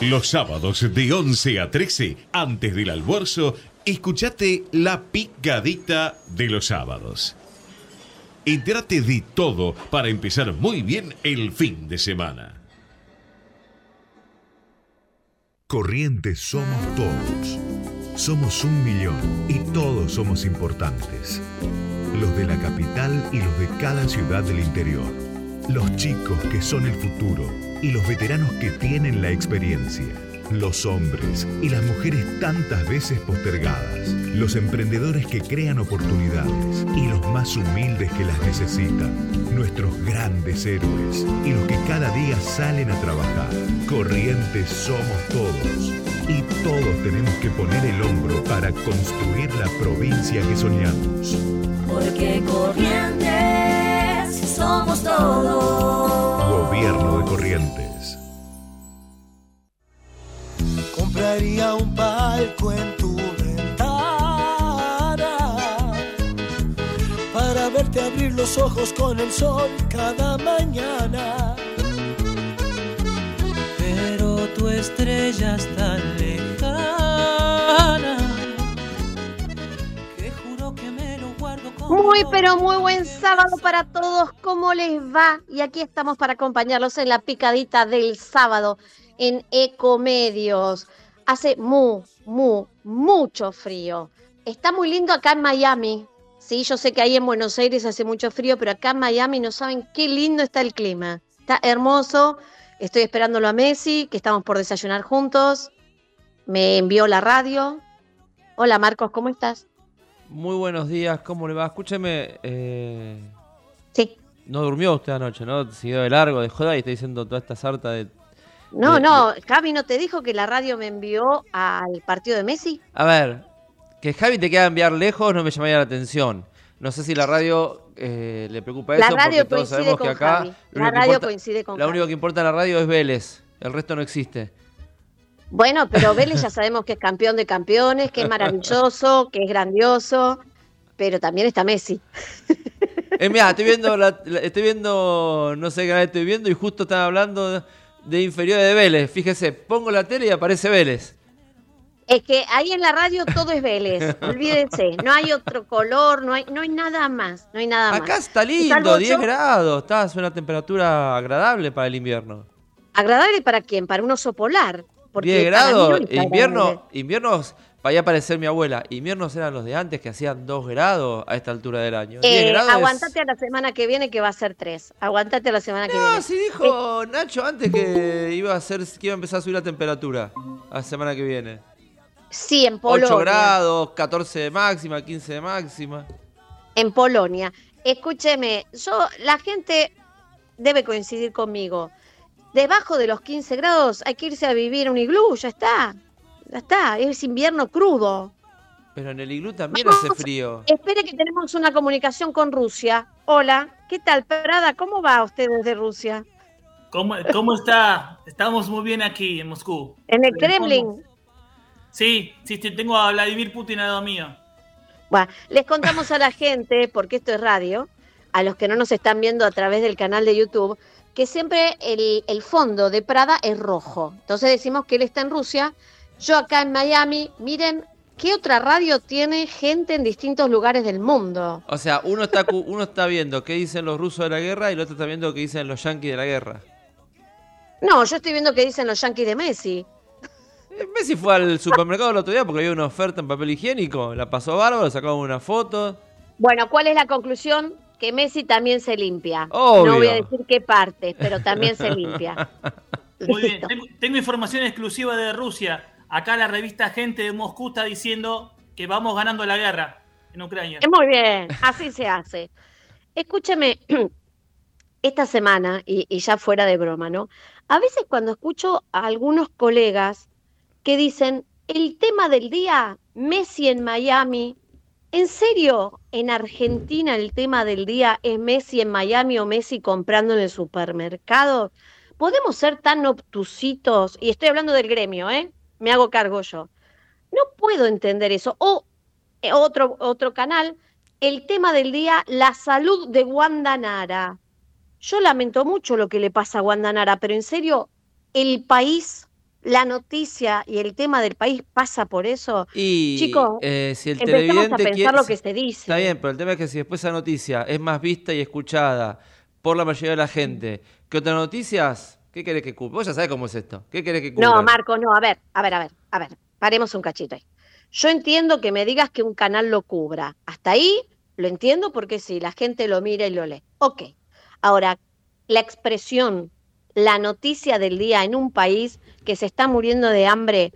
Los sábados de 11 a 13, antes del almuerzo, escuchate la picadita de los sábados. Entérate de todo para empezar muy bien el fin de semana. Corrientes somos todos. Somos un millón y todos somos importantes. Los de la capital y los de cada ciudad del interior. Los chicos que son el futuro y los veteranos que tienen la experiencia. Los hombres y las mujeres tantas veces postergadas. Los emprendedores que crean oportunidades y los más humildes que las necesitan. Nuestros grandes héroes y los que cada día salen a trabajar. Corrientes somos todos. Y todos tenemos que poner el hombro para construir la provincia que soñamos. Porque Corrientes somos todos. Un palco en tu ventana para verte abrir los ojos con el sol cada mañana. Pero tu estrella es tan lejana que juro que me lo guardo como Muy, pero muy buen sábado para todos. ¿Cómo les va? Y aquí estamos para acompañarlos en la picadita del sábado en Ecomedios. Hace mu, mu, mucho frío. Está muy lindo acá en Miami. Sí, yo sé que ahí en Buenos Aires hace mucho frío, pero acá en Miami no saben qué lindo está el clima. Está hermoso. Estoy esperándolo a Messi, que estamos por desayunar juntos. Me envió la radio. Hola Marcos, ¿cómo estás? Muy buenos días, ¿cómo le va? Escúcheme, eh, Sí. no durmió usted anoche, ¿no? Siguió de largo, de joda y está diciendo toda esta sarta de... No, de- no, Javi no te dijo que la radio me envió al partido de Messi. A ver, que Javi te queda enviar lejos no me llamaría la atención. No sé si la radio eh, le preocupa La eso, radio porque todos coincide sabemos que con acá... La radio importa- coincide con Lo único que importa en la radio es Vélez, el resto no existe. Bueno, pero Vélez ya sabemos que es campeón de campeones, que es maravilloso, que es grandioso, pero también está Messi. Eh, mira, estoy viendo, la- la- estoy viendo, no sé qué estoy viendo y justo están hablando de, inferiores de Vélez. Fíjese, pongo la tele y aparece Vélez. Es que ahí en la radio todo es Vélez, olvídense, no hay otro color, no hay, no hay nada más, no hay nada más. Acá está lindo, 10 yo- grados. Está es una temperatura agradable para el invierno. ¿Agradable para quién? Para un oso polar. Porque 10 para mí no grados. agradable. Invierno, inviernos, vaya a aparecer mi abuela. Inviernos eran los de antes que hacían 2 grados a esta altura del año. 10 Eh, grados. es- aguantate a la semana que viene que va a ser tres. Aguantate a la semana que viene. No, sí dijo Nacho antes que iba a hacer, que iba a empezar a subir la temperatura la semana que viene. Sí, en Polonia. 8 grados, 14 de máxima, 15 de máxima. en Polonia. Escúcheme, yo, la gente debe coincidir conmigo. Debajo de los 15 grados hay que irse a vivir a un iglú, ya está. Ya está, es invierno crudo. Pero en el iglú también hace frío. Espere que tenemos una comunicación con Rusia. Hola, ¿qué tal, Prada? ¿Cómo va usted desde Rusia? ¿Cómo, ¿Cómo está? Estamos muy bien aquí en Moscú. En el. Kremlin. Sí, sí, sí, tengo a Vladimir Putin al lado mío. Bueno, les contamos a la gente, porque esto es radio, a los que no nos están viendo a través del canal de YouTube, que siempre el, el fondo de Prada es rojo. Entonces decimos que él está en Rusia, yo acá en Miami. Miren, ¿qué otra radio tiene gente en distintos lugares del mundo? O sea, uno está, cu- uno está viendo qué dicen los rusos de la guerra y el otro está viendo qué dicen los yanquis de la guerra. No, yo estoy viendo que dicen los yanquis de Messi. Eh, Messi fue al supermercado el otro día porque había una oferta en papel higiénico. La pasó bárbaro, sacamos una foto. Bueno, ¿cuál es la conclusión? Que Messi también se limpia. Obvio. No voy a decir qué parte, pero también se limpia. Muy bien, tengo información exclusiva de Rusia. Acá la revista Gente de Moscú está diciendo que vamos ganando la guerra en Ucrania. Muy bien, así se hace. Escúcheme, esta semana, y ya fuera de broma, ¿no? A veces cuando escucho a algunos colegas que dicen, el tema del día, Messi en Miami, ¿en serio en Argentina el tema del día es Messi en Miami o Messi comprando en el supermercado? ¿Podemos ser tan obtusitos? Y estoy hablando del gremio, ¿eh? Me hago cargo yo. No puedo entender eso. O eh, otro, otro canal, el tema del día, la salud de Wanda Nara. Yo lamento mucho lo que le pasa a Wanda Nara, pero en serio, el país la noticia y el tema del país pasa por eso. Y Chicos, eh, si el empecemos a televidente pensar quiere- lo que se dice. Está bien, pero el tema es que si después esa noticia es más vista y escuchada por la mayoría de la gente que otras noticias, ¿qué querés que cubra? Vos ya sabés cómo es esto. ¿Qué querés que cubra? No, Marco, no, a ver, a ver, a ver, a ver, paremos un cachito ahí. Yo entiendo que me digas que un canal lo cubra. Hasta ahí lo entiendo porque sí, la gente lo mira y lo lee. Ok. Ahora, la expresión, la noticia del día en un país que se está muriendo de hambre,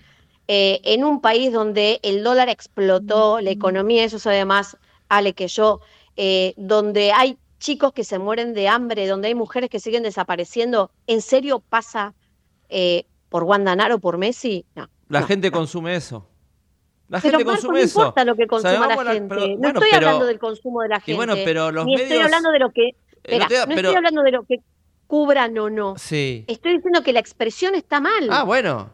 eh, en un país donde el dólar explotó, la economía, eso sabe más Ale que yo, eh, donde hay chicos que se mueren de hambre, donde hay mujeres que siguen desapareciendo, ¿en serio pasa eh, por Guandanaro, por Messi? No. La no, gente no. consume eso. La Pero gente consume no eso. importa lo que consuma Sabemos la gente. pero- no estoy pero- hablando del consumo de la gente. Y bueno, pero los ni estoy hablando de lo que. Eh, Espera, no te- no pero- estoy hablando de lo que cubran o no. Sí. Estoy diciendo que la expresión está mal. Ah, bueno.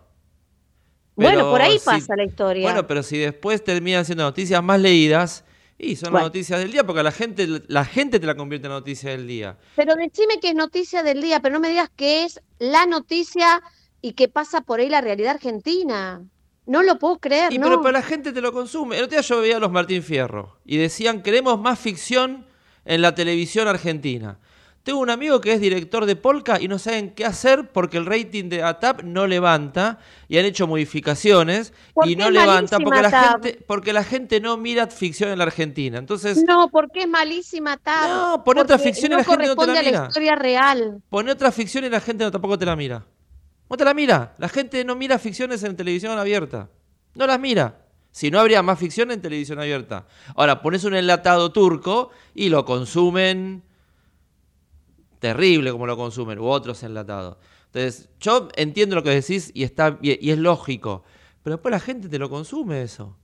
bueno, por ahí si- pasa la historia. Bueno, pero si después terminan siendo noticias más leídas, y son Bueno. las noticias del día, porque la gente, la gente te la convierte en noticia del día. Pero decime que es noticia del día, pero no me digas que es la noticia y que pasa por ahí la realidad argentina. No lo puedo creer, Y ¿no? pero, pero la gente te lo consume. El otro día yo veía a los Martín Fierro y decían, queremos más ficción en la televisión argentina. Tengo un amigo que es director de Polka y no saben qué hacer porque el rating de ATAP no levanta y han hecho modificaciones y no levanta porque la, gente, porque la gente no mira ficción en la Argentina. Entonces, No, porque es malísima Tab. No, pon otra ficción y no la gente no te la a mira. la historia real. pone otra ficción y la gente no, tampoco te la mira. No te la mira. La gente no mira ficciones en televisión abierta. No las mira. Si no, habría más ficción en televisión abierta. Ahora, pones un enlatado turco y lo consumen terrible como lo consumen, u otros enlatados. Entonces, yo entiendo lo que decís y, está, y, es lógico. Pero después la gente te lo consume eso.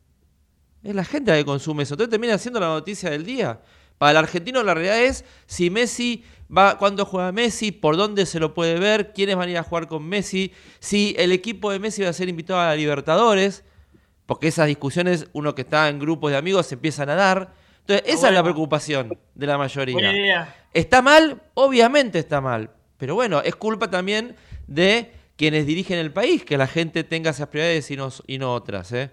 Es la gente la que consume eso. Entonces termina siendo la noticia del día. Para el argentino la realidad es si Messi va, cuándo juega Messi, por dónde se lo puede ver, quiénes van a ir a jugar con Messi, si el equipo de Messi va a ser invitado a la Libertadores, porque esas discusiones, uno que está en grupos de amigos, se empiezan a dar. Entonces, esa es la preocupación de la mayoría. ¿Está mal? Obviamente está mal. Pero bueno, es culpa también de quienes dirigen el país, que la gente tenga esas prioridades y no, y no otras, ¿eh?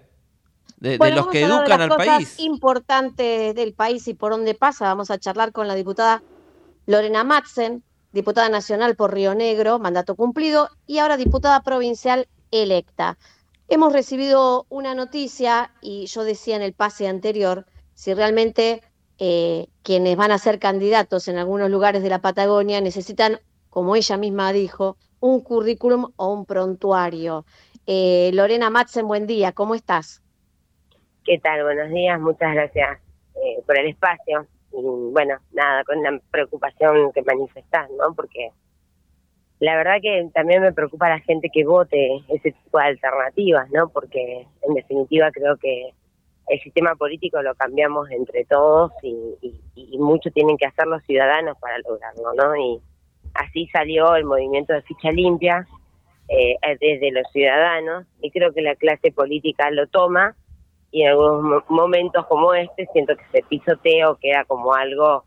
De, los que hablar de educan las al cosas país. importantes del país y por dónde pasa. Vamos a charlar con la diputada Lorena Matzen, diputada nacional por Río Negro, mandato cumplido, y ahora diputada provincial electa. Hemos recibido una noticia y yo decía en el pase anterior si realmente eh, quienes van a ser candidatos en algunos lugares de la Patagonia necesitan, como ella misma dijo, un currículum o un prontuario. Eh, Lorena Matzen, buen día, ¿cómo estás? ¿Qué tal? Buenos días, muchas gracias eh, por el espacio. Y bueno, nada, con la preocupación que manifestás, ¿no? Porque la verdad que también me preocupa la gente que vote ese tipo de alternativas, ¿no? Porque en definitiva creo que el sistema político lo cambiamos entre todos y, mucho tienen que hacer los ciudadanos para lograrlo, ¿no? Y así salió el movimiento de ficha limpia eh, desde los ciudadanos y creo que la clase política lo toma y en algunos mo- momentos como este siento que ese pisoteo queda como algo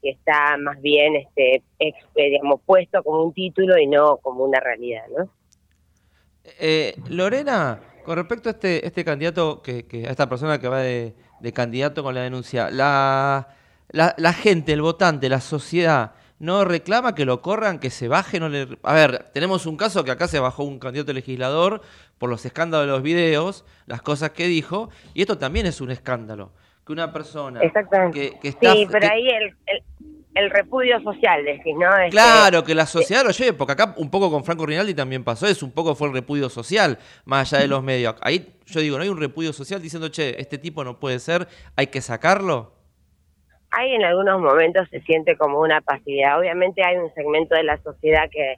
que está más bien este eh, digamos puesto como un título y no como una realidad no Eh, Lorena, con respecto a este, este candidato, que, que- a esta persona que va de, de candidato con la denuncia, la, la, la gente, el votante, la sociedad, ¿no reclama que lo corran, que se baje? No le... A ver, tenemos un caso que acá se bajó un candidato legislador por los escándalos de los videos, las cosas que dijo, y esto también es un escándalo. Que una persona exactamente que, que está... sí pero que- ahí el, el, el repudio social decís no Este, Claro, que la sociedad lo lleve, porque acá un poco con Franco Rinaldi también pasó eso, un poco fue el repudio social, más allá de los medios. Ahí yo digo, ¿no hay un repudio social diciendo, che, este tipo no puede ser, hay que sacarlo? hay en algunos momentos se siente como una pasividad. Obviamente hay un segmento de la sociedad que,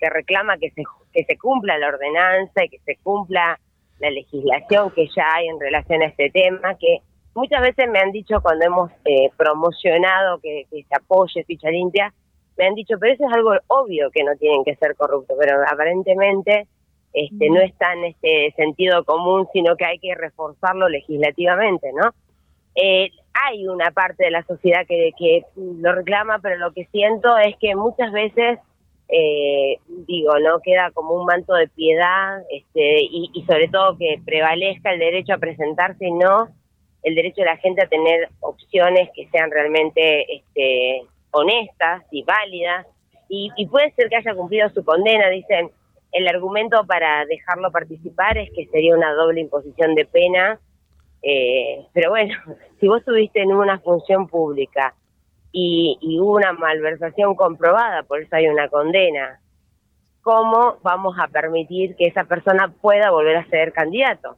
que reclama que se, que se cumpla la ordenanza y que se cumpla la legislación que ya hay en relación a este tema, que muchas veces me han dicho cuando hemos eh, promocionado que, que se apoye ficha limpia, me han dicho, pero eso es algo obvio que no tienen que ser corruptos, pero aparentemente este no es tan este sentido común, sino que hay que reforzarlo legislativamente, ¿no? Eh, hay una parte de la sociedad que, que lo reclama, pero lo que siento es que muchas veces eh, digo, ¿no? Queda como un manto de piedad este, y, y sobre todo que prevalezca el derecho a presentarse y no el derecho de la gente a tener opciones que sean realmente este, honestas y válidas. Y, y puede ser que haya cumplido su condena, dicen, el argumento para dejarlo participar es que sería una doble imposición de pena. Eh, pero bueno, si vos estuviste en una función pública y, y hubo una malversación comprobada, por eso hay una condena, ¿cómo vamos a permitir que esa persona pueda volver a ser candidato?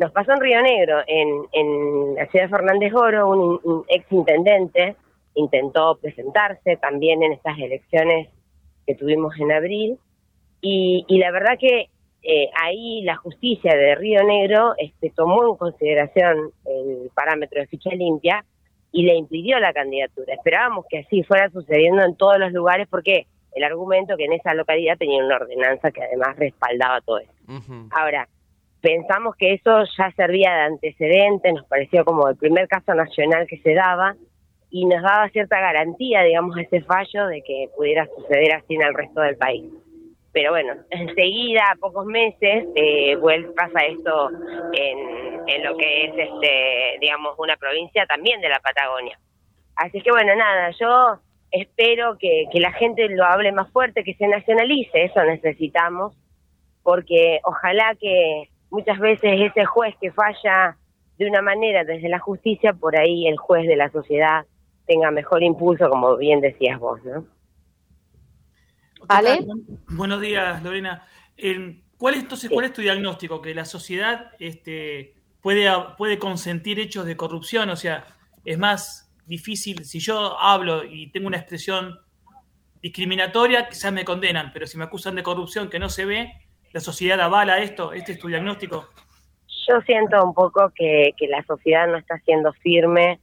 Nos pasó en Río Negro, en, en la ciudad de Fernández Oro, un, un ex intendente intentó presentarse también en estas elecciones que tuvimos en abril y, y la verdad que eh, ahí la justicia de Río Negro este, tomó en consideración el parámetro de ficha limpia y le impidió la candidatura. Esperábamos que así fuera sucediendo en todos los lugares porque el argumento que en esa localidad tenía una ordenanza que además respaldaba todo eso. Ahora, pensamos que eso ya servía de antecedente, nos pareció como el primer caso nacional que se daba y nos daba cierta garantía, digamos, ese fallo de que pudiera suceder así en el resto del país. Pero bueno, enseguida, a pocos meses, eh, pasa esto en, en lo que es, este, digamos, una provincia también de la Patagonia. Así que bueno, nada, yo espero que, que la gente lo hable más fuerte, que se nacionalice, eso necesitamos, porque ojalá que muchas veces ese juez que falla de una manera desde la justicia, por ahí el juez de la sociedad tenga mejor impulso, como bien decías vos, ¿no? ¿Vale? Buenos días, Lorena. ¿Cuál es entonces cuál es tu diagnóstico? Que la sociedad este, puede, puede consentir hechos de corrupción, o sea, es más difícil, si yo hablo y tengo una expresión discriminatoria, quizás me condenan, pero si me acusan de corrupción que no se ve, la sociedad avala esto, ¿este es tu diagnóstico? Yo siento un poco que, que la sociedad no está siendo firme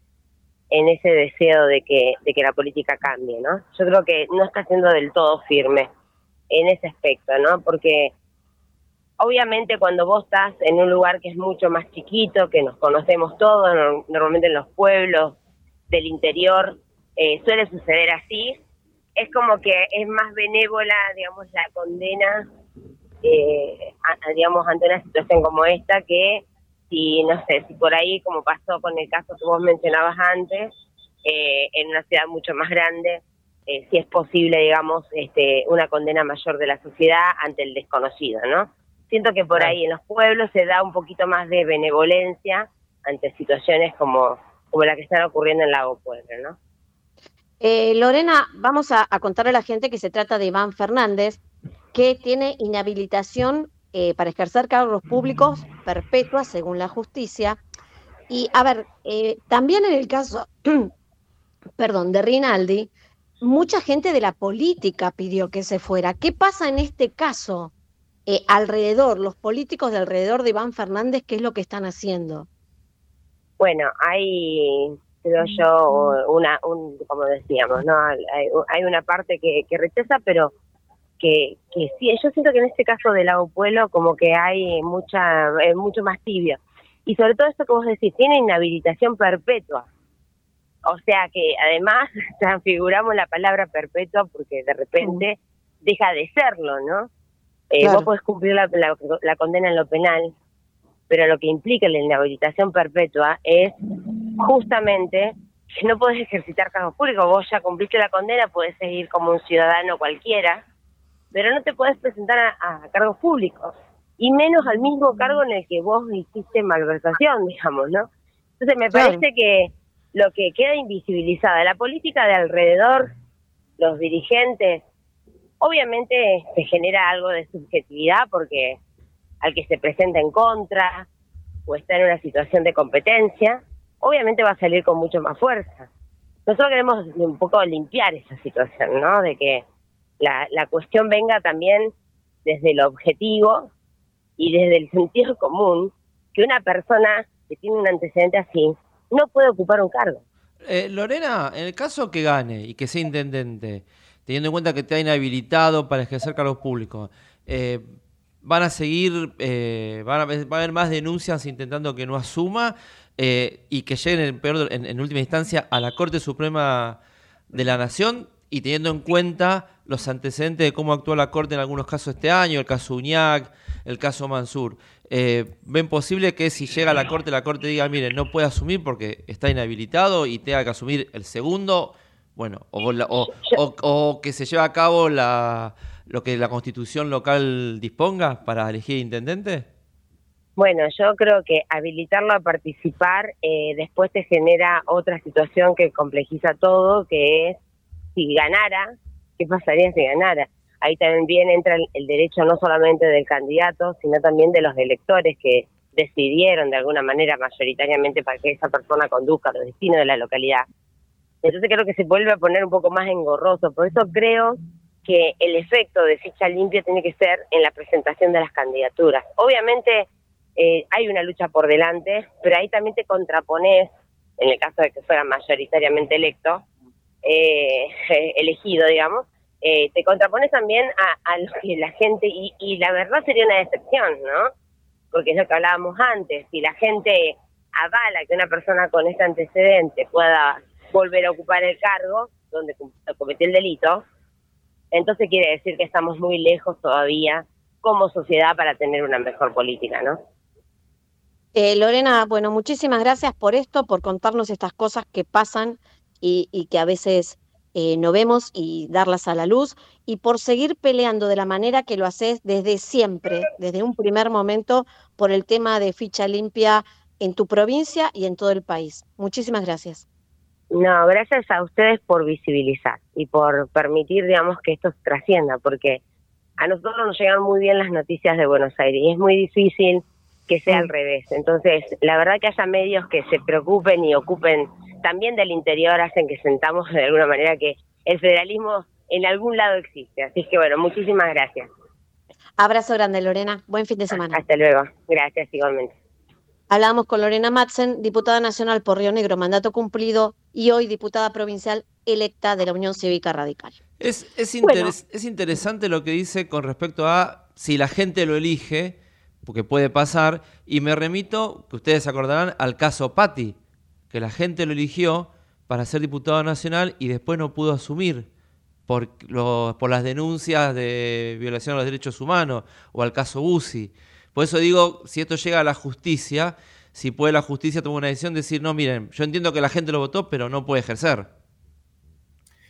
en ese deseo de que, de que la política cambie, ¿no? Yo creo que no está siendo del todo firme en ese aspecto, ¿no? Porque obviamente cuando vos estás en un lugar que es mucho más chiquito, que nos conocemos todos, no- normalmente en los pueblos del interior eh, suele suceder así, es como que es más benévola, digamos, la condena, eh, a- digamos, ante una situación como esta que si, no sé, si por ahí, como pasó con el caso que vos mencionabas antes, eh, en una ciudad mucho más grande, eh, si es posible, digamos, este, una condena mayor de la sociedad ante el desconocido, ¿no? Siento que por ahí en los pueblos se da un poquito más de benevolencia ante situaciones como, como la que están ocurriendo en Lago Pueblo, ¿no? Eh, Lorena, vamos a, a contarle a la gente que se trata de Iván Fernández, que tiene inhabilitación eh, para ejercer cargos públicos perpetua según la justicia. Y a ver, eh, también en el caso, perdón, de Rinaldi, mucha gente de la política pidió que se fuera. ¿Qué pasa en este caso? Eh, alrededor, los políticos de alrededor de Iván Fernández, ¿qué es lo que están haciendo? Bueno, hay, creo yo, una, un, como decíamos, ¿no? Hay, hay una parte que, que rechaza, pero que, que sí, yo siento que en este caso del Lago Pueblo como que hay mucha, eh, mucho más tibio. Y sobre todo esto que vos decís, tiene inhabilitación perpetua. O sea que además transfiguramos la palabra perpetua porque de repente deja de serlo, ¿no? Eh, Claro. Vos podés cumplir la, la, la condena en lo penal, pero lo que implica la inhabilitación perpetua es justamente que no podés ejercitar cargos públicos. Vos ya cumpliste la condena, podés seguir como un ciudadano cualquiera, pero no te podés presentar a, a cargos públicos, y menos al mismo cargo en el que vos hiciste malversación, digamos, ¿no? Entonces me parece que lo que queda invisibilizada, la política de alrededor, los dirigentes, obviamente se genera algo de subjetividad porque al que se presenta en contra o está en una situación de competencia, obviamente va a salir con mucho más fuerza. Nosotros queremos un poco limpiar esa situación, ¿no? De que la, la cuestión venga también desde el objetivo y desde el sentido común, que una persona que tiene un antecedente así no puede ocupar un cargo. Eh, Lorena, en el caso que gane y que sea intendente, teniendo en cuenta que te ha inhabilitado para ejercer cargos públicos, eh, van a seguir, eh, van a, va a haber más denuncias intentando que no asuma eh, y que lleguen en, peor, en, en última instancia a la Corte Suprema de la Nación y teniendo en cuenta los antecedentes de cómo actuó la Corte en algunos casos este año, el caso Uñac, el caso Mansur, eh, ¿ven posible que si llega a la Corte, la Corte diga, miren, no puede asumir porque está inhabilitado y tenga que asumir el segundo? Bueno, o, o, o, que se lleve a cabo la, lo que la constitución local disponga para elegir intendente? Bueno, yo creo que habilitarlo a participar eh, después te genera otra situación que complejiza todo, que es si ganara, ¿qué pasaría si ganara? Ahí también entra el, derecho no solamente del candidato, sino también de los electores que decidieron de alguna manera mayoritariamente para que esa persona conduzca los destinos de la localidad. Entonces creo que se vuelve a poner un poco más engorroso. Por eso creo que el efecto de ficha limpia tiene que ser en la presentación de las candidaturas. Obviamente eh, hay una lucha por delante, pero ahí también te contrapones, en el caso de que fuera mayoritariamente electo, eh, elegido, digamos, eh, te contrapones también a, lo que la gente, y, y la verdad sería una decepción, ¿no? Porque es lo que hablábamos antes, si la gente avala que una persona con este antecedente pueda volver a ocupar el cargo donde cometió el delito, entonces quiere decir que estamos muy lejos todavía como sociedad para tener una mejor política, ¿no? Eh, Lorena, bueno, muchísimas gracias por esto, por contarnos estas cosas que pasan y, que a veces eh, no vemos y darlas a la luz, y por seguir peleando de la manera que lo haces desde siempre, desde un primer momento, por el tema de ficha limpia en tu provincia y en todo el país. Muchísimas gracias. No, gracias a ustedes por visibilizar y por permitir, digamos, que esto trascienda, porque a nosotros nos llegan muy bien las noticias de Buenos Aires y es muy difícil que sea al revés. Entonces, la verdad que haya medios que se preocupen y ocupen también del interior hacen que sentamos de alguna manera que el federalismo en algún lado existe. Así que bueno, muchísimas gracias. Abrazo grande, Lorena. Buen fin de semana. Hasta luego. Gracias igualmente. Hablábamos con Lorena Madsen, diputada nacional por Río Negro, mandato cumplido, y hoy diputada provincial electa de la Unión Cívica Radical. Es, es, es interesante lo que dice con respecto a si la gente lo elige, porque puede pasar, y me remito, que ustedes acordarán, al caso Patti, que la gente lo eligió para ser diputado nacional y después no pudo asumir por, las denuncias de violación a los derechos humanos, o al caso Bussi. Por eso digo, si esto llega a la justicia, si puede la justicia tomar una decisión de decir, no, miren, yo entiendo que la gente lo votó, pero no puede ejercer.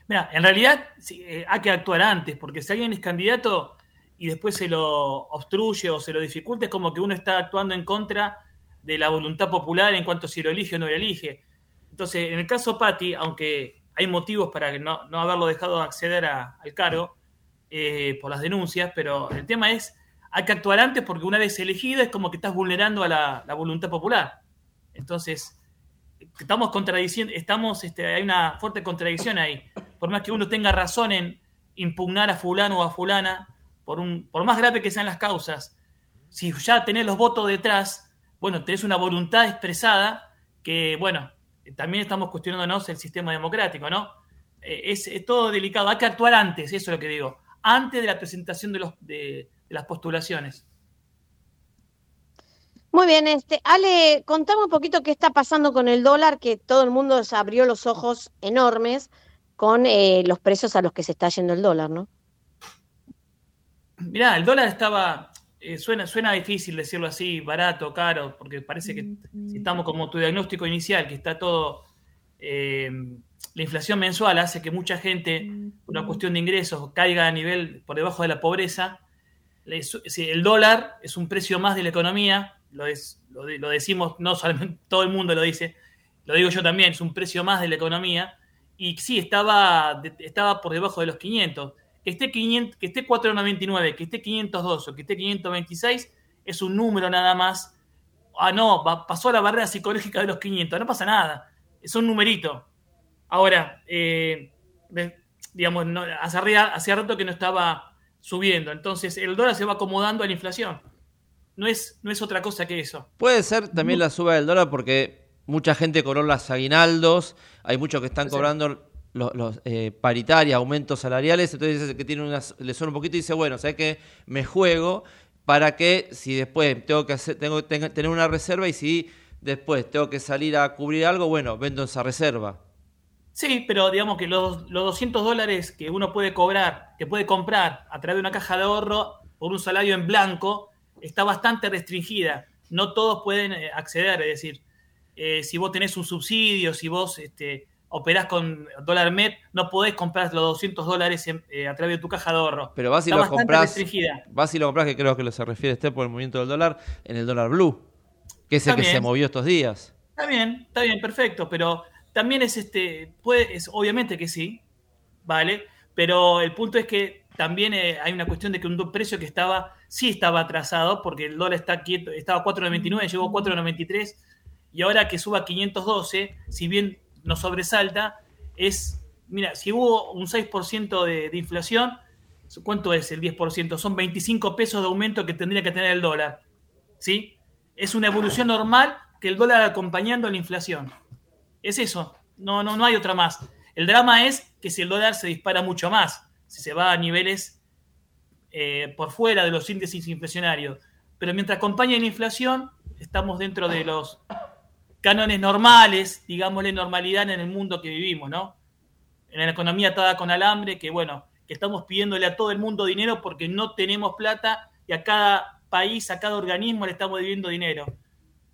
Mira, en realidad eh, hay que actuar antes, porque si alguien es candidato y después se lo obstruye o se lo dificulta, es como que uno está actuando en contra de la voluntad popular en cuanto si lo elige o no lo elige. Entonces, en el caso Patti, aunque hay motivos para no, no haberlo dejado acceder al cargo eh, por las denuncias, pero el tema es hay que actuar antes porque una vez elegido es como que estás vulnerando a la, voluntad popular. Entonces, estamos contradiciendo, estamos, este, hay una fuerte contradicción ahí. Por más que uno tenga razón en impugnar a fulano o a fulana, por, un, por más grave que sean las causas, si ya tenés los votos detrás, bueno, tenés una voluntad expresada que, bueno, también estamos cuestionándonos el sistema democrático, ¿no? Eh, es, todo delicado, hay que actuar antes, eso es lo que digo, antes de la presentación de los, de, las postulaciones. Muy bien, este, Ale, contame un poquito qué está pasando con el dólar, que todo el mundo se abrió los ojos enormes con eh, los precios a los que se está yendo el dólar, ¿no? Mirá, el dólar estaba, eh, suena, suena difícil decirlo así, barato, caro, porque parece que si estamos como tu diagnóstico inicial, que está todo, eh, la inflación mensual hace que mucha gente, una cuestión de ingresos, caiga a nivel por debajo de la pobreza, el dólar es un precio más de la economía, lo, lo, decimos, no solamente todo el mundo lo dice, lo digo yo también, es un precio más de la economía, y sí, estaba, estaba por debajo de los 500. Que esté, 500, que esté 499, que esté 502 o que esté 526 es un número nada más. Ah, no, pasó la barrera psicológica de los 500, no pasa nada, es un numerito. Ahora, eh, digamos, no, hace rato que no estaba subiendo. Entonces el dólar se va acomodando a la inflación. No es, no es otra cosa que eso. Puede ser también la suba del dólar porque mucha gente cobró las aguinaldos, hay muchos que están cobrando los, eh, paritarias, aumentos salariales, entonces que tiene una, le suena un poquito y dice, bueno, ¿sabes que Me juego para que si después tengo que hacer, tengo tener una reserva y si después tengo que salir a cubrir algo, bueno, vendo esa reserva. Sí, pero digamos que los, los 200 dólares que uno puede cobrar, que puede comprar a través de una caja de ahorro por un salario en blanco, está bastante restringida. No todos pueden eh, acceder, es decir, eh, si vos tenés un subsidio, si vos este, operás con dólar MEP, no podés comprar los 200 dólares en- eh, a través de tu caja de ahorro. Pero vas y Está lo compras. restringida. Vas y lo compras, que creo que lo se refiere este por el movimiento del dólar, en el dólar blue, que es el que se movió estos días. Está bien, está bien, perfecto, pero también es este, puede, es, obviamente que sí, ¿vale? Pero el punto es que también eh, hay una cuestión de que un precio que estaba, sí estaba atrasado, porque el dólar está quieto, estaba a 4.99, llegó a 4.93, y ahora que suba a 512, si bien nos sobresalta, es, mira, si hubo un 6% de, de inflación, ¿cuánto es el 10%? Son 25 pesos de aumento que tendría que tener el dólar, ¿sí? Es una evolución normal que el dólar acompañando la inflación. Es eso, no, no, no hay otra más. El drama es que si el dólar se dispara mucho más, si se va a niveles eh, por fuera de los índices inflacionarios. Pero mientras acompaña la inflación, estamos dentro de los cánones normales, digámosle normalidad en el mundo que vivimos, ¿no? En la economía atada con alambre, que bueno, que estamos pidiéndole a todo el mundo dinero porque no tenemos plata y a cada país, a cada organismo le estamos debiendo dinero.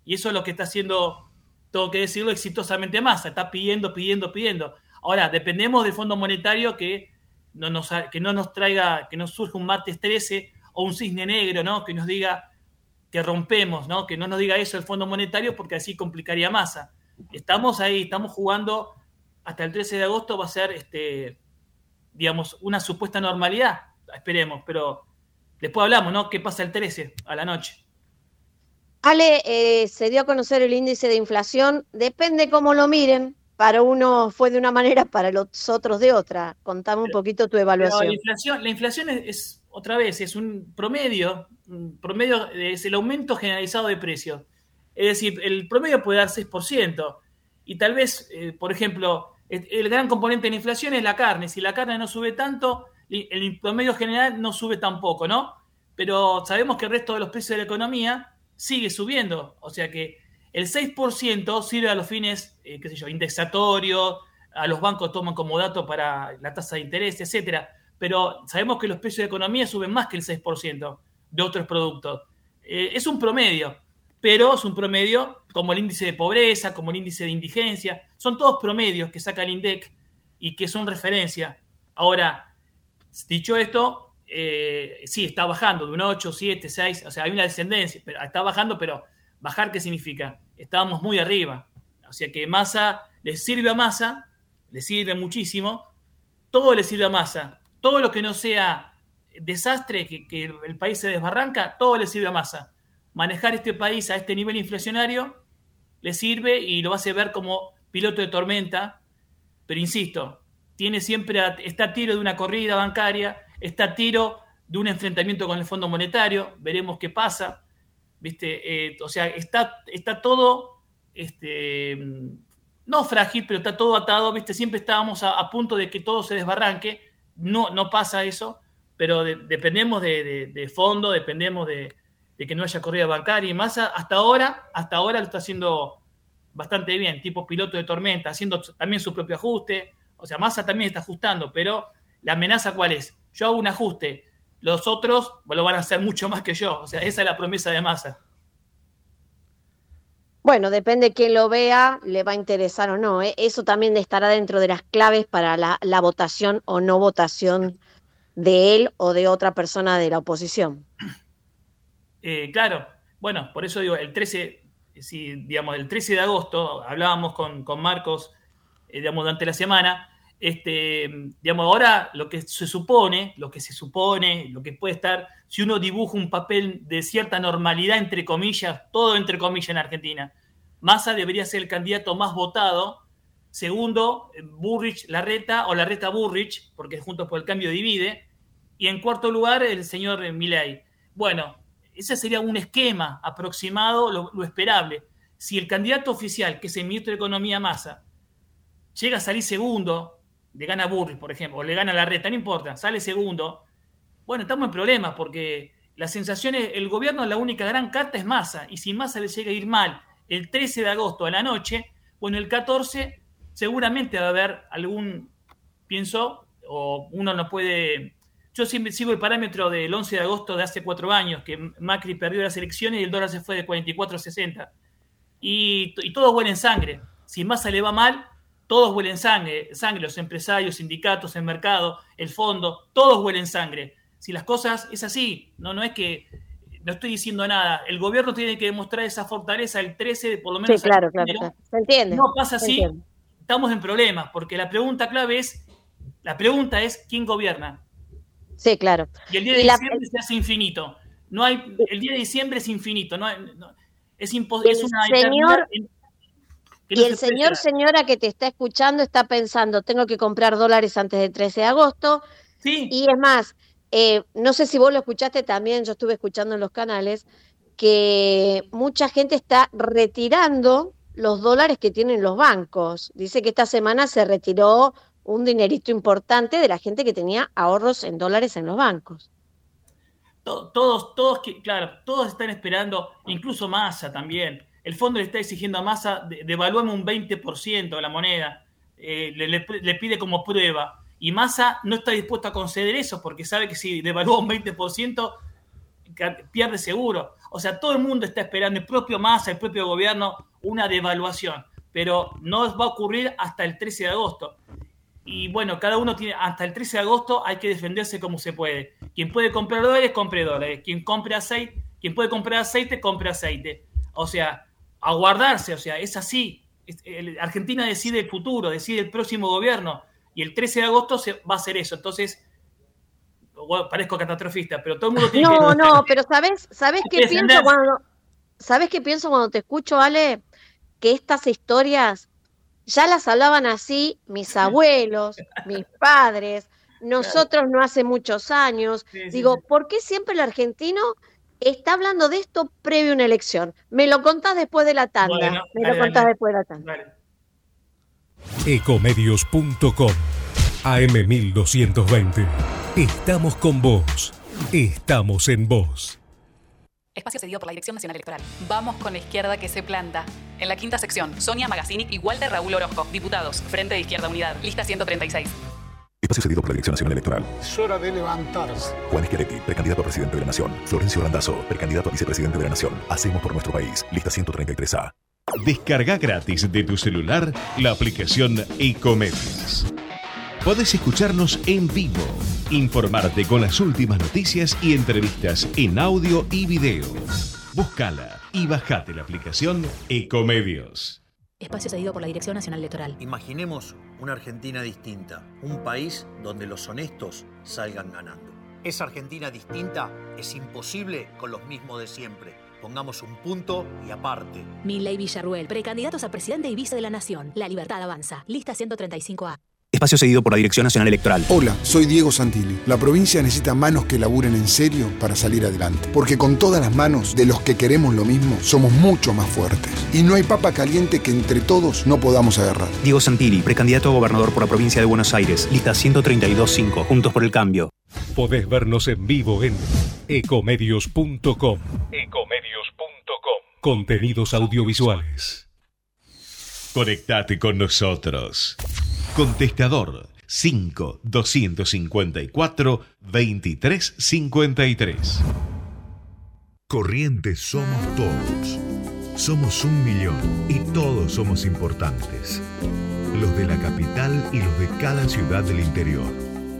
Y eso es lo que está haciendo, tengo que decirlo, exitosamente Massa. Está pidiendo, pidiendo, pidiendo. Ahora, dependemos del Fondo Monetario que no nos, que no nos traiga, que nos surja un martes 13 o un cisne negro, ¿no? Que nos diga que rompemos, ¿no? Que no nos diga eso el Fondo Monetario porque así complicaría Massa. Estamos ahí, estamos jugando hasta el 13 de agosto va a ser, este, digamos, una supuesta normalidad. Esperemos, pero después hablamos, ¿no? ¿Qué pasa el 13 a la noche? Ale, eh, se dio a conocer el índice de inflación, depende cómo lo miren, para uno fue de una manera, para los otros de otra. Contame un poquito tu Pero evaluación. la inflación, la inflación es, es, otra vez, es un promedio, un promedio es el aumento generalizado de precios. Es decir, el promedio puede dar 6%. Y tal vez, eh, por ejemplo, el, gran componente de la inflación es la carne. Si la carne no sube tanto, el promedio general no sube tampoco, ¿no? Pero sabemos que el resto de los precios de la economía sigue subiendo. O sea que el 6% sirve a los fines, eh, qué sé yo, indexatorios, a los bancos toman como dato para la tasa de interés, etcétera. Pero sabemos que los precios de economía suben más que el 6% de otros productos. Eh, es un promedio, pero es un promedio como el índice de pobreza, como el índice de indigencia. Son todos promedios que saca el INDEC y que son referencia. Ahora, dicho esto, eh, sí, está bajando de un 8, 7, 6, o sea, hay una descendencia, está bajando, pero bajar, ¿qué significa? Estábamos muy arriba. O sea que Massa, le sirve a Massa, le sirve muchísimo, todo le sirve a Massa. Todo lo que no sea desastre, que, el país se desbarranca, todo le sirve a Massa. Manejar este país a este nivel inflacionario le sirve y lo hace ver como piloto de tormenta, pero insisto, tiene siempre a- está a tiro de una corrida bancaria, está a tiro de un enfrentamiento con el Fondo Monetario, veremos qué pasa, ¿viste? Eh, o sea, está, está todo, este, no frágil, pero está todo atado, ¿viste? Siempre estábamos a punto de que todo se desbarranque, no, no pasa eso, pero de- dependemos de, de- fondo, dependemos de, de que no haya corrida bancaria y más hasta ahora, hasta ahora lo está haciendo bastante bien, tipo piloto de tormenta, haciendo también su propio ajuste. O sea, Massa también está ajustando, pero la amenaza cuál es? Yo hago un ajuste, los otros lo van a hacer mucho más que yo. O sea, esa es la promesa de Massa. Bueno, depende de quién lo vea, le va a interesar o no. ¿eh? Eso también estará dentro de las claves para la, la votación o no votación de él o de otra persona de la oposición. Eh, claro, bueno, por eso digo, el 13, si, digamos, el 13 de agosto hablábamos con, con Marcos, eh, digamos, durante la semana, este, digamos, ahora lo que se supone, lo que se supone, lo que puede estar, si uno dibuja un papel de cierta normalidad, entre comillas, todo entre comillas en Argentina, Massa debería ser el candidato más votado, segundo, Burrich Larreta o Larreta Burrich, porque Juntos por el Cambio divide, y en cuarto lugar el señor Milei. Bueno, ese sería un esquema aproximado, lo, lo esperable. Si el candidato oficial, que es el ministro de Economía Massa, llega a salir segundo, le gana Burrich, por ejemplo, o le gana la reta, no importa, sale segundo, bueno, estamos en problemas porque la sensación es, el gobierno la única gran carta es Massa, y si Massa le llega a ir mal el 13 de agosto a la noche, bueno, el 14 seguramente va a haber algún, pienso, o uno no puede... Yo siempre sigo el parámetro del 11 de agosto de hace cuatro años, que Macri perdió las elecciones y el dólar se fue de 44 a 60. Y, y todos huelen sangre. Si Massa le va mal, todos huelen sangre, sangre, los empresarios, sindicatos, el mercado, el fondo, todos huelen sangre. Si las cosas es así, no, no es que no estoy diciendo nada. El gobierno tiene que demostrar esa fortaleza el 13, por lo menos. Sí, claro, claro, claro. Se entiende. No pasa así, entiende. estamos en problemas, porque la pregunta clave es, la pregunta es quién gobierna. Sí, claro. Y el día de Y la- diciembre se hace infinito. No hay, el día de diciembre es infinito, no, hay- no- es, impo- Y es una señor- eternidad Y no el se señor, señora que te está escuchando está pensando, tengo que comprar dólares antes del 13 de agosto. Sí. Y es más, eh, no sé si vos lo escuchaste también, yo estuve escuchando en los canales, que mucha gente está retirando los dólares que tienen los bancos. Dice que esta semana se retiró un dinerito importante de la gente que tenía ahorros en dólares en los bancos. To- Todos, todos, que- claro, todos están esperando, incluso Massa también. El fondo le está exigiendo a Massa, de- devalúame un 20% de la moneda, eh, le, pide como prueba. Y Massa no está dispuesto a conceder eso porque sabe que si devalúa un 20%, ca- pierde seguro. O sea, todo el mundo está esperando, el propio Massa, el propio gobierno, una devaluación. Pero no va a ocurrir hasta el 13 de agosto. Y bueno, cada uno tiene, hasta el 13 de agosto hay que defenderse como se puede. Quien puede comprar dólares, compre dólares. Quien compre aceite, quien puede comprar aceite, compre aceite. O sea, aguardarse, o sea, es así. Argentina decide el futuro, decide el próximo gobierno. Y el 13 de agosto se, va a hacer eso. Entonces, bueno, parezco catastrofista, pero todo el mundo tiene que... No, no, pero ¿sabes, sabes qué que pienso cuando, ¿sabes qué pienso cuando te escucho, Ale? Que estas historias ya las hablaban así mis abuelos, mis padres, nosotros no hace muchos años. Sí, sí, Digo, sí. ¿por qué siempre el argentino está hablando de esto previo a una elección? Me lo contás después de la tanda. Bueno, me dale, lo contás dale. después de la tanda. Vale. Ecomedios.com AM1220. Estamos con vos. Estamos en vos. Espacio cedido por la Dirección Nacional Electoral. Vamos con la izquierda que se planta. En la quinta sección, Sonia Magazzini y Walter Raúl Orozco, diputados, Frente de Izquierda Unidad, lista 136. Espacio cedido por la Dirección Nacional Electoral. Es hora de levantarse. Juan Schiaretti, precandidato a presidente de la Nación. Florencio Randazzo, precandidato a vicepresidente de la Nación. Hacemos por nuestro país. Lista 133A. Descarga gratis de tu celular la aplicación Ecomedios. Podés escucharnos en vivo, informarte con las últimas noticias y entrevistas en audio y video. Búscala y bajate la aplicación Ecomedios. Espacio cedido por la Dirección Nacional Electoral. Imaginemos una Argentina distinta, un país donde los honestos salgan ganando. Esa Argentina distinta es imposible con los mismos de siempre. Pongamos un punto y aparte. Milley Villarruel, precandidatos a presidente y vice de la Nación. La libertad avanza. Lista 135A. Espacio cedido por la Dirección Nacional Electoral. Hola, soy Diego Santilli. La provincia necesita manos que laburen en serio para salir adelante. Porque con todas las manos de los que queremos lo mismo, somos mucho más fuertes. Y no hay papa caliente que entre todos no podamos agarrar. Diego Santilli, precandidato a gobernador por la provincia de Buenos Aires. Lista 132.5. Juntos por el cambio. Podés vernos en vivo en ecomedios.com. Ecomedios.com. Contenidos audiovisuales. Conectate con nosotros. Contestador 5 254 2353. Corrientes somos todos. Somos un millón y todos somos importantes. Los de la capital y los de cada ciudad del interior.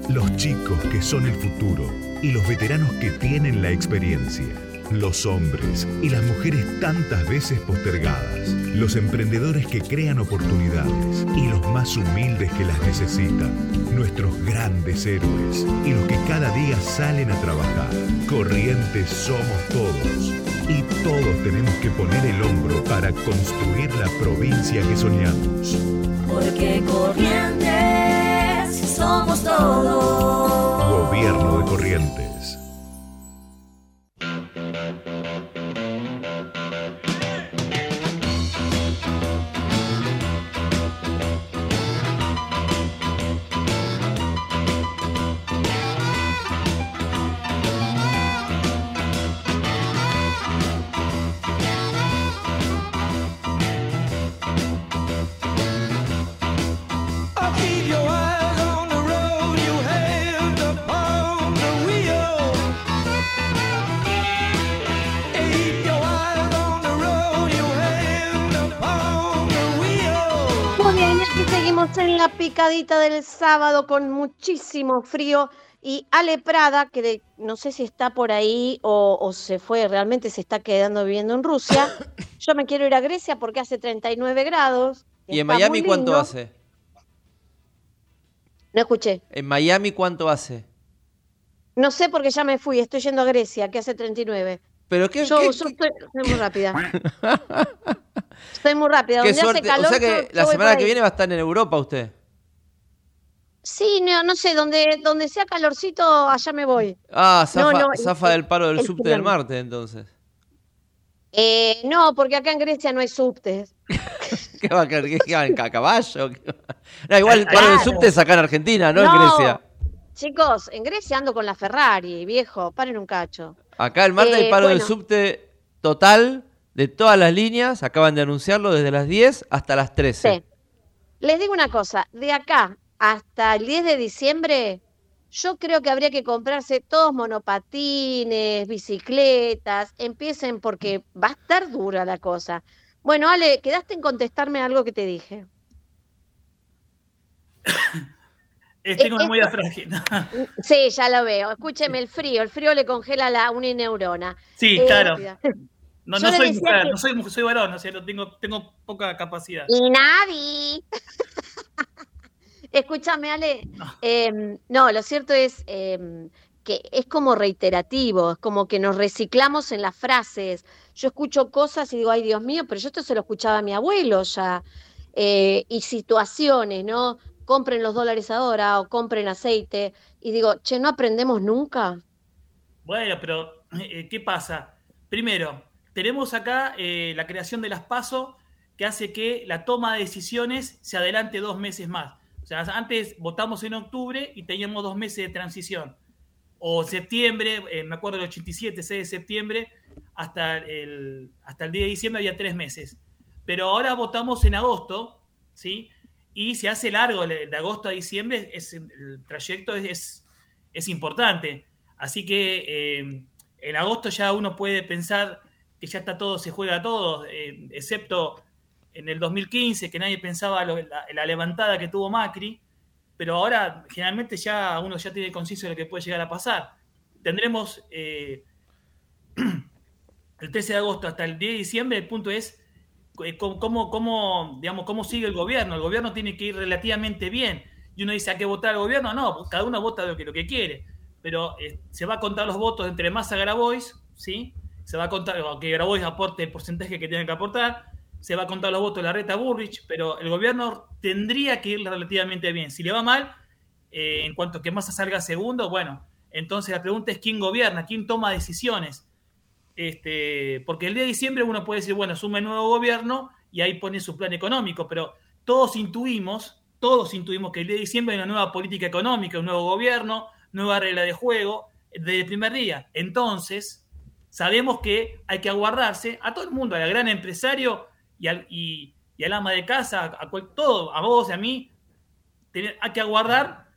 Los chicos que son el futuro y los veteranos que tienen la experiencia. Los hombres y las mujeres tantas veces postergadas. Los emprendedores que crean oportunidades y los más humildes que las necesitan. Nuestros grandes héroes y los que cada día salen a trabajar. Corrientes somos todos. Y todos tenemos que poner el hombro para construir la provincia que soñamos. Porque corrientes somos todos. Gobierno de Corrientes. Picadita del sábado con muchísimo frío y Ale Prada, que de- no sé si está por ahí o, o se fue, realmente se está quedando viviendo en Rusia. Yo me quiero ir a Grecia porque hace 39 grados. ¿Y en Miami cuánto hace? No escuché. ¿En Miami cuánto hace? No sé porque ya me fui, estoy yendo a Grecia, que hace 39. ¿Pero qué, Yo, qué- yo estoy, soy muy rápida. Estoy muy rápida. qué Donde hace suerte? calor, o sea que yo- la semana que viene va a estar en Europa usted. Sí, no, no sé, donde, donde sea calorcito, allá me voy. Ah, zafa, no, zafa el- del paro del el subte del plan. martes, entonces. Eh, no, porque acá en Grecia no hay subtes. ¿Qué va a? ¿Qué, qué ca- caballo? No, igual el paro del subte es acá en Argentina, no, en. Grecia. Chicos, en Grecia ando con la Ferrari, viejo, paren un cacho. Acá el martes hay Eh, paro del subte total de todas las líneas. Acaban de anunciarlo desde las 10 hasta las 13. Sí. Les digo una cosa, de acá hasta el 10 de diciembre, yo creo que habría que comprarse todos monopatines, bicicletas, empiecen porque va a estar dura la cosa. Bueno, Ale, quedaste en contestarme algo que te dije. Eh, tengo Eh, memoria esto- frágil. Sí, ya lo veo. Escúcheme, el frío, el frío le congela la, una neurona. Sí, Eh, claro. No, soy mujer, que- no soy, soy varón, o sea, tengo, tengo poca capacidad. Y nadie. Escúchame, Ale. em, no, lo cierto es em, que es como reiterativo, es como que nos reciclamos en las frases. Yo escucho cosas y digo, ay Dios mío, pero yo esto se lo escuchaba a mi abuelo ya. Eh, y situaciones, ¿no? Compren los dólares ahora o compren aceite. Y digo, che, ¿no aprendemos nunca? Bueno, pero eh, ¿qué pasa? Primero, tenemos acá eh, la creación de las PASO que hace que la toma de decisiones se adelante dos meses más. O sea, antes votamos en octubre y teníamos dos meses de transición. O septiembre, eh, me acuerdo del 87, 6 de septiembre, hasta el, hasta el día de diciembre había tres meses. Pero ahora votamos en agosto, ¿sí? Y se hace largo de agosto a diciembre, es, el trayecto es, es, es importante. Así que eh, en agosto ya uno puede pensar que ya está todo, se juega todo, eh, excepto en el 2015, que nadie pensaba lo- la, levantada que tuvo Macri, pero ahora generalmente ya uno ya tiene conciencia de lo que puede llegar a pasar. Tendremos eh, el 13 de agosto hasta el 10 de diciembre, el punto es eh, cómo, cómo, digamos, cómo sigue el gobierno. El gobierno tiene que ir relativamente bien. Y uno dice, ¿a qué votar al gobierno? No, cada uno vota lo que, lo que quiere. Pero eh, se va a contar los votos entre Massa Grabois, ¿sí? Se va a contar que Grabois aporte el porcentaje que tiene que aportar. Se va a contar los votos de la reta Burrich, pero el gobierno tendría que ir relativamente bien. Si le va mal, eh, en cuanto que Massa salga segundo, bueno, entonces la pregunta es quién gobierna, quién toma decisiones. Este, porque el día de diciembre uno puede decir, bueno, asume el nuevo gobierno y ahí pone su plan económico, pero todos intuimos, todos intuimos que el día de diciembre hay una nueva política económica, un nuevo gobierno, nueva regla de juego desde el primer día. Entonces, sabemos que hay que aguardarse a todo el mundo, al gran empresario y al, y, y al ama de casa, a, cual- todo, a vos y a mí, tener- hay que aguardar,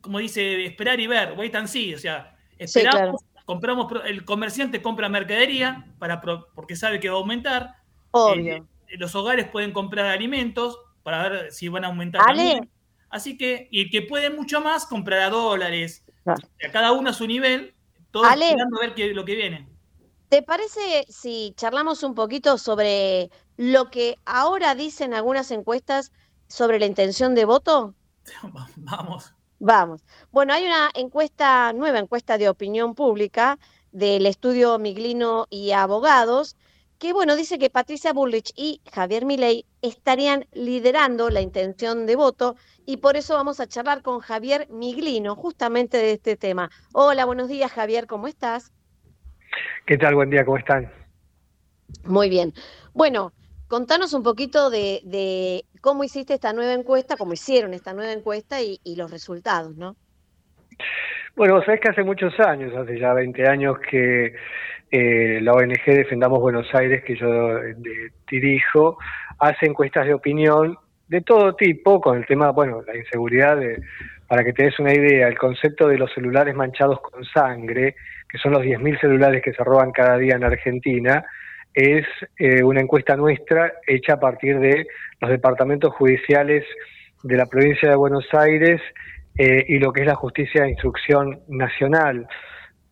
como dice, esperar y ver, wait and see, o sea, Sí, esperamos, claro. compramos, el comerciante compra mercadería para porque sabe que va a aumentar. Obvio. Eh, los hogares pueden comprar alimentos para ver si van a aumentar también. Así que, y el que puede mucho más, comprará dólares. A cada uno a su nivel, todos esperando a ver qué, lo que viene. ¿Te parece si charlamos un poquito sobre lo que ahora dicen algunas encuestas sobre la intención de voto? Vamos. Vamos. Bueno, hay una encuesta, nueva encuesta de opinión pública del estudio Miglino y Abogados, que bueno, dice que Patricia Bullrich y Javier Milei estarían liderando la intención de voto y por eso vamos a charlar con Javier Miglino justamente de este tema. Hola, buenos días Javier, ¿cómo estás? ¿Qué tal? Buen día, ¿cómo están? Muy bien. Bueno, contanos un poquito de, de cómo hiciste esta nueva encuesta, cómo hicieron esta nueva encuesta y, y los resultados, ¿no? Bueno, sabes que hace muchos años, hace ya 20 años que eh, la ONG Defendamos Buenos Aires, que yo eh, dirijo, hace encuestas de opinión de todo tipo con el tema, bueno, la inseguridad, de, para que te des una idea, el concepto de los celulares manchados con sangre, que son los 10.000 celulares que se roban cada día en Argentina, es eh, una encuesta nuestra hecha a partir de los departamentos judiciales de la provincia de Buenos Aires eh, y lo que es la justicia de instrucción nacional,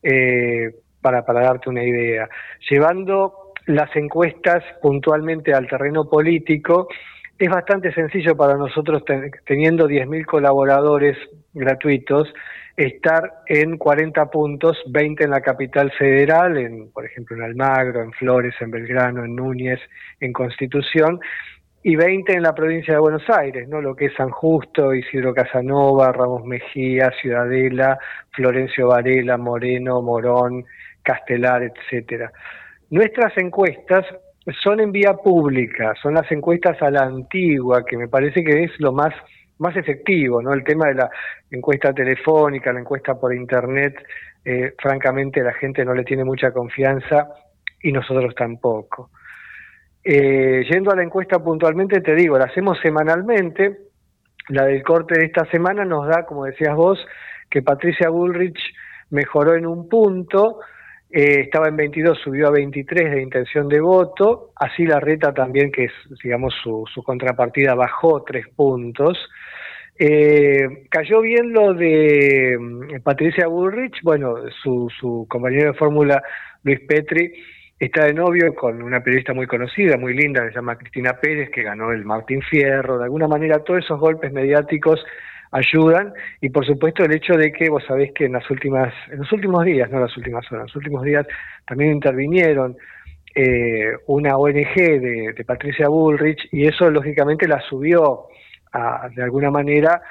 eh, para, para darte una idea. Llevando las encuestas puntualmente al terreno político, es bastante sencillo para nosotros, teniendo 10.000 colaboradores gratuitos, estar en 40 puntos, 20 en la capital federal, en, por ejemplo en Almagro, en Flores, en Belgrano, en Núñez, en Constitución, y 20 en la provincia de Buenos Aires, ¿no? Lo que es San Justo, Isidro Casanova, Ramos Mejía, Ciudadela, Florencio Varela, Moreno, Morón, Castelar, etcétera. Nuestras encuestas son en vía pública, son las encuestas a la antigua, que me parece que es lo más más efectivo, ¿no? El tema de la encuesta telefónica, la encuesta por internet, eh, francamente la gente no le tiene mucha confianza y nosotros tampoco. Eh, yendo a la encuesta puntualmente, te digo, la hacemos semanalmente. La del corte de esta semana nos da, como decías vos, que Patricia Bullrich mejoró en un punto, eh, estaba en 22, subió a 23 de intención de voto, así la reta también, que es, digamos, su, su contrapartida, bajó tres puntos. Eh, cayó bien lo de mm, Patricia Bullrich, bueno, su, su compañero de fórmula, Luis Petri, está de novio con una periodista muy conocida, muy linda, que se llama Cristina Pérez, que ganó el Martín Fierro. De alguna manera, todos esos golpes mediáticos ayudan. Y por supuesto el hecho de que vos sabés que en las últimas en los últimos días no las últimas horas en los últimos días también intervinieron eh, una ONG de, Patricia Bullrich y eso lógicamente la subió a, de alguna manera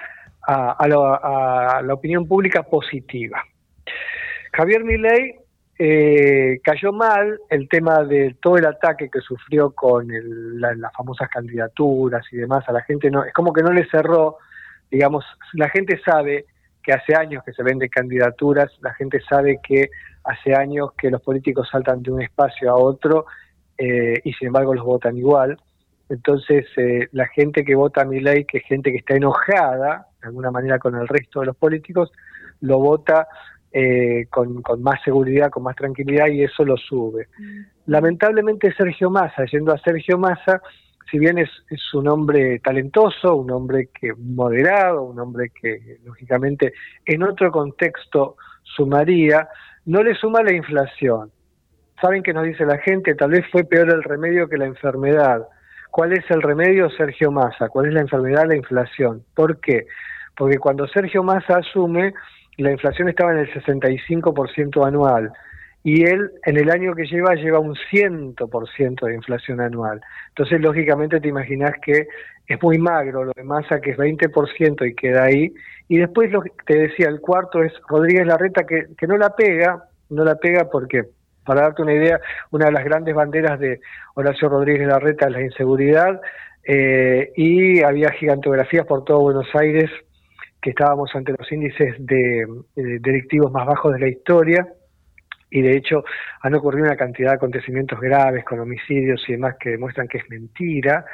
a, a, la opinión pública positiva. Javier Milei eh, cayó mal el tema de todo el ataque que sufrió con las famosas candidaturas y demás. A la gente no es como que no le cerró digamos la gente sabe que hace años que se venden candidaturas la gente sabe que hace años que los políticos saltan de un espacio a otro eh, y sin embargo los votan igual entonces eh, la gente que vota a mi ley que es gente que está enojada de alguna manera con el resto de los políticos lo vota eh, con, más seguridad, con más tranquilidad y eso lo sube. Mm. Lamentablemente Sergio Massa, yendo a Sergio Massa, si bien es, un hombre talentoso, un hombre que moderado, un hombre que lógicamente en otro contexto sumaría, no le suma la inflación. Saben que nos dice la gente, tal vez fue peor el remedio que la enfermedad. ¿Cuál es el remedio, Sergio Massa? ¿Cuál es la enfermedad? La inflación. ¿Por qué? Porque cuando Sergio Massa asume, la inflación estaba en el 65% anual y él en el año que lleva lleva un 100% de inflación anual. Entonces, lógicamente te imaginas que es muy magro lo de masa, que es 20% y queda ahí. Y después lo que te decía, el cuarto es Rodríguez Larreta, que, que no la pega, no la pega porque, para darte una idea, una de las grandes banderas de Horacio Rodríguez Larreta es la inseguridad, eh, y había gigantografías por todo Buenos Aires que estábamos ante los índices de, delictivos más bajos de la historia y de hecho han ocurrido una cantidad de acontecimientos graves con homicidios y demás que demuestran que es mentira,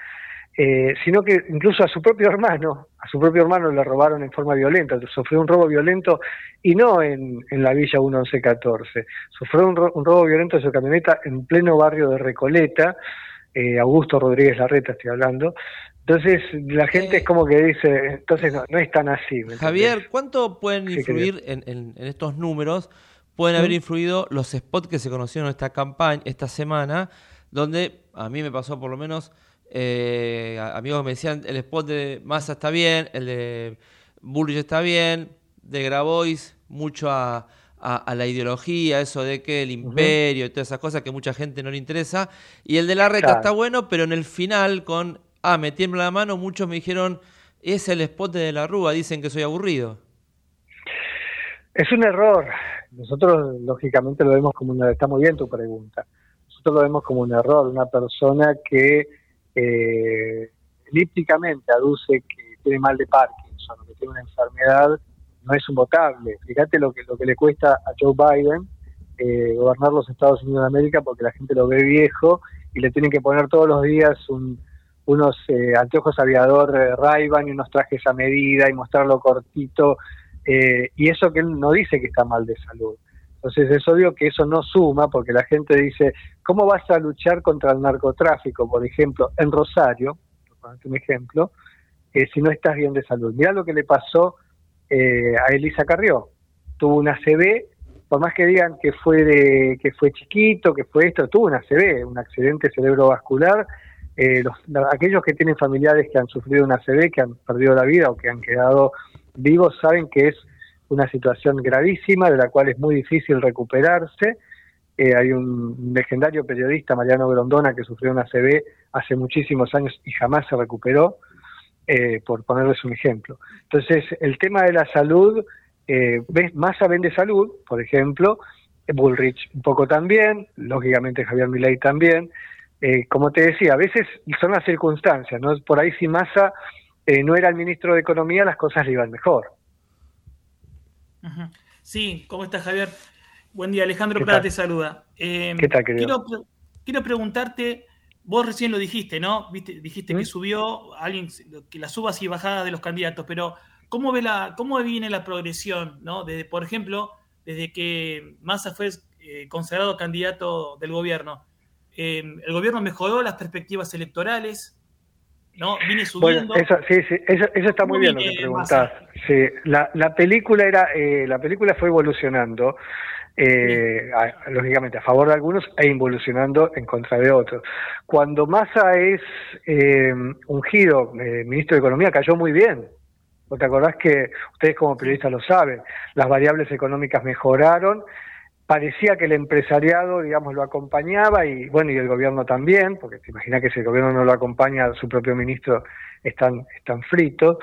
eh, sino que incluso a su propio hermano, a su propio hermano le robaron en forma violenta, sufrió un robo violento y no en, la Villa 1114, sufrió un, un, robo violento de su camioneta en pleno barrio de Recoleta, eh, Augusto Rodríguez Larreta estoy hablando, entonces la gente es como que dice, entonces no, no es tan así. Javier, ¿cuánto pueden influir en, estos números? Pueden haber influido los spots que se conocieron esta campaña, esta semana, donde a mí me pasó por lo menos, eh, amigos me decían, el spot de Massa está bien, el de Bullrich está bien, de Grabois mucho a, la ideología, eso de que el imperio y todas esas cosas que mucha gente no le interesa, y el de la reta está bueno, pero en el final con ah, me tiembla la mano, muchos me dijeron, es el spot de la Rúa, dicen que soy aburrido. Es un error. Nosotros, lógicamente, lo vemos como una. Está muy bien tu pregunta. Nosotros lo vemos como un error. Una persona que eh, elípticamente aduce que tiene mal de Parkinson o que tiene una enfermedad, no es un votable. Fíjate lo que, lo que le cuesta a Joe Biden eh, gobernar los Estados Unidos de América porque la gente lo ve viejo y le tienen que poner todos los días un, unos eh, anteojos aviador eh, ray y unos trajes a medida y mostrarlo cortito, eh, y eso que él no dice que está mal de salud. Entonces es obvio que eso no suma porque la gente dice, ¿cómo vas a luchar contra el narcotráfico, por ejemplo, en Rosario, por un ejemplo, eh, si no estás bien de salud. Mirá lo que le pasó eh, a Elisa Carrió. Tuvo una CB, por más que digan que fue de, que fue chiquito, que fue esto, tuvo una CB, un accidente cerebrovascular. Eh, los, aquellos que tienen familiares que han sufrido una CB, que han perdido la vida o que han quedado vivos, saben que es una situación gravísima de la cual es muy difícil recuperarse. Eh, hay un legendario periodista, Mariano Grondona, que sufrió una CB hace muchísimos años y jamás se recuperó, eh, por ponerles un ejemplo. Entonces, el tema de la salud, eh, Massa vende salud, por ejemplo, Bullrich un poco también, lógicamente Javier Milei también. Eh, como te decía, a veces son las circunstancias, ¿no? Por ahí si Massa no era el ministro de Economía, las cosas le iban mejor. Sí, ¿cómo estás, Javier? Buen día, Alejandro Plata te saluda. Eh, ¿Qué tal, querido? Quiero, quiero, preguntarte, vos recién lo dijiste, ¿no? ¿Viste? Dijiste que ¿Mm? subió alguien, que las subas y bajadas de los candidatos, pero ¿cómo, ve la, cómo viene la progresión, ¿no? Desde, por ejemplo, desde que Massa fue eh, considerado candidato del gobierno, eh, ¿el gobierno mejoró las perspectivas electorales? ¿No? Viene subiendo. Bueno, eso, sí, sí, eso, está muy bien lo que preguntás. Sí, la, la película era, eh, la película fue evolucionando. Eh, lógicamente a favor de algunos e involucionando en contra de otros. Cuando Massa es eh, ungido eh, ministro de Economía, cayó muy bien. ¿Te acordás que ustedes como periodistas lo saben? Las variables económicas mejoraron, parecía que el empresariado, digamos, lo acompañaba y bueno, y el gobierno también, porque te imaginas que si el gobierno no lo acompaña, su propio ministro están, están fritos.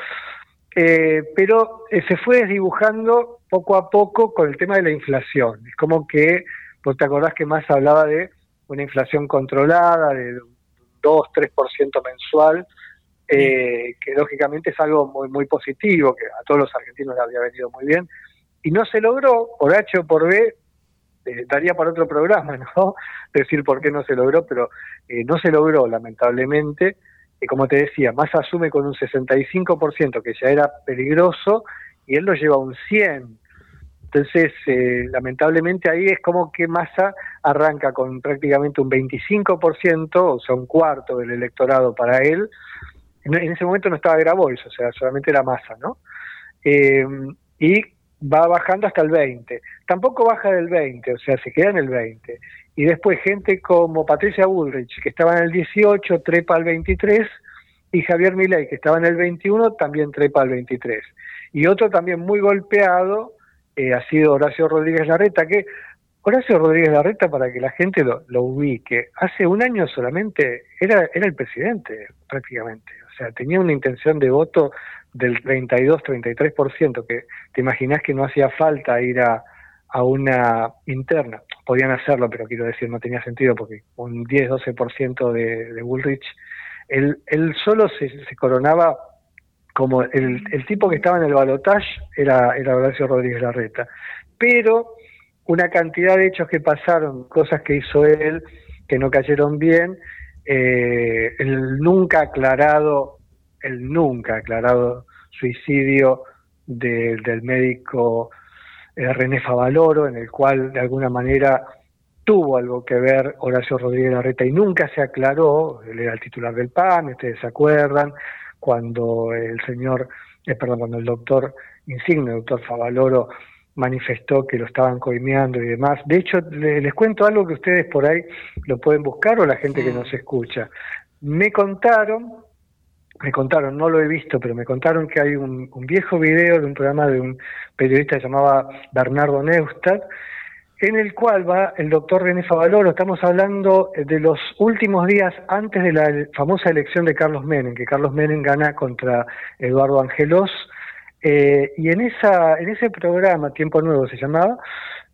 Eh, pero eh, se fue desdibujando poco a poco con el tema de la inflación. Es como que, vos te acordás que más hablaba de una inflación controlada, de 2-3% mensual, eh, que lógicamente es algo muy, muy positivo, que a todos los argentinos le había venido muy bien, y no se logró, por H o por B, daría para otro programa, ¿no? Decir por qué no se logró, pero eh, no se logró, lamentablemente. Y como te decía, Massa asume con un 65%, que ya era peligroso, y él lo lleva a un 100%. Entonces, eh, lamentablemente ahí es como que Massa arranca con prácticamente un 25%, o sea, un cuarto del electorado para él. En, ese momento no estaba Grabois, o sea, solamente era Massa, ¿no? y va bajando hasta el 20. Tampoco baja del 20, o sea, se queda en el 20. Y después gente como Patricia Bullrich, que estaba en el 18, trepa al 23, y Javier Milei, que estaba en el 21, también trepa al 23. Y otro también muy golpeado eh, ha sido Horacio Rodríguez Larreta, que Horacio Rodríguez Larreta, para que la gente lo, lo ubique, hace un año solamente era, era el presidente, prácticamente. O sea, tenía una intención de voto del 32-33%, que te imaginas que no hacía falta ir a, a una interna. Podían hacerlo, pero quiero decir, no tenía sentido porque un 10-12% de, de Bullrich, él, él solo se, se coronaba como el, el, tipo que estaba en el balotaje era, era Horacio Rodríguez Larreta. Pero una cantidad de hechos que pasaron, cosas que hizo él que no cayeron bien, eh, el nunca aclarado el nunca aclarado suicidio del médico eh, René Favaloro, en el cual de alguna manera tuvo algo que ver Horacio Rodríguez Larreta y nunca se aclaró, él era el titular del PAN, ustedes se acuerdan, cuando el señor, eh, perdón, cuando el doctor insigne, el doctor Favaloro, manifestó que lo estaban coimeando y demás. De hecho, les, cuento algo que ustedes por ahí lo pueden buscar o la gente que nos escucha. Me contaron me contaron, no lo he visto, pero me contaron que hay un, viejo video de un programa de un periodista llamado Bernardo Neustadt, en el cual va el doctor René Favaloro, estamos hablando de los últimos días antes de la famosa elección de Carlos Menem, que Carlos Menem gana contra Eduardo Angelos, eh, y en, esa, en ese programa, Tiempo Nuevo se llamaba,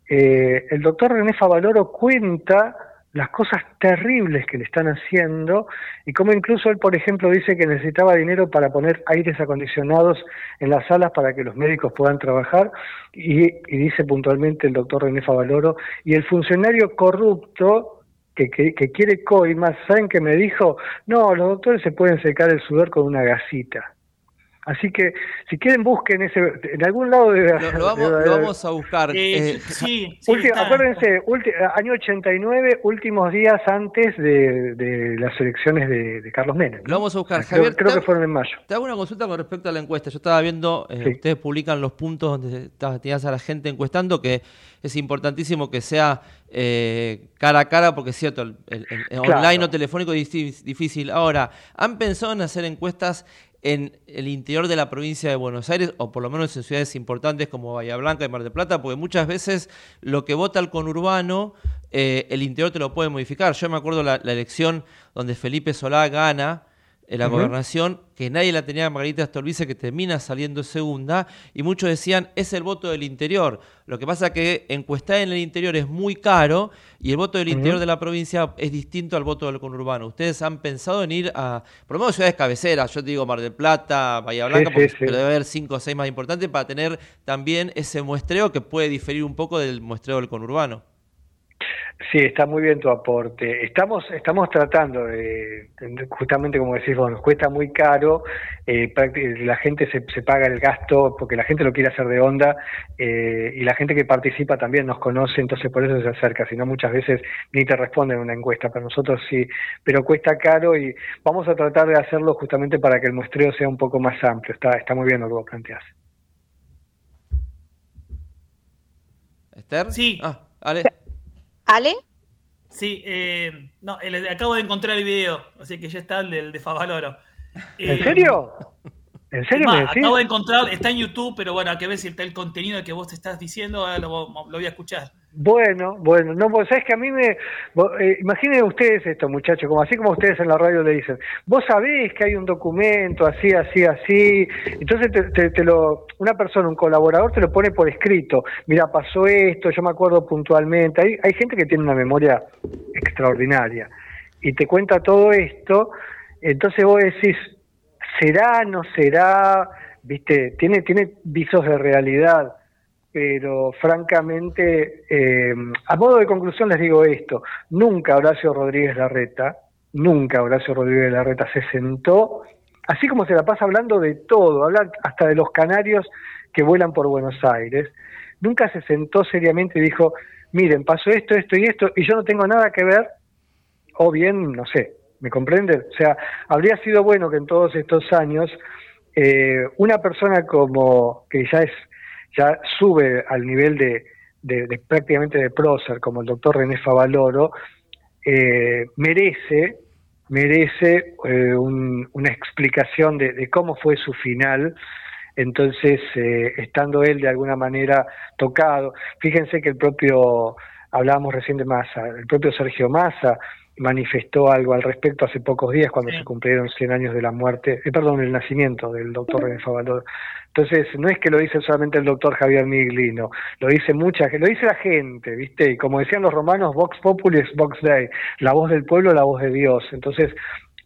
eh, el doctor René Favaloro cuenta las cosas terribles que le están haciendo y como incluso él, por ejemplo, dice que necesitaba dinero para poner aires acondicionados en las salas para que los médicos puedan trabajar y, dice puntualmente el doctor René Favaloro y el funcionario corrupto que, que, que quiere coimas, ¿saben que me dijo? No, los doctores se pueden secar el sudor con una gasita. Así que si quieren busquen ese, en algún lado debe Lo, lo vamos, lo vamos a buscar. Eh, Eh, sí, Ulti- está. acuérdense, ulti- año 89, últimos días antes de, de las elecciones de, de Carlos Menem. ¿no? Lo vamos a buscar. Creo, Javier, creo te- que fueron en mayo. Te hago una consulta con respecto a la encuesta. Yo estaba viendo, eh, Sí. ustedes publican los puntos donde está- tenías a la gente encuestando, que es importantísimo que sea eh, cara a cara, porque es cierto, el, el- el Claro. online o telefónico es difí- difícil. Ahora, ¿han pensado en hacer encuestas en el interior de la provincia de Buenos Aires, o por lo menos en ciudades importantes como Bahía Blanca y Mar del Plata? Porque muchas veces lo que vota el conurbano, eh, el interior te lo puede modificar. Yo me acuerdo la, la elección donde Felipe Solá gana en la gobernación, que nadie la tenía Margarita Stolbizer, que termina saliendo segunda, y muchos decían, es el voto del interior. Lo que pasa que encuestar en el interior es muy caro, y el voto del interior de la provincia es distinto al voto del conurbano. ¿Ustedes han pensado en ir a, por lo menos ciudades cabeceras, yo te digo Mar del Plata, Bahía Blanca, Sí, porque sí, sí. pero debe haber cinco o seis más importantes, para tener también ese muestreo que puede diferir un poco del muestreo del conurbano? Sí, está muy bien tu aporte. Estamos, estamos tratando de, justamente como decís vos, nos cuesta muy caro, eh, la gente se, se paga el gasto porque la gente lo quiere hacer de onda eh, y la gente que participa también nos conoce, entonces por eso se acerca, si no muchas veces ni te responden una encuesta, pero nosotros sí, pero cuesta caro y vamos a tratar de hacerlo justamente para que el muestreo sea un poco más amplio. Está, está muy bien lo que vos planteás. ¿Esther? Sí. Ah, Ale. ¿Ale? Sí, eh, no, el- acabo de encontrar el video, así que ya está el del de Favaloro. ¿En Eh, serio? ¿En serio me decís? acabo de encontrar, está en YouTube, pero bueno, hay que ver si está el contenido que vos te estás diciendo, ahora lo, lo voy a escuchar. Bueno, bueno, no, vos sabés que a mí me. vos, eh, imaginen ustedes esto, muchachos, como así como ustedes en la radio le dicen, vos sabés que hay un documento así, así, así. Entonces, te, te- te lo, una persona, un colaborador, te lo pone por escrito. Mira, pasó esto, yo me acuerdo puntualmente. Hay, hay gente que tiene una memoria extraordinaria y te cuenta todo esto. Entonces, vos decís, ¿será, no será? ¿Viste? Tiene, tiene visos de realidad pero francamente, eh, a modo de conclusión les digo esto, nunca Horacio Rodríguez Larreta, nunca Horacio Rodríguez Larreta se sentó, así como se la pasa hablando de todo, habla hasta de los canarios que vuelan por Buenos Aires, nunca se sentó seriamente y dijo, miren, pasó esto, esto y esto, y yo no tengo nada que ver, o bien, no sé, ¿me comprenden? O sea, habría sido bueno que en todos estos años eh, una persona como, que ya es ya sube al nivel de, de- prácticamente de prócer, como el doctor René Favaloro, eh, merece, merece eh, un- una explicación de, cómo fue su final. Entonces, estando él de alguna manera tocado, fíjense que el propio, hablábamos recién de Massa, el propio Sergio Massa manifestó algo al respecto hace pocos días cuando se cumplieron 100 años de la muerte, eh, perdón, el nacimiento del doctor René Favaloro. Entonces, no es que lo dice solamente el doctor Javier Miglino, lo dice mucha gente, lo dice la gente, ¿viste? Y como decían los romanos, Vox Populi es Vox Dei, la voz del pueblo, la voz de Dios. Entonces,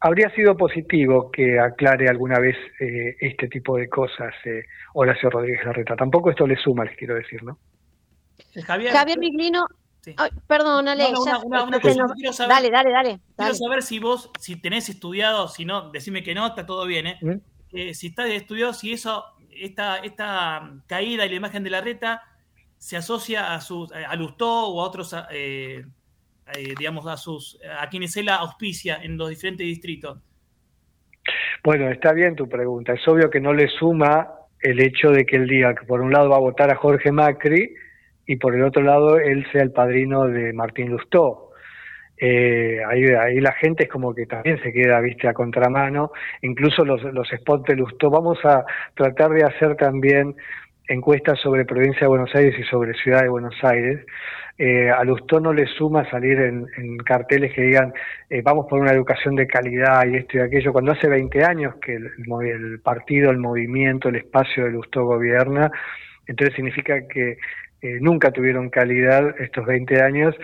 habría sido positivo que aclare alguna vez eh, este tipo de cosas eh, Horacio Rodríguez Larreta. Tampoco esto le suma, les quiero decir, ¿no? Javier, Javier Miglino. Ay, perdón, Ale. No, no, ya- una- una- una se cosa, nos- quiero saber- dale, dale, dale. Quiero dale. saber si vos, si tenés estudiado, si no, decime que no, está todo bien, ¿eh? ¿Mm? Eh, si estás estudiado, si eso, esta, esta caída y la imagen de la reta se asocia a sus, a Lustó o a otros, eh, eh, digamos, a sus, a quienes él auspicia en los diferentes distritos. Bueno, está bien tu pregunta. Es obvio que no le suma el hecho de que él diga que por un lado va a votar a Jorge Macri y por el otro lado él sea el padrino de Martín Lustó. Eh, ahí, ahí la gente es como que también se queda, viste, a contramano. Incluso los, los spots de Lustó. Vamos a tratar de hacer también encuestas sobre provincia de Buenos Aires y sobre ciudad de Buenos Aires. Eh, a Lustó no le suma salir en, en carteles que digan eh, vamos por una educación de calidad y esto y aquello, cuando hace 20 años que el, partido, el movimiento, el espacio de Lustó gobierna, entonces significa que eh, nunca tuvieron calidad estos 20 años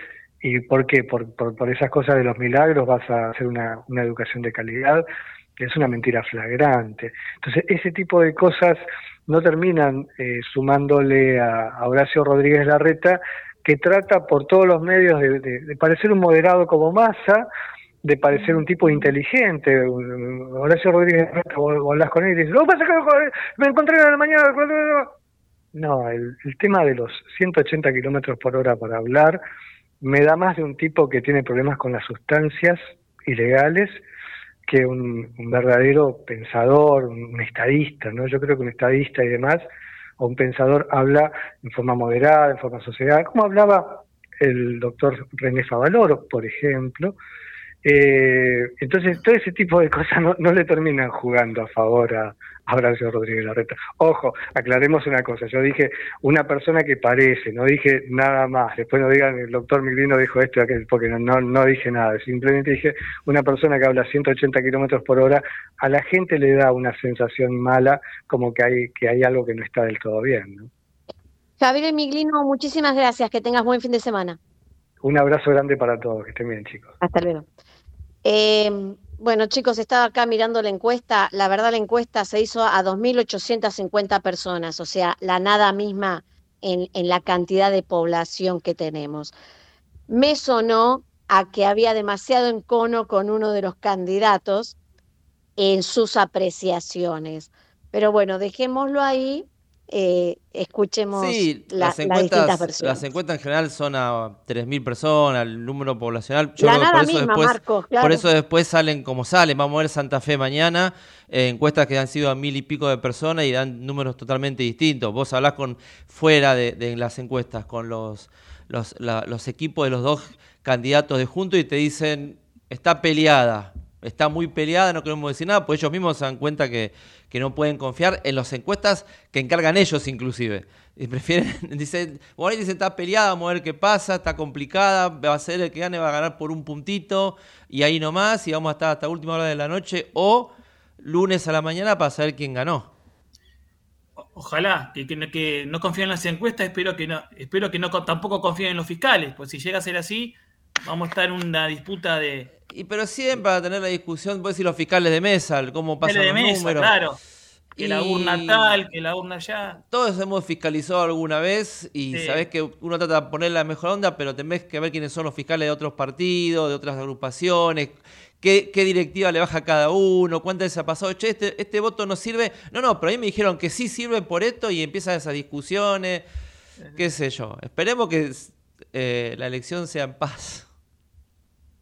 ¿Y por qué? Por, por, por esas cosas de los milagros vas a hacer una, una educación de calidad. Es una mentira flagrante. Entonces, ese tipo de cosas no terminan eh, sumándole a, Horacio Rodríguez Larreta, que trata por todos los medios de, de- parecer un moderado como masa, de parecer un tipo inteligente. Horacio Rodríguez, vos, vos con él y dices, "No, pasa me encontré en la mañana. No, el, tema de los 180 kilómetros por hora para hablar me da más de un tipo que tiene problemas con las sustancias ilegales que un, un verdadero pensador, un estadista, ¿no? Yo creo que un estadista y demás, o un pensador habla en forma moderada, en forma sosegada, como hablaba el doctor René Favaloro, por ejemplo. Eh, entonces, todo ese tipo de cosas no, no le terminan jugando a favor a, a Horacio Rodríguez Larreta. Ojo, aclaremos una cosa. Yo dije una persona que parece, no dije nada más. Después no digan el doctor Miglino dijo esto y aquello, porque no, no, no dije nada. Simplemente dije una persona que habla 180 kilómetros por hora, a la gente le da una sensación mala, como que hay, que hay algo que no está del todo bien. ¿no? Javier Miglino, muchísimas gracias. Que tengas buen fin de semana. Un abrazo grande para todos. Que estén bien, chicos. Hasta luego. Eh, bueno, chicos, estaba acá mirando la encuesta. La verdad, la encuesta se hizo a 2.850 personas, o sea, la nada misma en, en la cantidad de población que tenemos. Me sonó a que había demasiado encono con uno de los candidatos en sus apreciaciones. Pero bueno, dejémoslo ahí, eh, escuchemos Sí, la- las, las distintas encuestas, versiones. las encuestas en general son a 3.000 personas, el número poblacional. La creo que nada por eso misma, después, Marcos, claro. Por eso después salen como salen. Vamos a ver Santa Fe mañana, eh, encuestas que han sido a mil y pico de personas y dan números totalmente distintos. Vos hablás con fuera de, de las encuestas con los, los, la- los equipos de los dos candidatos de juntos y te dicen, está peleada. Está muy peleada, no queremos decir nada, pues ellos mismos se dan cuenta que, que no pueden confiar en las encuestas que encargan ellos inclusive. Y prefieren, dicen, bueno, dicen, está peleada, vamos a ver qué pasa, está complicada, va a ser el que gane, va a ganar por un puntito, y ahí nomás, y vamos a estar hasta última hora de la noche, o lunes a la mañana para saber quién ganó. Ojalá que, que no- confíen en las encuestas, espero que no, espero que no co- tampoco confíen en los fiscales, pues si llega a ser así, vamos a estar en una disputa de, Y pero siempre para tener la discusión, puedes decir los fiscales de mesa, el cómo pasan de los mesa, números. claro. Que la Y- urna tal, que la urna allá. Todos hemos fiscalizado alguna vez y Sí. sabés que uno trata de poner la mejor onda, pero tenés que ver quiénes son los fiscales de otros partidos, de otras agrupaciones, qué, qué directiva le baja a cada uno, cuántas veces ha pasado, che, este, este voto no sirve. No, no, pero a mí me dijeron que sí sirve por esto y empiezan esas discusiones, qué sé yo. Esperemos que eh, la elección sea en paz.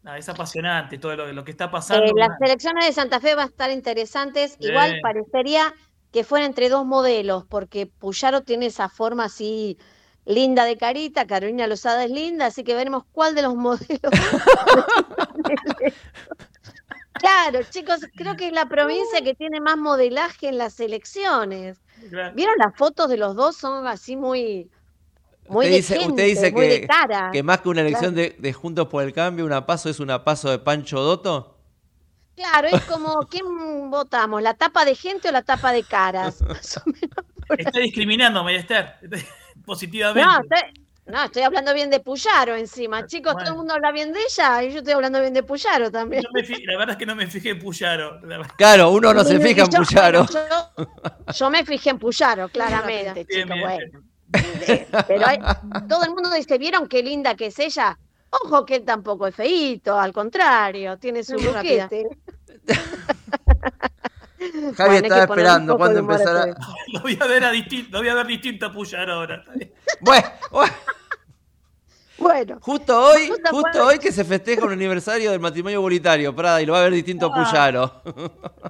Ah, es apasionante todo lo, lo que está pasando. Eh, las Una- elecciones de Santa Fe van a estar interesantes. Igual parecería que fuera entre dos modelos, porque Puyaro tiene esa forma así linda de carita, Carolina Lozada es linda, así que veremos cuál de los modelos. claro, chicos, creo que es la provincia que tiene más modelaje en las elecciones. Claro. ¿Vieron las fotos de los dos? Son así muy, muy usted de dice, gente, usted dice muy que, de cara. que más que una elección Claro. de, de Juntos por el Cambio, una paso es una paso de Pancho Dotto. Claro, es como, ¿quién votamos? ¿La tapa de gente o la tapa de caras? Más o menos. Está discriminando, María Esther, positivamente. No, estoy, no, estoy hablando bien de Puyaro encima. Chicos, todo el mundo habla bien de ella y yo estoy hablando bien de Puyaro también. No me fi- la verdad es que no me fijé en Puyaro. Claro, uno no se fija en Puyaro. Yo, yo me fijé en Puyaro, claramente, Bien, chicos, bien. bueno. Pero hay- todo el mundo dice, ¿vieron qué linda que es ella? Ojo que él tampoco es feíto, al contrario, tiene su boquete. Javi Bueno, estaba esperando cuando empezara. Lo voy a ver, a distin- lo voy a ver distinto a Puyaro ahora. Bueno, bueno, Bueno, justo hoy, Justo hoy que se festeja un aniversario del matrimonio igualitario, Prada, y lo va a ver distinto a Ah. Puyaro.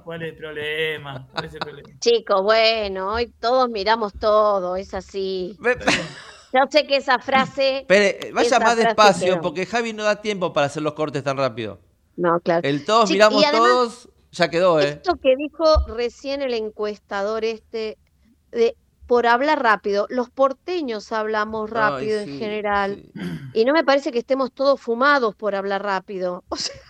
¿Cuál es el problema? ¿Cuál es el problema? chicos, bueno, hoy todos miramos todo, es así. Yo sé que esa frase. Espere, vaya esa más despacio, quedó. porque Javi no da tiempo para hacer los cortes tan rápido. No, claro. El todos Sí, miramos además- todos, ya quedó, ¿eh? Esto que dijo recién el encuestador este, de por hablar rápido, los porteños hablamos Ay, rápido en sí, general, y no me parece que estemos todos fumados por hablar rápido. O sea,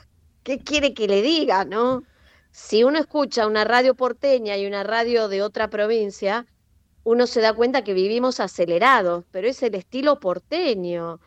¿qué quiere que le diga, no? Si uno escucha una radio porteña y una radio de otra provincia, uno se da cuenta que vivimos acelerados, pero es el estilo porteño.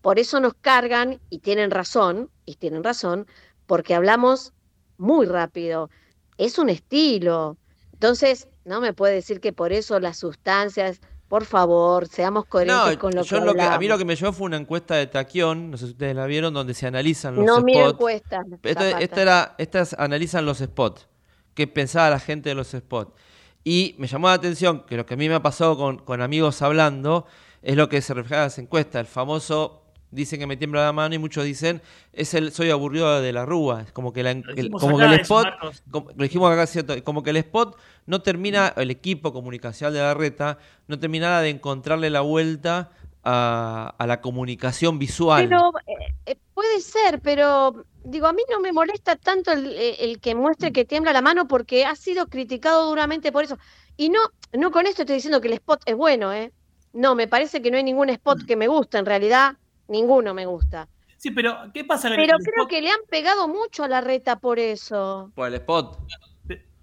Por eso nos cargan, y tienen razón, y tienen razón, porque hablamos muy rápido. Es un estilo. Entonces, no me puede decir que por eso las sustancias, Por favor, seamos coherentes No, con lo yo que lo que, a mí lo que me llevó fue una encuesta de Taquión, no sé si ustedes la vieron, donde se analizan los No spots. encuestas. Esto- Zapata. esta era, estas analizan los spots. ¿Qué pensaba la gente de los spots? Y me llamó la atención que lo que a mí me ha pasado con, con amigos hablando es lo que se refleja en las encuestas. El famoso dicen que me tiembla la mano y muchos dicen es el soy aburrido de la rúa. Es como que, la- el, como que el spot, como, lo dijimos acá, ¿cierto? como que el spot no termina, el equipo comunicacional de la reta no terminara de encontrarle la vuelta a, a la comunicación visual. Pero eh, eh, puede ser, pero digo, a mí no me molesta tanto el, eh, el que muestre que tiembla la mano porque ha sido criticado duramente por eso. Y no, no con esto estoy diciendo que el spot es bueno, ¿eh? No, me parece que no hay ningún spot que me guste, en realidad, ninguno me gusta. Sí, pero ¿qué pasa? con Pero el creo spot? que le han pegado mucho a la reta por eso. Por el spot.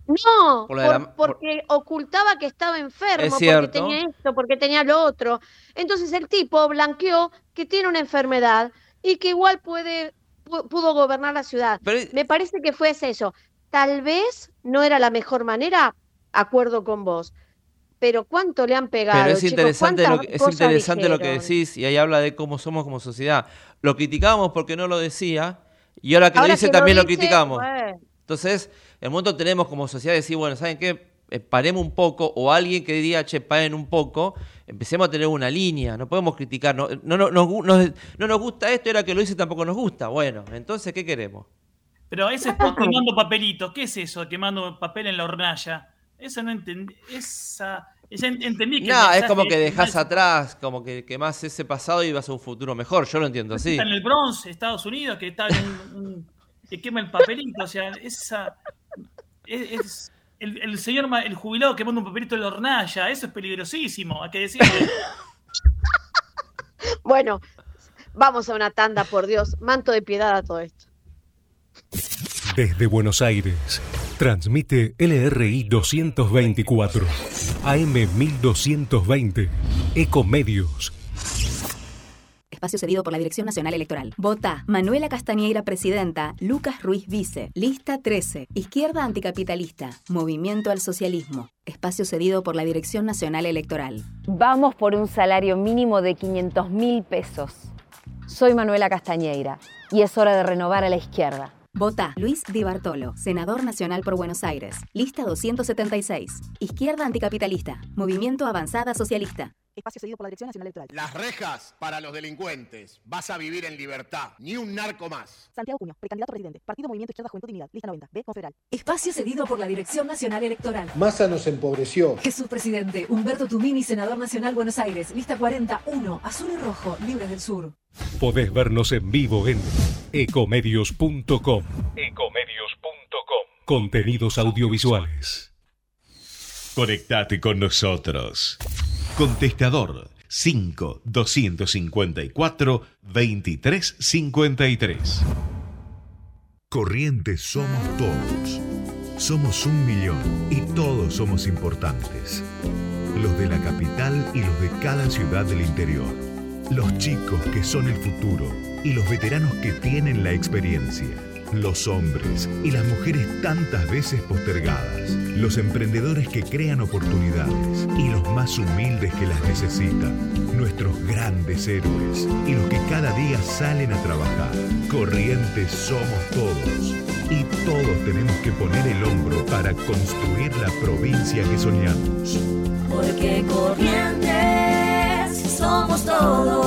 No, Por la- porque ocultaba que estaba enfermo, Es porque tenía esto, porque tenía lo otro. Entonces el tipo blanqueó que tiene una enfermedad y que igual puede pu- pudo gobernar la ciudad. Me parece que fue eso. Tal vez no era la mejor manera, acuerdo con vos. Pero cuánto le han pegado, Pero es chicos, interesante, lo, que- es cosas interesante lo que dijeron. decís y ahí habla de cómo somos como sociedad. Lo criticábamos porque no lo decía y ahora que Ahora lo dice que también lo dice, criticamos. bueno. Entonces, en un momento tenemos como sociedad decir, bueno, ¿saben qué? Eh, paremos un poco o alguien que diría, che, paren un poco, empecemos a tener una línea, no podemos criticar, no, no, no, nos- no nos gusta esto, era que lo hice tampoco nos gusta. Bueno, entonces, ¿qué queremos? Pero ese spot quemando papelitos, ¿qué es eso? Quemando papel en la hornalla. Eso no entendí. Esa. esa en- entendí que. No, es como que es dejás atrás, como que quemás ese pasado y vas a un futuro mejor, yo lo entiendo así. Está en el Bronx, Estados Unidos, que está en un, que quema el papelito. O sea, esa. Es, es- el, el señor, el jubilado quemando un papelito en la hornalla. Eso es peligrosísimo, hay que decirlo. Bueno, vamos a una tanda, por Dios. Manto de piedad a todo esto. Desde Buenos Aires, transmite LRI 224, AM 1220, Ecomedios. Espacio cedido por la Dirección Nacional Electoral. Vota Manuela Castañeira, presidenta. Lucas Ruiz, vice. Lista 13. Izquierda anticapitalista. Movimiento al socialismo. Espacio cedido por la Dirección Nacional Electoral. Vamos por un salario mínimo de 500 mil pesos. Soy Manuela Castañeira y es hora de renovar a la izquierda. Vota Luis Di Bartolo, senador nacional por Buenos Aires. Lista 276. Izquierda anticapitalista. Movimiento Avanzada Socialista. Espacio cedido por la Dirección Nacional Electoral. Las rejas para los delincuentes. Vas a vivir en libertad. Ni un narco más. Santiago Cuño, precandidato a presidente. Partido Movimiento Izquierda Juventud Dignidad. Lista 90. B. Confederal. Espacio cedido por la Dirección Nacional Electoral. Massa nos empobreció. Jesús Presidente, Humberto Tumini, Senador Nacional Buenos Aires, lista 41, azul y rojo, libres del sur. Podés vernos en vivo en ecomedios.com. Contenidos audiovisuales. Conectate con nosotros. Contestador 5 254 2353. Corrientes somos todos. Somos un millón y todos somos importantes. Los de la capital y los de cada ciudad del interior. Los chicos que son el futuro y los veteranos que tienen la experiencia. Los hombres y las mujeres tantas veces postergadas. Los emprendedores que crean oportunidades y los más humildes que las necesitan. Nuestros grandes héroes y los que cada día salen a trabajar. Corrientes somos todos. Y todos tenemos que poner el hombro para construir la provincia que soñamos. Porque corrientes somos todos.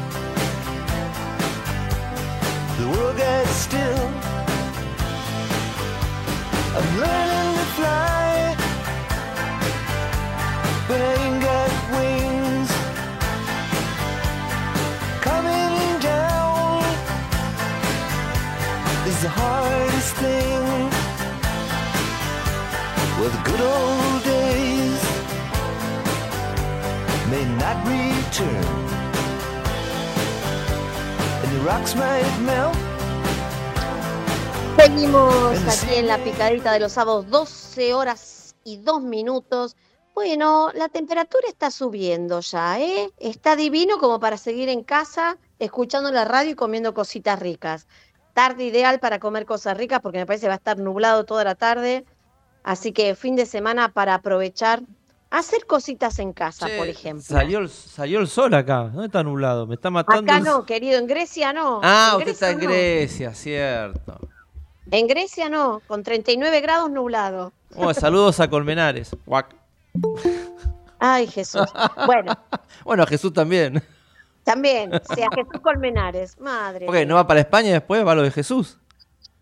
world gets still. I'm learning to fly, but I ain't got wings. Coming down is the hardest thing. Well, the good old days may not return, and the rocks might melt. Seguimos aquí en la picadita de los sábados, 12 horas y 2 minutos. Bueno, la temperatura está subiendo ya, ¿eh? Está divino como para seguir en casa, escuchando la radio y comiendo cositas ricas. Tarde ideal para comer cosas ricas porque me parece que va a estar nublado toda la tarde. Así que fin de semana para aprovechar, hacer cositas en casa, Che, por ejemplo. Salió el, salió el sol acá. ¿Dónde está nublado? Me está matando. Acá el- no, querido, en Grecia no. Ah, En usted está en no. Grecia, cierto. En Grecia no, con 39 grados nublado. Bueno, saludos a Colmenares. Guac. Ay, Jesús. Bueno, Bueno, a Jesús también. también, sea Jesús Colmenares, madre. Porque no va para España y después va lo de Jesús.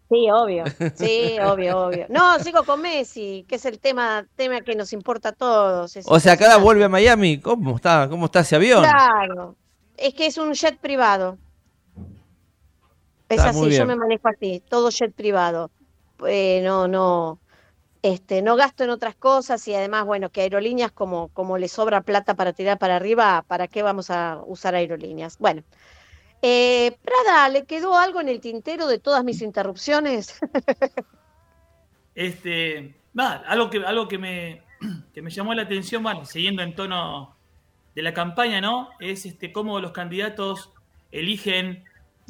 Sí, obvio. Sí, obvio, obvio. No, sigo con Messi, que es el tema, tema que nos importa a todos. es O sea, cada vuelve a Miami. ¿Cómo está? ¿Cómo está ese avión? Claro. Es que es un jet privado. Es Está así, yo me manejo así, todo jet privado. Eh, no, no, este, no gasto en otras cosas y además, bueno, que aerolíneas como, como le sobra plata para tirar para arriba, ¿para qué vamos a usar aerolíneas? Bueno, eh, Prada, ¿le quedó algo en el tintero de todas mis interrupciones? Este, va, algo que, algo que me, que me llamó la atención, bueno, siguiendo en tono de la campaña, ¿no? Es este cómo los candidatos eligen.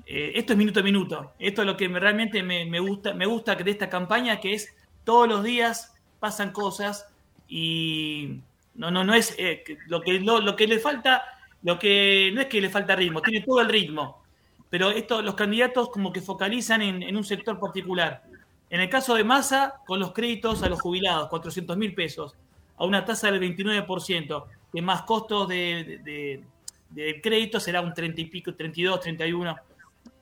Eh, esto es minuto a minuto. Esto es lo que me- realmente me, me gusta, me gusta de esta campaña, que es todos los días pasan cosas y no, no, no es eh, lo que lo, lo que le falta, lo que no es que le falta ritmo, tiene todo el ritmo. Pero esto, los candidatos como que focalizan en, en un sector particular. En el caso de Massa, con los créditos a los jubilados, 400 mil pesos, a una tasa del 29%, que más costos de, de- de- del crédito será un 30 y pico, 32, 31.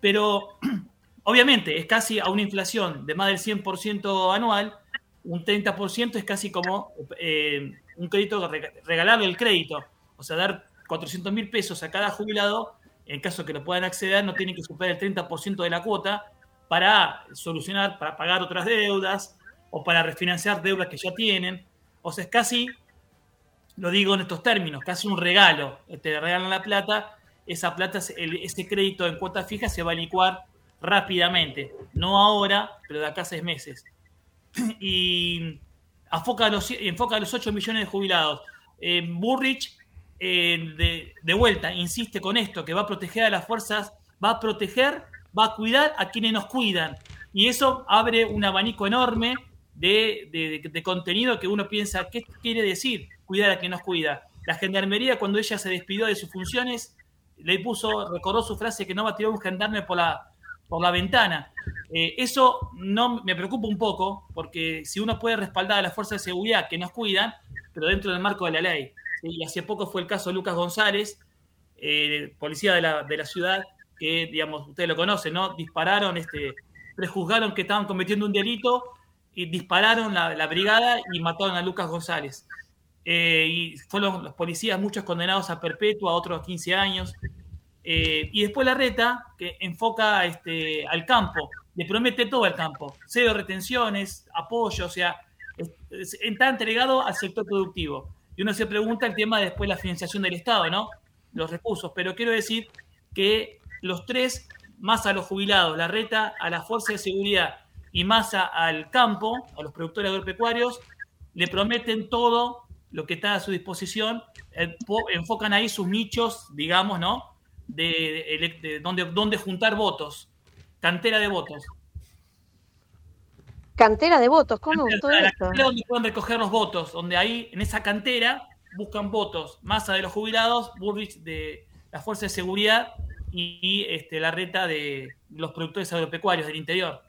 Pero obviamente es casi a una inflación de más del 100% anual, un 30% es casi como eh, un crédito, rega- regalarle el crédito. O sea, dar 400 mil pesos a cada jubilado, en caso que lo puedan acceder, no tienen que superar el 30% de la cuota para solucionar, para pagar otras deudas o para refinanciar deudas que ya tienen. O sea, es casi, lo digo en estos términos, casi un regalo. Te regalan la plata, esa plata, ese crédito en cuota fija se va a licuar rápidamente. No ahora, pero de acá a seis meses. y enfoca a los, enfoca a los 8 millones de jubilados. Eh, Burrich, eh, de, vuelta, insiste con esto, que va a proteger a las fuerzas, va a proteger, va a cuidar a quienes nos cuidan. Y eso abre un abanico enorme de contenido que uno piensa, ¿qué quiere decir cuidar a quien nos cuida? La gendarmería, cuando ella se despidió de sus funciones, le puso, recordó su frase que no va a tirar un gendarme por la, por la ventana. Eh, eso no me preocupa un poco, porque si uno puede respaldar a las fuerzas de seguridad que nos cuidan, pero dentro del marco de la ley. Y hace poco fue el caso de Lucas González, eh, policía de la, de la ciudad, que, digamos, ustedes lo conocen, ¿no? Dispararon, este, prejuzgaron que estaban cometiendo un delito y dispararon la brigada y mataron a Lucas González. Eh, y fueron los policías, muchos condenados a perpetua, otros a 15 años. Eh, y después la reta, que enfoca este, al campo, le promete todo al campo, cero retenciones, apoyo, o sea, es- es- está entregado al sector productivo. Y uno se pregunta el tema de después la financiación del Estado, ¿no? Los recursos. Pero quiero decir que los tres, más a los jubilados, la reta a la fuerza de seguridad y más al campo, a los productores agropecuarios, le prometen todo lo que está a su disposición, po- enfocan ahí sus nichos, digamos, ¿no? De, de- donde, donde juntar votos, cantera de votos. Cantera de votos, ¿cómo me gustó A la esto? cantera donde pueden recoger los votos, donde ahí, en esa cantera, buscan votos. Massa de los jubilados, Burrich de la Fuerza de Seguridad y, y, este, la reta de los productores agropecuarios del interior.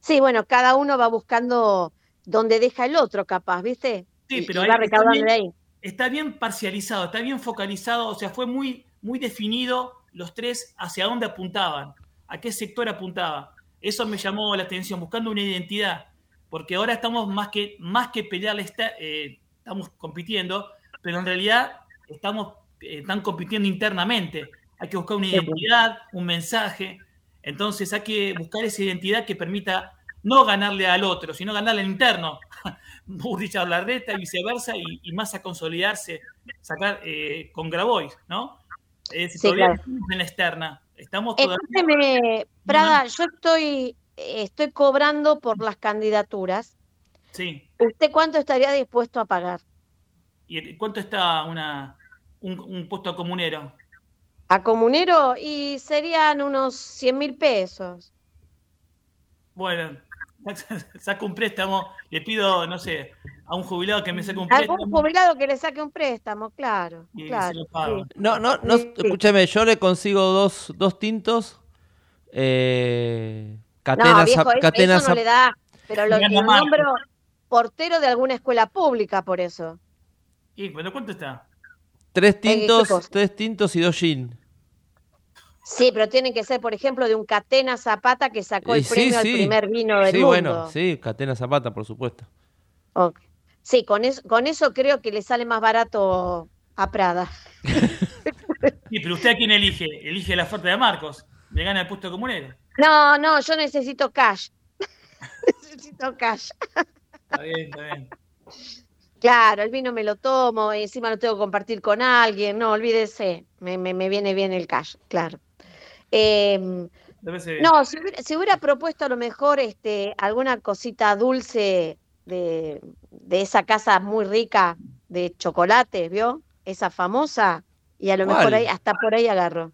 Sí, bueno, cada uno va buscando donde deja el otro, capaz, ¿viste? Sí, pero ahí está bien- de ahí. Está bien parcializado, está bien focalizado, o sea, fue muy, muy definido los tres hacia dónde apuntaban, a qué sector apuntaban. Eso me llamó la atención, buscando una identidad, porque ahora estamos más que, más que pelearle, está- eh, estamos compitiendo, pero en realidad estamos, eh, están compitiendo internamente. Hay que buscar una Sí. identidad, un mensaje. Entonces hay que buscar esa identidad que permita no ganarle al otro, sino ganarle al interno. A Larreta y viceversa, y, y más a consolidarse, sacar eh, con Grabois, ¿no? Sí, todavía claro. estamos en la externa. Estamos todavía. Escúcheme, Prada, yo estoy, estoy cobrando por las candidaturas. Sí. ¿Usted cuánto estaría dispuesto a pagar? ¿Y cuánto está una, un, un puesto comunero? A comunero y serían unos 100 mil pesos. Bueno, saco un préstamo, le pido, no sé, a un jubilado que me saque un Algún préstamo. jubilado que le saque un préstamo, claro. Y se claro lo pago. sí. No, no, no, escúchame, yo le consigo dos, dos tintos. Eh, catena, no, viejo, zap- eso, catena eso no zap- le da. Pero lo, nombro portero de alguna escuela pública por eso. ¿Y bueno, cuánto está? tres Eh, ¿qué tintos, tres tintos y dos gin. Sí, pero tienen que ser, por ejemplo, de un Catena Zapata que sacó el sí, premio sí. al primer vino del Sí, mundo. bueno, sí, catena zapata, por supuesto. Sí, con eso, con eso creo que le sale más barato a Prada. Sí, pero usted a quién elige? Elige la oferta de Marcos. Le gana el puesto comunero. No, no, yo necesito cash. necesito cash. Está bien, está bien. Claro, el vino me lo tomo y encima lo tengo que compartir con alguien. No, olvídese, me, me, me viene bien el cash, claro. Em, Debe ser- no, si hubiera, propuesto a lo mejor este, alguna cosita dulce de, de esa casa muy rica de chocolate, ¿vio? Esa famosa, y a lo mejor ahí, hasta por ahí agarro.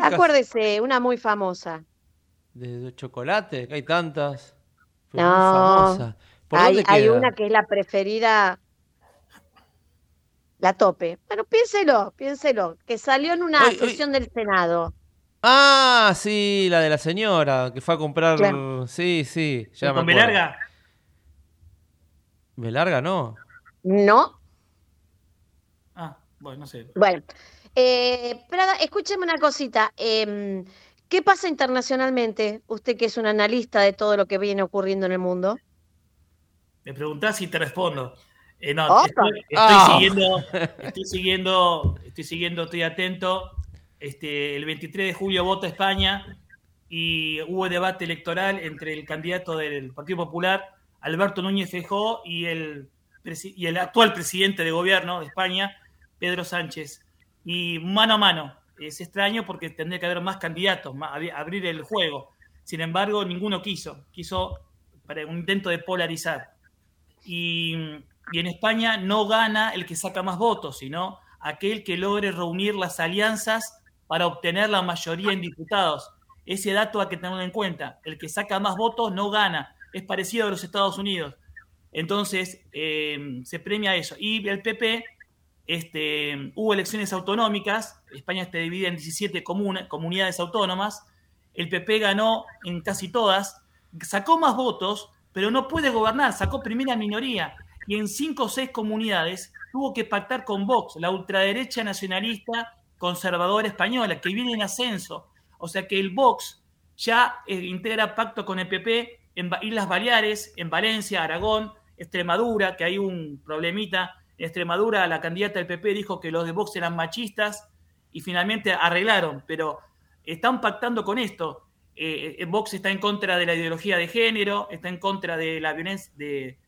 Acuérdese, una muy famosa. De, de chocolate, que hay tantas. Fue No, famosa. ¿Por hay, dónde hay queda? una que es la preferida, la tope. Bueno, piénselo, piénselo, que salió en una sesión del Senado. Ah, sí, la de la señora que fue a comprar. Claro. Sí, sí, ya me ¿Con acuerdo. Belarga? Belarga no. No, Ah, bueno, no sé. bueno. Eh, Prada, escúcheme una cosita. em, ¿qué pasa internacionalmente? Usted que es un analista de todo lo que viene ocurriendo en el mundo. Me preguntás y te respondo. Eh, no, estoy Ah. siguiendo, estoy siguiendo, estoy siguiendo, estoy atento. Este, el 23 de julio vota España y hubo debate electoral entre el candidato del Partido Popular, Alberto Núñez Feijóo, y el, y el actual presidente de gobierno de España, Pedro Sánchez. Y mano a mano. Es extraño porque tendría que haber más candidatos, abrir el juego. Sin embargo, ninguno quiso. Quiso para un intento de polarizar. Y en España no gana el que saca más votos, sino aquel que logre reunir las alianzas para obtener la mayoría en diputados. Ese dato hay que tenerlo en cuenta. El que saca más votos no gana. Es parecido a los Estados Unidos. Entonces, eh, se premia eso. Y el PP, este, hubo elecciones autonómicas. España está dividida en 17 comuna- comunidades autónomas. El PP ganó en casi todas. Sacó más votos, pero no puede gobernar. Sacó primera minoría. Y en cinco o seis comunidades tuvo que pactar con Vox, la ultraderecha nacionalista conservadora española, que viene en ascenso. O sea que el Vox ya eh, integra pacto con el PP en Islas Baleares, en Valencia, Aragón, Extremadura, que hay un problemita. En Extremadura la candidata del PP dijo que los de Vox eran machistas y finalmente arreglaron, pero están pactando con esto. Eh, eh, Vox está en contra de la ideología de género, está en contra de la violencia, de-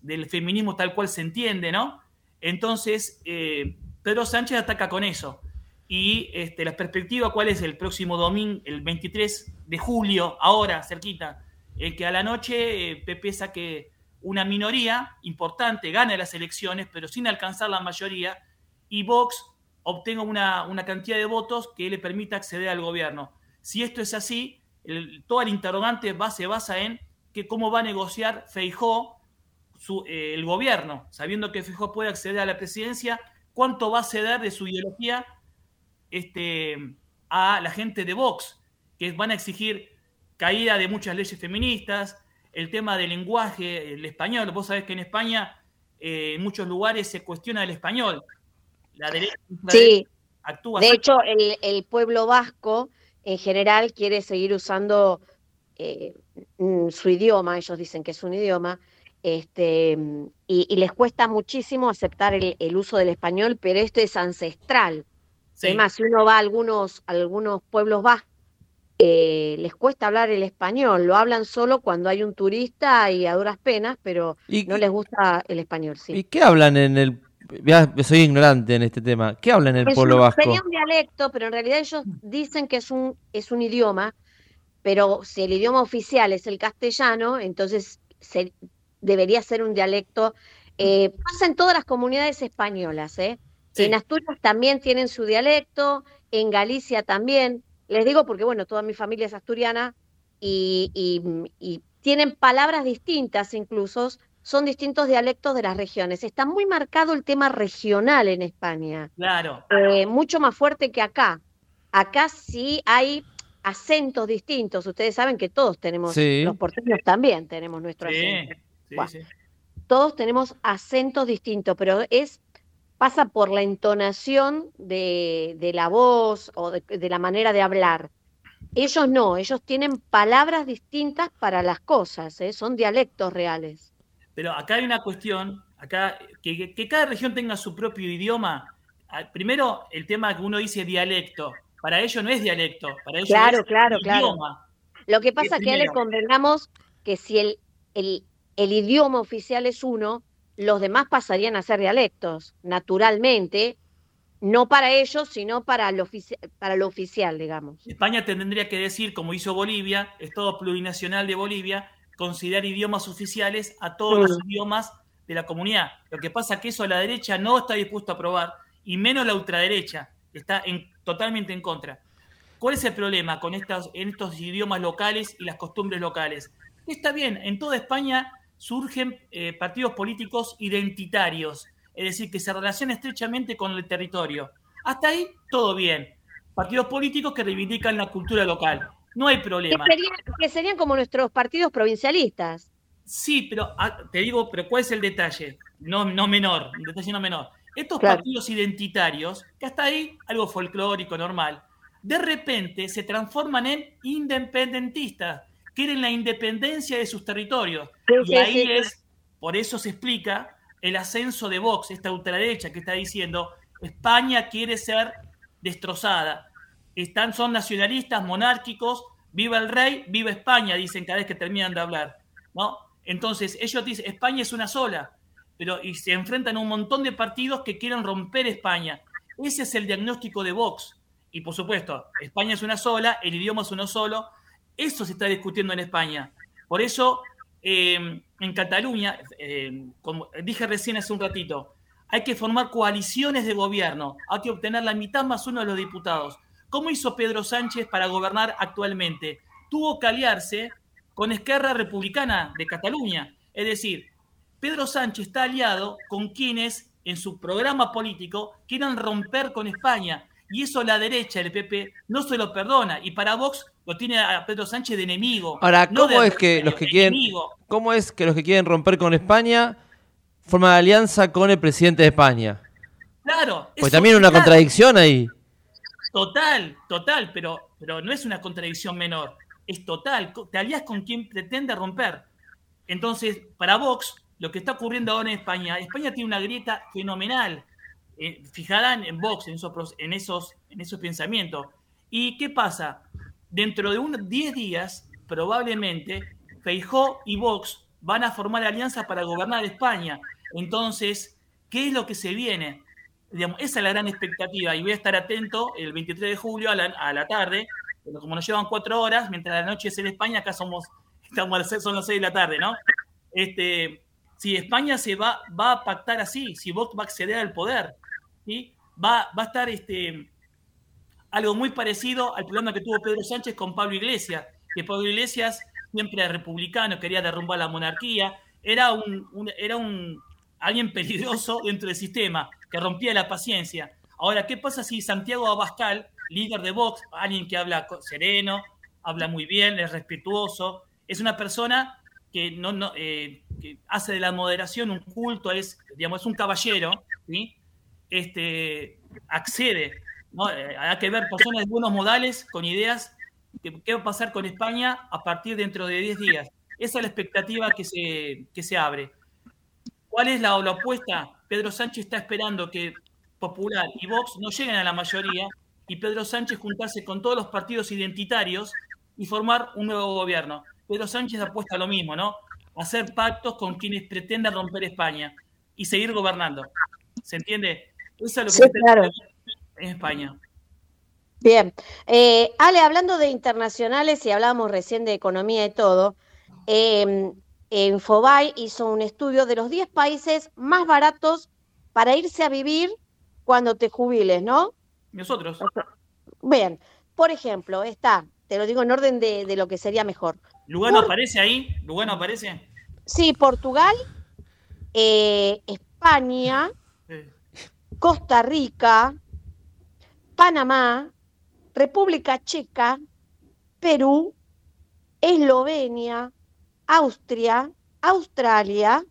del feminismo tal cual se entiende, ¿no? Entonces, eh, Pedro Sánchez ataca con eso. Y este, la perspectiva, ¿cuál es? El próximo domingo, el 23 de julio, ahora, cerquita, eh, que a la noche eh, PP saque una minoría importante, gane las elecciones, pero sin alcanzar la mayoría, y Vox obtenga una, una cantidad de votos que le permita acceder al gobierno. Si esto es así, el- toda la interrogante va- se basa en que cómo va a negociar Feijó su- eh, el gobierno, sabiendo que Feijó puede acceder a la presidencia, cuánto va a ceder de su ideología este, a la gente de Vox, que van a exigir caída de muchas leyes feministas, el tema del lenguaje, el español. Vos sabés que en España, eh, en muchos lugares se cuestiona el español. La derecha la Sí. derecha actúa De así. hecho, el, el pueblo vasco en general quiere seguir usando eh, mm, su idioma, ellos dicen que es un idioma, este, y, y les cuesta muchísimo aceptar el, el uso del español, pero esto es ancestral. Sí. Además, si uno va a algunos, a algunos pueblos vascos, eh, les cuesta hablar el español, lo hablan solo cuando hay un turista y a duras penas, pero no les gusta el español, sí. ¿Y qué hablan en el... Ya soy ignorante en este tema. ¿Qué hablan en el Es pueblo un- vasco? Sería un dialecto, pero en realidad ellos dicen que es un, es un idioma, pero si el idioma oficial es el castellano, entonces se- debería ser un dialecto. Eh, pasa en todas las comunidades españolas, ¿eh? En Asturias también tienen su dialecto, en Galicia también. Les digo porque, bueno, toda mi familia es asturiana y, y- y tienen palabras distintas incluso, son distintos dialectos de las regiones. Está muy marcado el tema regional en España Claro. eh, mucho más fuerte que acá. Acá sí hay acentos distintos. Ustedes saben que todos tenemos, Sí. los porteños también tenemos nuestro Sí, acento. sí, Bueno, sí. Todos tenemos acentos distintos, pero es pasa por la entonación de, de la voz o de, de la manera de hablar. Ellos no, ellos tienen palabras distintas para las cosas, ¿eh? son dialectos reales. Pero acá hay una cuestión, acá que, que- que cada región tenga su propio idioma. Ah, Primero, el tema que uno dice dialecto. Para ellos no es dialecto, para ellos Claro, es claro, claro. idioma. Lo que pasa es que le primero. convengamos que si el, el, el idioma oficial es uno, los demás pasarían a ser dialectos, naturalmente, no para ellos, sino para lo, ofici- para lo oficial, digamos. España tendría que decir, como hizo Bolivia, Estado plurinacional de Bolivia, considerar idiomas oficiales a todos los Mm. idiomas de la comunidad. Lo que pasa es que eso la derecha no está dispuesta a aprobar, y menos la ultraderecha, que está en- totalmente en contra. ¿Cuál es el problema con en estos idiomas locales y las costumbres locales? Está bien, en toda España surgen eh, partidos políticos identitarios, es decir, que se relacionan estrechamente con el territorio. Hasta ahí, todo bien. Partidos políticos que reivindican la cultura local. No hay Que problema. serían, que serían como nuestros partidos provincialistas. Sí, pero ah, te digo, pero ¿cuál es el detalle? No, no menor, un detalle no menor. Estos Claro. partidos identitarios, que hasta ahí algo folclórico, normal, de repente se transforman en independentistas, quieren la independencia de sus territorios. Sí, y sí, ahí sí, es, por eso se explica el ascenso de Vox, esta ultraderecha que está diciendo, España quiere ser destrozada. Están, son nacionalistas, monárquicos, viva el rey, viva España, dicen cada vez que terminan de hablar. ¿no? Entonces, ellos dicen, España es una sola, pero y se enfrentan a un montón de partidos que quieren romper España. Ese es el diagnóstico de Vox. Y por supuesto, España es una sola, el idioma es uno solo. Eso se está discutiendo en España. Por eso, eh, en Cataluña, eh, como dije recién hace un ratito, hay que formar coaliciones de gobierno, hay que obtener la mitad más uno de los diputados. ¿Cómo hizo Pedro Sánchez para gobernar actualmente? Tuvo que aliarse con Esquerra Republicana de Cataluña. Es decir, Pedro Sánchez está aliado con quienes en su programa político quieran romper con España. Y eso la derecha, el PP, no se lo perdona. Y para Vox lo tiene a Pedro Sánchez de enemigo. Ahora, no ¿cómo de es que los que quieren enemigo. cómo es que los que quieren romper con España forman alianza con el presidente de España? Claro. Pues también hay una claro. contradicción ahí. Total, total, pero, pero no es una contradicción menor. Es total. Te alías con quien pretende romper. Entonces, para Vox, lo que está ocurriendo ahora en España, España tiene una grieta fenomenal. Eh, fijada en, Vox, en esos, en, esos, en esos pensamientos. ¿Y qué pasa? Dentro de unos 10 días, probablemente, Feijó y Vox van a formar alianza para gobernar España. Entonces, ¿qué es lo que se viene? Digamos, esa es la gran expectativa y voy a estar atento el 23 de julio a la, a la tarde, como nos llevan cuatro horas, mientras la noche es en España, acá somos, estamos, seis- son las 6 de la tarde, ¿no? Este, si España se va, va a pactar así, si Vox va a acceder al poder, va, va a estar este, algo muy parecido al problema que tuvo Pedro Sánchez con Pablo Iglesias, que Pablo Iglesias siempre era republicano, quería derrumbar la monarquía, era un, era un alguien peligroso dentro del sistema, que rompía la paciencia. Ahora, ¿qué pasa si Santiago Abascal, líder de Vox, alguien que habla sereno, habla muy bien, es respetuoso, es una persona que no, no, eh, que hace de la moderación un culto, es, digamos, es un caballero, ¿sí? este, accede. ¿No? Eh, hay que ver personas de buenos modales, con ideas, que- qué va a pasar con España a partir dentro de 10 días. Esa es la expectativa que se, que se abre. ¿Cuál es la, la opuesta? Pedro Sánchez está esperando que Popular y Vox no lleguen a la mayoría y Pedro Sánchez juntarse con todos los partidos identitarios y formar un nuevo gobierno. Pedro Sánchez apuesta a lo mismo, ¿no? Hacer pactos con quienes pretendan romper España y seguir gobernando. ¿Se entiende? Eso es lo que Sí, claro. En España. Bien. Eh, Ale, hablando de internacionales y hablábamos recién de economía y todo, eh, Infobay hizo un estudio de los 10 países más baratos para irse a vivir cuando te jubiles, ¿no? Nosotros. Bien, por ejemplo, está, te lo digo en orden de, de lo que sería mejor. ¿Lugano Por- aparece ahí? ¿Lugano aparece? Sí, Portugal, eh, España, Costa Rica, Panamá, República Checa, Perú, Eslovenia, Austria, Australia,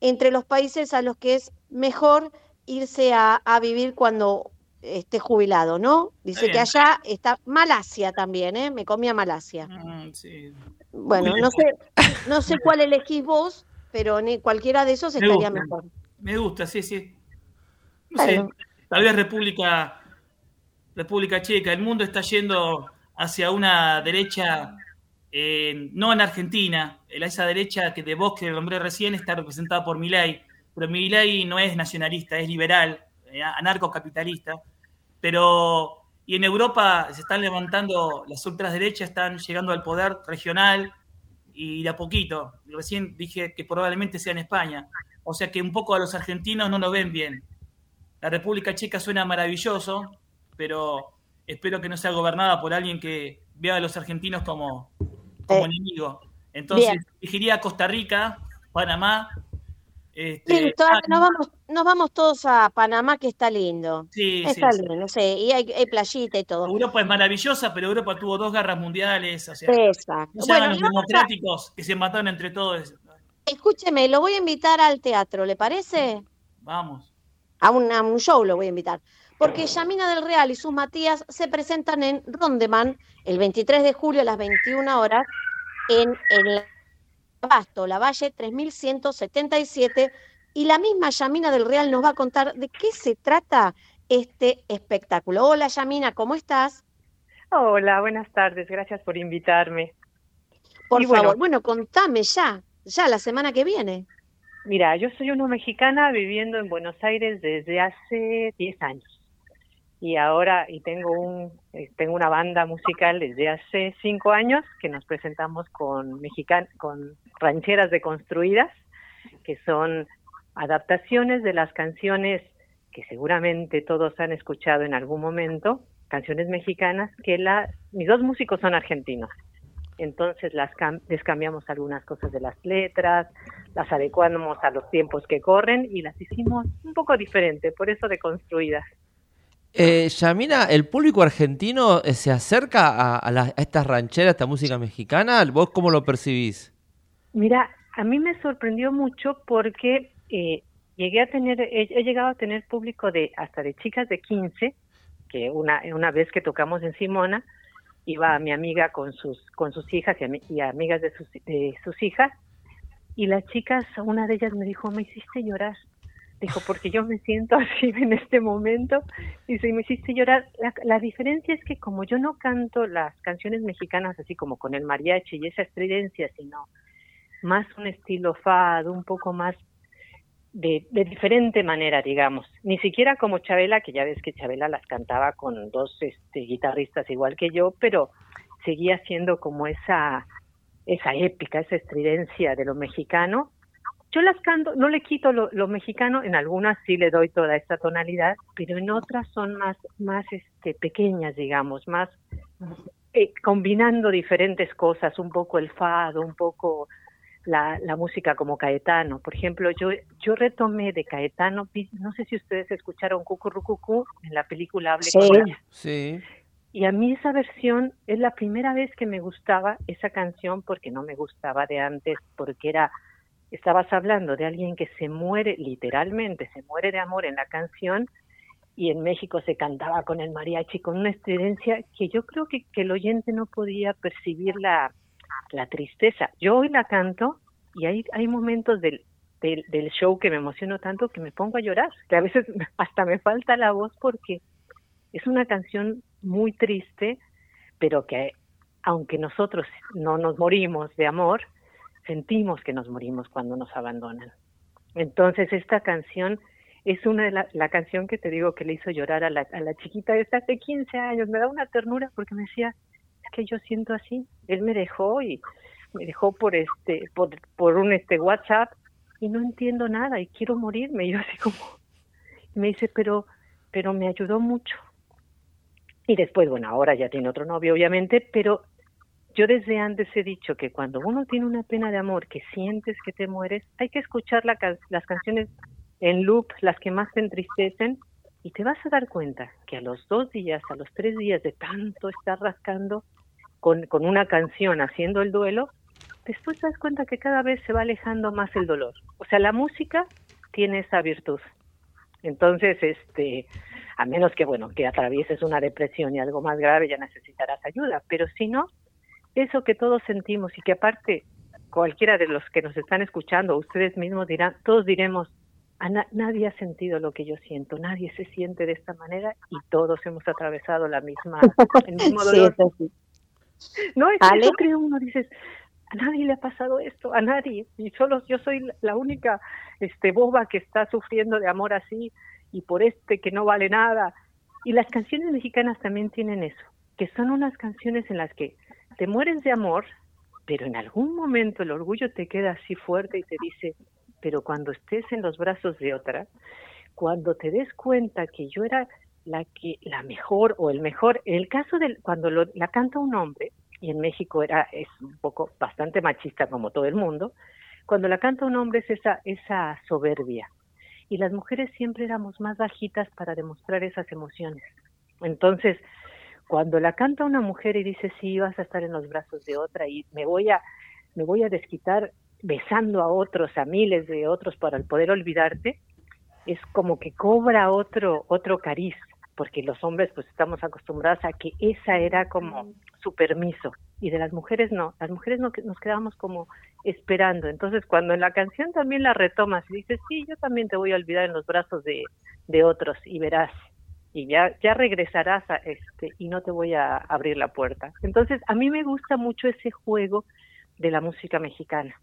entre los países a los que es mejor irse a, a vivir cuando esté jubilado, ¿no? Dice que allá está Malasia también, ¿eh? Me comí a Malasia. mm, sí. Bueno, no sé, no sé cuál elegís vos, pero en cualquiera de esos Me estaría gusta. mejor. Me gusta, sí, sí. No sé, tal vez República, República Checa. El mundo está yendo hacia una derecha, eh, no en Argentina, esa derecha que de vos que nombré recién está representada por Milei, pero Milei no es nacionalista, es liberal, eh, anarcocapitalista. Pero, y en Europa se están levantando, las ultraderechas están llegando al poder regional y de a poquito. Recién dije que probablemente sea en España. O sea que un poco a los argentinos no nos ven bien. La República Checa suena maravilloso, pero espero que no sea gobernada por alguien que vea a los argentinos como, como Eh, enemigo. Entonces, bien. elegiría Costa Rica, Panamá. Este, Listo, nos vamos, nos vamos todos a Panamá, que está lindo. Sí, está sí, sí. lindo, sí, y hay, hay playita y todo. Europa es maravillosa, pero Europa tuvo dos guerras mundiales. O sea, Exacto. no Bueno, los a- democráticos que se mataron entre todos. Escúcheme, lo voy a invitar al teatro, ¿le parece? Vamos. A un, a un show lo voy a invitar. Porque Yamina del Real y sus Matías se presentan en Rondeman el 23 de julio a las 21 horas en el Abasto, La Valle 3177. Y la misma Yamina del Real nos va a contar de qué se trata este espectáculo. Hola Yamina, ¿cómo estás? Hola, buenas tardes, gracias por invitarme. Por Y bueno, favor, bueno, contame ya, ya la semana que viene. Mira, yo soy una mexicana viviendo en Buenos Aires desde hace 10 años. Y ahora, y tengo un, eh, tengo una banda musical desde hace 5 años que nos presentamos con mexican con rancheras deconstruidas, que son adaptaciones de las canciones que seguramente todos han escuchado en algún momento, canciones mexicanas, que la, mis dos músicos son argentinos. Entonces las cam- les cambiamos algunas cosas de las letras, las adecuamos a los tiempos que corren y las hicimos un poco diferente, por eso deconstruidas. Eh, Yamina, ¿el público argentino eh, se acerca a, a las- a estas rancheras, a esta música mexicana? ¿Vos cómo lo percibís? Mira, a mí me sorprendió mucho porque eh, llegué a tener, he, he llegado a tener público de hasta de chicas de 15, que una, una vez que tocamos en Simona, iba mi amiga con sus, con sus hijas y, y amigas de sus, de sus hijas, y las chicas, una de ellas me dijo, me hiciste llorar. Dijo, porque yo me siento así en este momento. Y me hiciste llorar. La, la diferencia es que como yo no canto las canciones mexicanas así como con el mariachi y esa estridencia, sino más un estilo fado, un poco más de, de diferente manera, digamos. Ni siquiera como Chabela, que ya ves que Chabela las cantaba con dos este, guitarristas igual que yo, pero seguía siendo como esa, esa épica, esa estridencia de lo mexicano. Yo las canto, no le quito lo, lo mexicano, en algunas sí le doy toda esta tonalidad, pero en otras son más, más este, pequeñas, digamos, más eh, combinando diferentes cosas, un poco el fado, un poco la, la música como Caetano. Por ejemplo, yo, yo retomé de Caetano, no sé si ustedes escucharon Cucurrucucú en la película Hable con ella. Sí. Y a mí esa versión es la primera vez que me gustaba esa canción porque no me gustaba de antes, porque era, estabas hablando de alguien que se muere, literalmente, se muere de amor en la canción y en México se cantaba con el mariachi con una estridencia que yo creo que, el oyente no podía percibir la, la tristeza. Yo hoy la canto y hay, hay momentos del, del, del show que me emociono tanto que me pongo a llorar, que a veces hasta me falta la voz porque es una canción muy triste, pero que aunque nosotros no nos morimos de amor, sentimos que nos morimos cuando nos abandonan. Entonces esta canción es una de la, la canción que te digo que le hizo llorar a la, a la chiquita esta hace 15 años. Me da una ternura porque me decía, es que yo siento así. Él me dejó y me dejó por este, por, por un este WhatsApp y no entiendo nada y quiero morirme. Y yo así como, me dice, pero, pero me ayudó mucho. Y después, bueno, ahora ya tiene otro novio, obviamente, pero yo desde antes he dicho que cuando uno tiene una pena de amor, que sientes que te mueres, hay que escuchar la, can- las canciones en loop, las que más te entristecen, y te vas a dar cuenta que a los dos días, a los tres días de tanto estar rascando con, con una canción haciendo el duelo, después te das cuenta que cada vez se va alejando más el dolor. O sea, la música tiene esa virtud. Entonces, este, a menos que, bueno, que atravieses una depresión y algo más grave, ya necesitarás ayuda. Pero si no, eso que todos sentimos y que aparte cualquiera de los que nos están escuchando, ustedes mismos dirán, todos diremos, "A na- nadie ha sentido lo que yo siento, nadie se siente de esta manera y todos hemos atravesado la misma, el mismo Sí, dolor. sí. No, es Ale. eso creo uno, dices, a nadie le ha pasado esto, a nadie, y solo yo soy la única este boba que está sufriendo de amor así y por este que no vale nada. Y las canciones mexicanas también tienen eso, que son unas canciones en las que te mueres de amor, pero en algún momento el orgullo te queda así fuerte y te dice, pero cuando estés en los brazos de otra, cuando te des cuenta que yo era la que la mejor o el mejor, en el caso del cuando la canta un hombre y en México era es un poco bastante machista como todo el mundo, cuando la canta un hombre es esa esa soberbia y las mujeres siempre éramos más bajitas para demostrar esas emociones. Entonces, cuando la canta una mujer y dice sí vas a estar en los brazos de otra y me voy a me voy a desquitar besando a otros, a miles de otros para poder olvidarte, es como que cobra otro otro cariz, porque los hombres pues estamos acostumbrados a que esa era como su permiso y de las mujeres no, las mujeres no, nos quedamos como esperando. Entonces, cuando en la canción también la retomas y dices, "Sí, yo también te voy a olvidar en los brazos de de otros y verás y ya ya regresarás a este y no te voy a abrir la puerta." Entonces, a mí me gusta mucho ese juego de la música mexicana.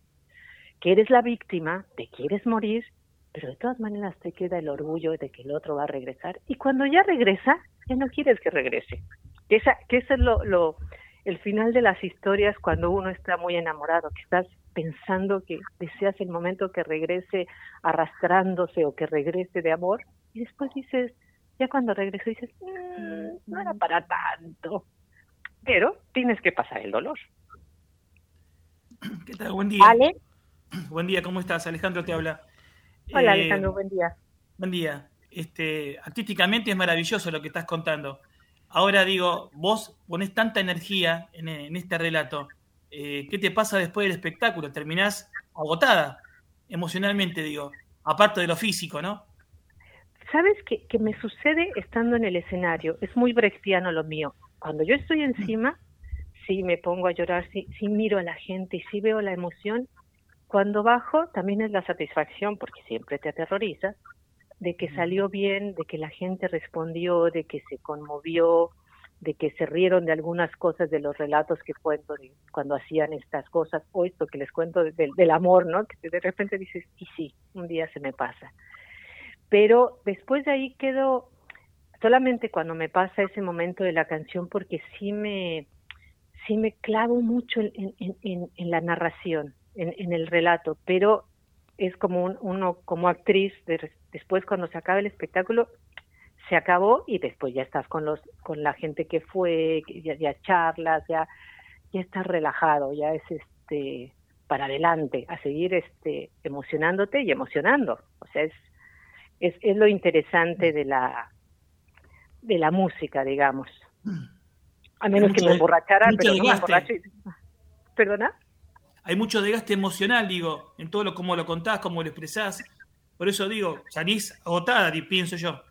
Que eres la víctima, te quieres morir, pero de todas maneras te queda el orgullo de que el otro va a regresar y cuando ya regresa, ya no quieres que regrese. Que esa que ese es lo, lo el final de las historias cuando uno está muy enamorado, que estás pensando que deseas el momento que regrese arrastrándose o que regrese de amor y después dices, ya cuando regreso dices, "Mm, no era para tanto. Pero tienes que pasar el dolor. ¿Qué tal? Buen día. Ale. Buen día, ¿cómo estás? Alejandro te habla. Hola Eh, Alejandro, buen día. Buen día. Este, artísticamente es maravilloso lo que estás contando. Ahora digo, vos ponés tanta energía en, en este relato. Eh, ¿Qué te pasa después del espectáculo? Terminás agotada, emocionalmente, digo. Aparte de lo físico, ¿no? ¿Sabes qué, que me sucede estando en el escenario? Es muy brechtiano lo mío. Cuando yo estoy encima, sí me pongo a llorar, sí, sí miro a la gente y sí veo la emoción. Cuando bajo, también es la satisfacción, porque siempre te aterroriza, de que salió bien, de que la gente respondió, de que se conmovió, de que se rieron de algunas cosas de los relatos que cuento cuando hacían estas cosas, o esto que les cuento de- del- del amor, ¿no? Que de repente dices, y sí, un día se me pasa. Pero después de ahí quedo solamente cuando me pasa ese momento de la canción, porque sí me, sí me clavo mucho en, la narración, en, el relato, pero es como un- uno como actriz, de- después cuando se acaba el espectáculo, se acabó y después ya estás con los con la gente que fue, ya, ya charlas, ya ya estás relajado, ya es este para adelante, a seguir este emocionándote y emocionando. O sea, es es, es lo interesante de la de la música, digamos. A menos que Mucho me de- emborrachara, pero no me emborracho. y- ¿Perdona? Hay mucho desgaste emocional, digo, en todo lo cómo lo contás, cómo lo expresás. Por eso digo, salís agotada, pienso yo.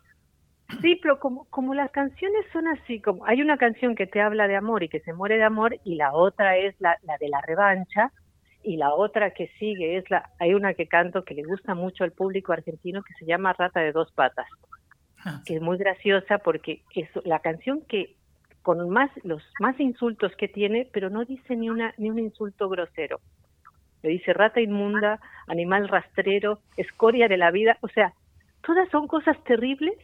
Sí, pero como, como las canciones son así, como hay una canción que te habla de amor y que se muere de amor y la otra es la, la de la revancha y la otra que sigue es la, hay una que canto que le gusta mucho al público argentino que se llama Rata de dos patas, que es muy graciosa porque es la canción que con más los más insultos que tiene, pero no dice ni una ni un insulto grosero. Le dice rata inmunda, animal rastrero, escoria de la vida, o sea, todas son cosas terribles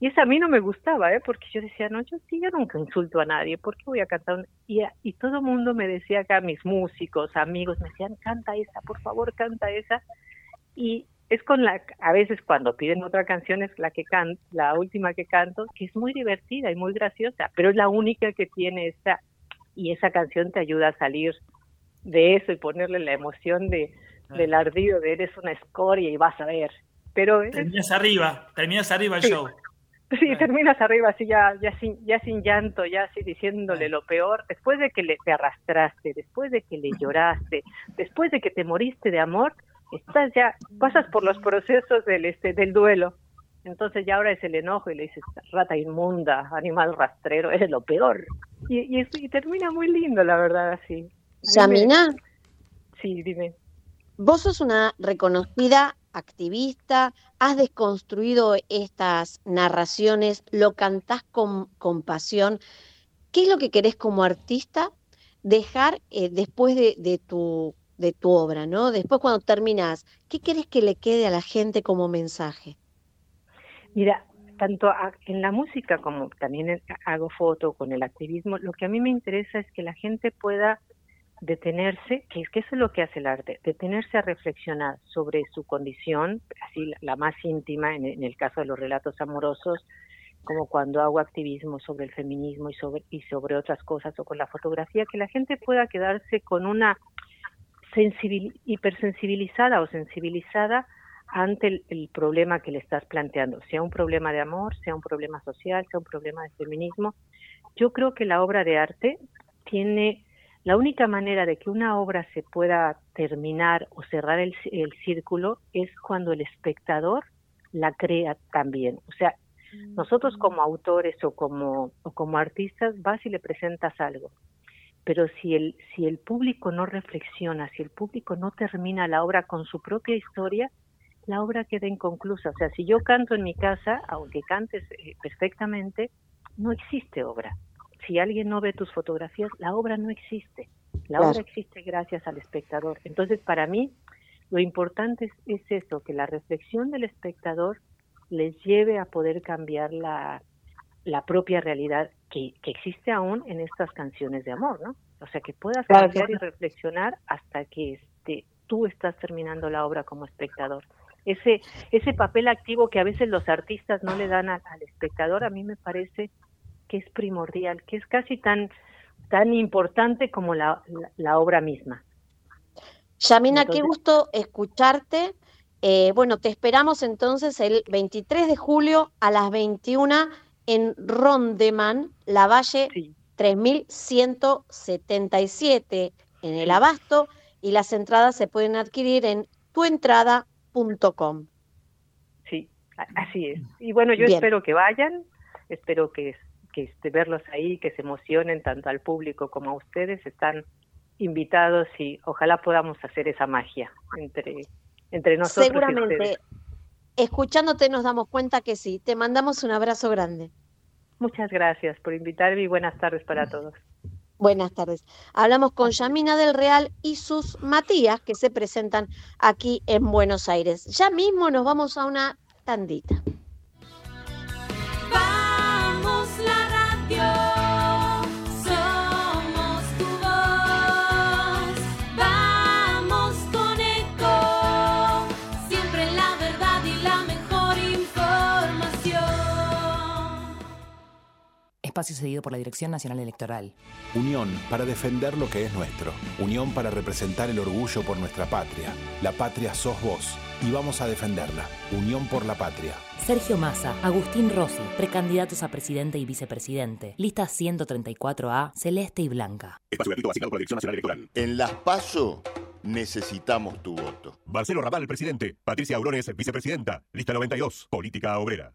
y eso a mí no me gustaba, ¿eh? porque yo decía, no, yo sí, yo nunca insulto a nadie, ¿por qué voy a cantar? un-?" Y, y todo el mundo me decía acá, mis músicos, amigos, me decían, canta esa, por favor, canta esa. Y es con la, a veces cuando piden otra canción es la que can, la última que canto, que es muy divertida y muy graciosa, pero es la única que tiene esa, y esa canción te ayuda a salir de eso y ponerle la emoción de, del ardido de eres una escoria y vas a ver. Pero es- Terminas arriba, terminas arriba el Sí. show. Sí, terminas arriba así ya, ya sin, ya sin llanto, ya así diciéndole lo peor, después de que le te arrastraste, después de que le lloraste, después de que te moriste de amor, estás ya, pasas por los procesos del este, del duelo. Entonces ya ahora es el enojo y le dices, rata inmunda, animal rastrero, eres lo peor. Y, y, termina muy lindo, la verdad, así. A mí me- Yamina, Sí, dime. vos sos una reconocida activista, has desconstruido estas narraciones, lo cantás con, con pasión. ¿Qué es lo que querés como artista dejar eh, después de, tu, de tu obra, ¿no? Después cuando terminás, ¿qué querés que le quede a la gente como mensaje? Mira, tanto en la música como también hago foto con el activismo, lo que a mí me interesa es que la gente pueda detenerse, que es que eso es lo que hace el arte, detenerse a reflexionar sobre su condición, así la, más íntima en, el caso de los relatos amorosos, como cuando hago activismo sobre el feminismo y sobre y sobre otras cosas o con la fotografía, que la gente pueda quedarse con una sensibil- hipersensibilizada o sensibilizada ante el problema que le estás planteando, sea un problema de amor, sea un problema social, sea un problema de feminismo. Yo creo que la obra de arte tiene la única manera de que una obra se pueda terminar o cerrar el, el círculo es cuando el espectador la crea también. O sea, nosotros como autores o como, o como artistas vas y le presentas algo, pero si el, si el público no reflexiona, si el público no termina la obra con su propia historia, la obra queda inconclusa. O sea, si yo canto en mi casa, aunque cantes eh, perfectamente, no existe obra. Si alguien no ve tus fotografías, la obra no existe. La Claro. obra existe gracias al espectador. Entonces, para mí, lo importante es, es eso, que la reflexión del espectador les lleve a poder cambiar la, la propia realidad que, que existe aún en estas canciones de amor, ¿no? O sea, que puedas Claro, cambiar y reflexionar hasta que este, tú estás terminando la obra como espectador. Ese, ese papel activo que a veces los artistas no le dan a- al espectador, a mí me parece que es primordial, que es casi tan, tan importante como la, la, la obra misma. Yamina, qué gusto escucharte. Eh, bueno, te esperamos entonces el 23 de julio a las 21 en Rondeman, La Valle 3177 en el Abasto y las entradas se pueden adquirir en tuentrada.com. Sí, así es. Y bueno, yo Bien. espero que vayan, espero que, que este, verlos ahí, que se emocionen tanto al público como a ustedes. Están invitados y ojalá podamos hacer esa magia entre, entre nosotros. y Seguramente, ustedes. escuchándote nos damos cuenta que sí. Te mandamos un abrazo grande. Muchas gracias por invitarme y buenas tardes para todos. Buenas tardes. Hablamos con Yamina del Real y sus Matías que se presentan aquí en Buenos Aires. Ya mismo nos vamos a una tandita. Espacio cedido por la Dirección Nacional Electoral. Unión para defender lo que es nuestro. Unión para representar el orgullo por nuestra patria. La patria sos vos y vamos a defenderla. Unión por la patria. Sergio Massa, Agustín Rossi, precandidatos a presidente y vicepresidente. Lista 134A, celeste y blanca. Espacio gratuito asignado por la Dirección Nacional Electoral. En las PASO necesitamos tu voto. Marcelo Raval, presidente. Patricia Aurones, vicepresidenta. Lista 92. Política obrera.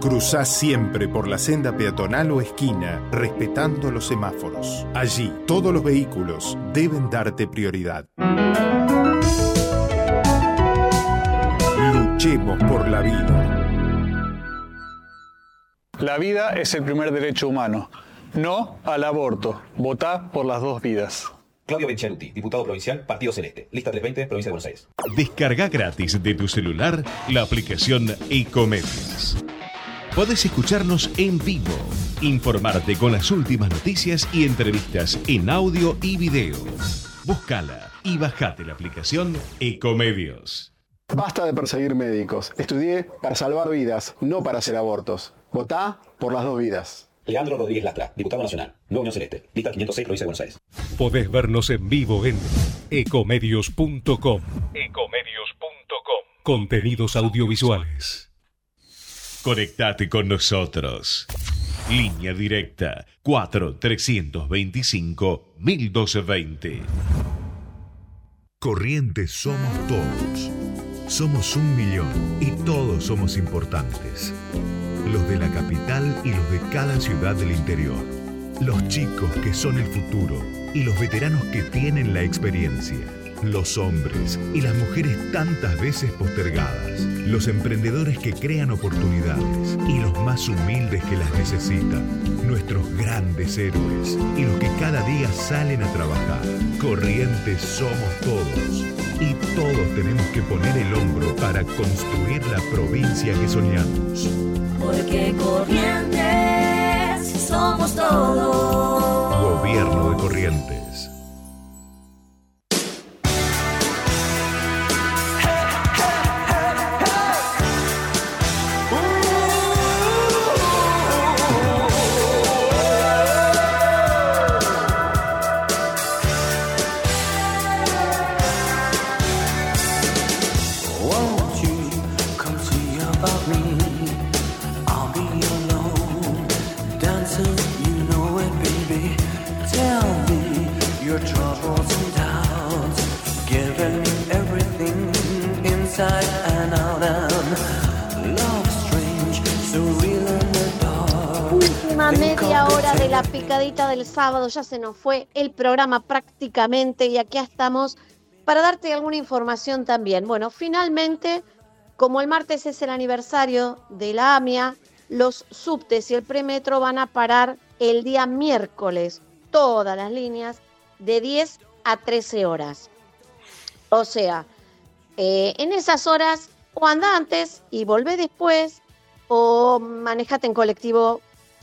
Cruzá siempre por la senda peatonal o esquina, respetando los semáforos. Allí, todos los vehículos deben darte prioridad. Luchemos por la vida. La vida es el primer derecho humano. No al aborto. Votá por las dos vidas. Claudio Benchaluti, diputado provincial, Partido Celeste. Lista 320, Provincia de Buenos Aires. Descarga gratis de tu celular la aplicación Ecomedios. Podés escucharnos en vivo, informarte con las últimas noticias y entrevistas en audio y video. Búscala y bajate la aplicación Ecomedios. Basta de perseguir médicos. Estudié para salvar vidas, no para hacer abortos. Votá por las dos vidas. Leandro Rodríguez Lastra, diputado nacional. Nueva Unión Celeste. Lista 506, Provincia de Buenos Aires. Podés vernos en vivo en ecomedios.com. Contenidos audiovisuales. Conectate con nosotros. Línea directa 4 325 1220. Corrientes somos todos. Somos un millón y todos somos importantes. Los de la capital y los de cada ciudad del interior. Los chicos que son el futuro y los veteranos que tienen la experiencia. Los hombres y las mujeres tantas veces postergadas. Los emprendedores que crean oportunidades y los más humildes que las necesitan. Nuestros grandes héroes y los que cada día salen a trabajar. Corrientes somos todos. Y todos tenemos que poner el hombro para construir la provincia que soñamos. Porque corrientes somos todos. La picadita del sábado, ya se nos fue el programa prácticamente y aquí estamos para darte alguna información también. Bueno, finalmente, como el martes es el aniversario de la AMIA, los subtes y el premetro van a parar el día miércoles, todas las líneas, de 10 a 13 horas. O sea, eh, en esas horas o anda antes y volvé después o manejate en colectivo.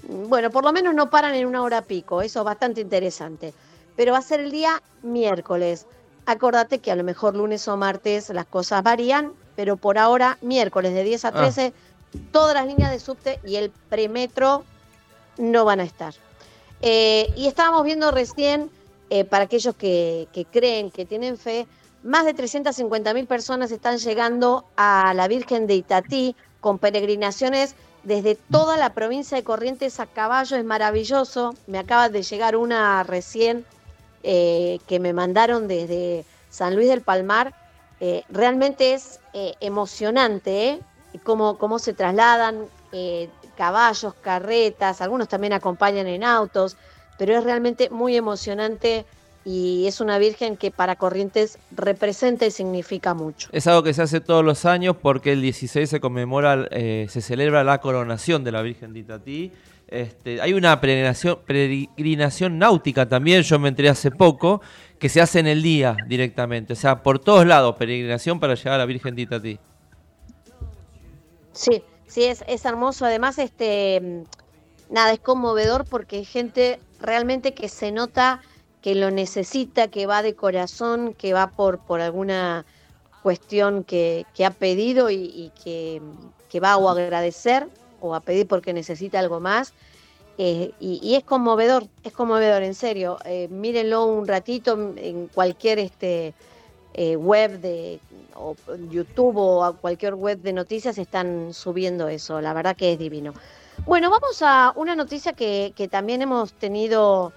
Bueno, por lo menos no paran en una hora pico, eso es bastante interesante. Pero va a ser el día miércoles. Acordate que a lo mejor lunes o martes las cosas varían, pero por ahora miércoles de 10 a Ah. 13 todas las líneas de subte y el premetro no van a estar. Eh, y estábamos viendo recién, eh, para aquellos que, que creen, que tienen fe, más de 350 mil personas están llegando a la Virgen de Itatí con peregrinaciones desde toda la provincia de Corrientes a caballo. Es maravilloso. Me acaba de llegar una recién eh, que me mandaron desde San Luis del Palmar. Eh, realmente es eh, emocionante cómo, cómo se trasladan caballos, carretas, algunos también acompañan en autos, pero es realmente muy emocionante y es una virgen que para Corrientes representa y significa mucho. Es algo que se hace todos los años porque el 16 se conmemora, eh, se celebra la coronación de la Virgen de Itatí. Este, hay una peregrinación, peregrinación náutica también, yo me enteré hace poco, que se hace en el día directamente. O sea, por todos lados, peregrinación para llegar a la Virgen de Itatí. Sí, sí, es, es hermoso. Además, este, nada, es conmovedor porque hay gente realmente que se nota que lo necesita, que va de corazón, que va por, por alguna cuestión que, que ha pedido y, que, que va o a agradecer o a pedir porque necesita algo más. Eh, y, es conmovedor, es conmovedor, en serio. Eh, mírenlo un ratito en cualquier este, eh, web de YouTube o a cualquier web de noticias están subiendo eso. La verdad que es divino. Bueno, vamos a una noticia que, que también hemos tenido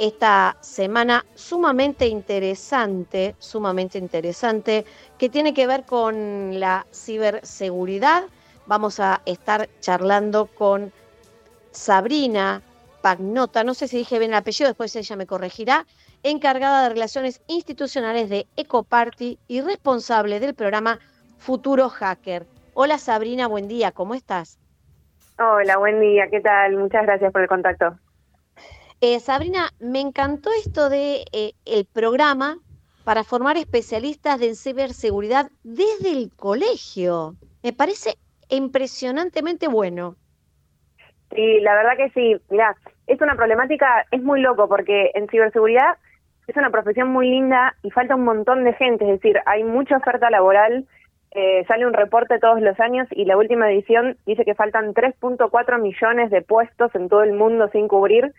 esta semana sumamente interesante, sumamente interesante, que tiene que ver con la ciberseguridad. Vamos a estar charlando con Sabrina Pagnota, no sé si dije bien el apellido, después ella me corregirá, encargada de relaciones institucionales de Ecoparty y responsable del programa Futuro Hacker. Hola Sabrina, buen día, ¿cómo estás? Hola, buen día, ¿qué tal? Muchas gracias por el contacto. Eh, Sabrina, me encantó esto de eh, el programa para formar especialistas de ciberseguridad desde el colegio. Me parece impresionantemente bueno. Sí, la verdad que sí. Mira, es una problemática, es muy loco porque en ciberseguridad es una profesión muy linda y falta un montón de gente, es decir, hay mucha oferta laboral, eh, sale un reporte todos los años y la última edición dice que faltan 3.4 millones de puestos en todo el mundo sin cubrir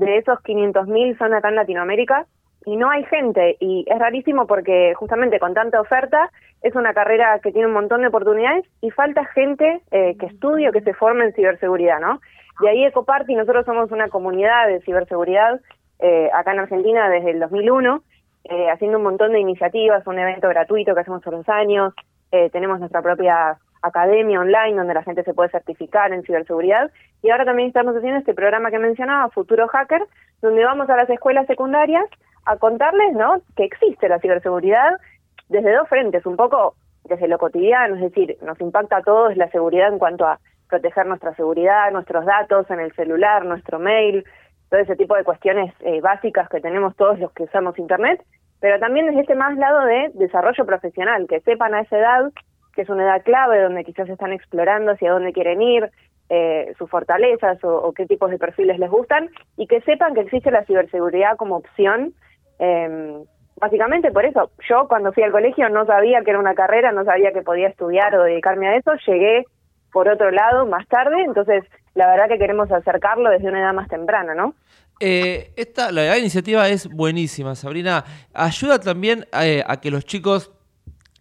de esos 500.000 son acá en Latinoamérica y no hay gente y es rarísimo porque justamente con tanta oferta es una carrera que tiene un montón de oportunidades y falta gente eh, que estudie o que se forme en ciberseguridad, ¿no? De ahí Ecoparty, nosotros somos una comunidad de ciberseguridad eh, acá en Argentina desde el 2001, eh, haciendo un montón de iniciativas, un evento gratuito que hacemos todos los años, tenemos nuestra propia academia online donde la gente se puede certificar en ciberseguridad y ahora también estamos haciendo este programa que mencionaba, Futuro Hacker, donde vamos a las escuelas secundarias a contarles ¿no? que existe la ciberseguridad desde dos frentes, un poco desde lo cotidiano, es decir, nos impacta a todos la seguridad en cuanto a proteger nuestra seguridad, nuestros datos en el celular, nuestro mail, todo ese tipo de cuestiones eh, básicas que tenemos todos los que usamos Internet, pero también desde este más lado de desarrollo profesional, que sepan a esa edad que es una edad clave donde quizás están explorando hacia dónde quieren ir, eh, sus fortalezas o, qué tipos de perfiles les gustan, y que sepan que existe la ciberseguridad como opción. Em, básicamente por eso, yo cuando fui al colegio no sabía que era una carrera, no sabía que podía estudiar o dedicarme a eso, llegué por otro lado más tarde, entonces la verdad que queremos acercarlo desde una edad más temprana, ¿no? Eh, esta, la, iniciativa es buenísima, Sabrina. Ayuda también eh, a que los chicos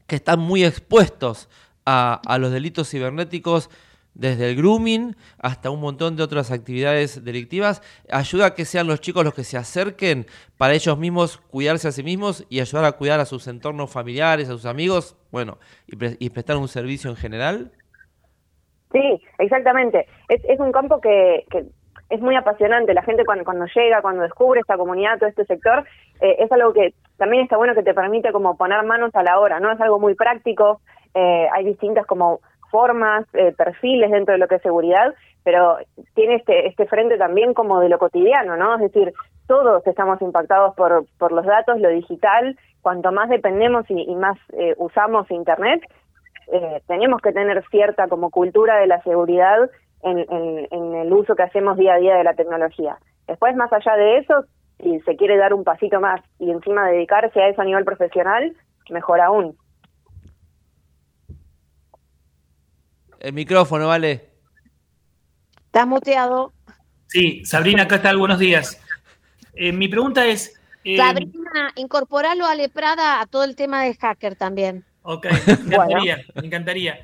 que están muy expuestos a, los delitos cibernéticos desde el grooming hasta un montón de otras actividades delictivas, ayuda a que sean los chicos los que se acerquen para ellos mismos cuidarse a sí mismos y ayudar a cuidar a sus entornos familiares, a sus amigos, bueno, y, prestar un servicio en general? Sí, exactamente. Es, es un campo que, que es muy apasionante. La gente cuando, cuando llega, cuando descubre esta comunidad, todo este sector, eh, es algo que también está bueno que te permite como poner manos a la obra, ¿no? Es algo muy práctico, eh, hay distintas como formas, eh, perfiles dentro de lo que es seguridad, pero tiene este, este frente también como de lo cotidiano, ¿no? Es decir, todos estamos impactados por, por los datos, lo digital, cuanto más dependemos y, más usamos Internet, tenemos que tener cierta como cultura de la seguridad en, el uso que hacemos día a día de la tecnología. Después, más allá de eso, si se quiere dar un pasito más y encima dedicarse a eso a nivel profesional, mejor aún. El micrófono, vale. Estás muteado. Sí, Sabrina, acá está, buenos días. Eh, mi pregunta es... Eh, Sabrina, incorporalo a Leprada a todo el tema de hacker también. Ok, me encantaría, me encantaría.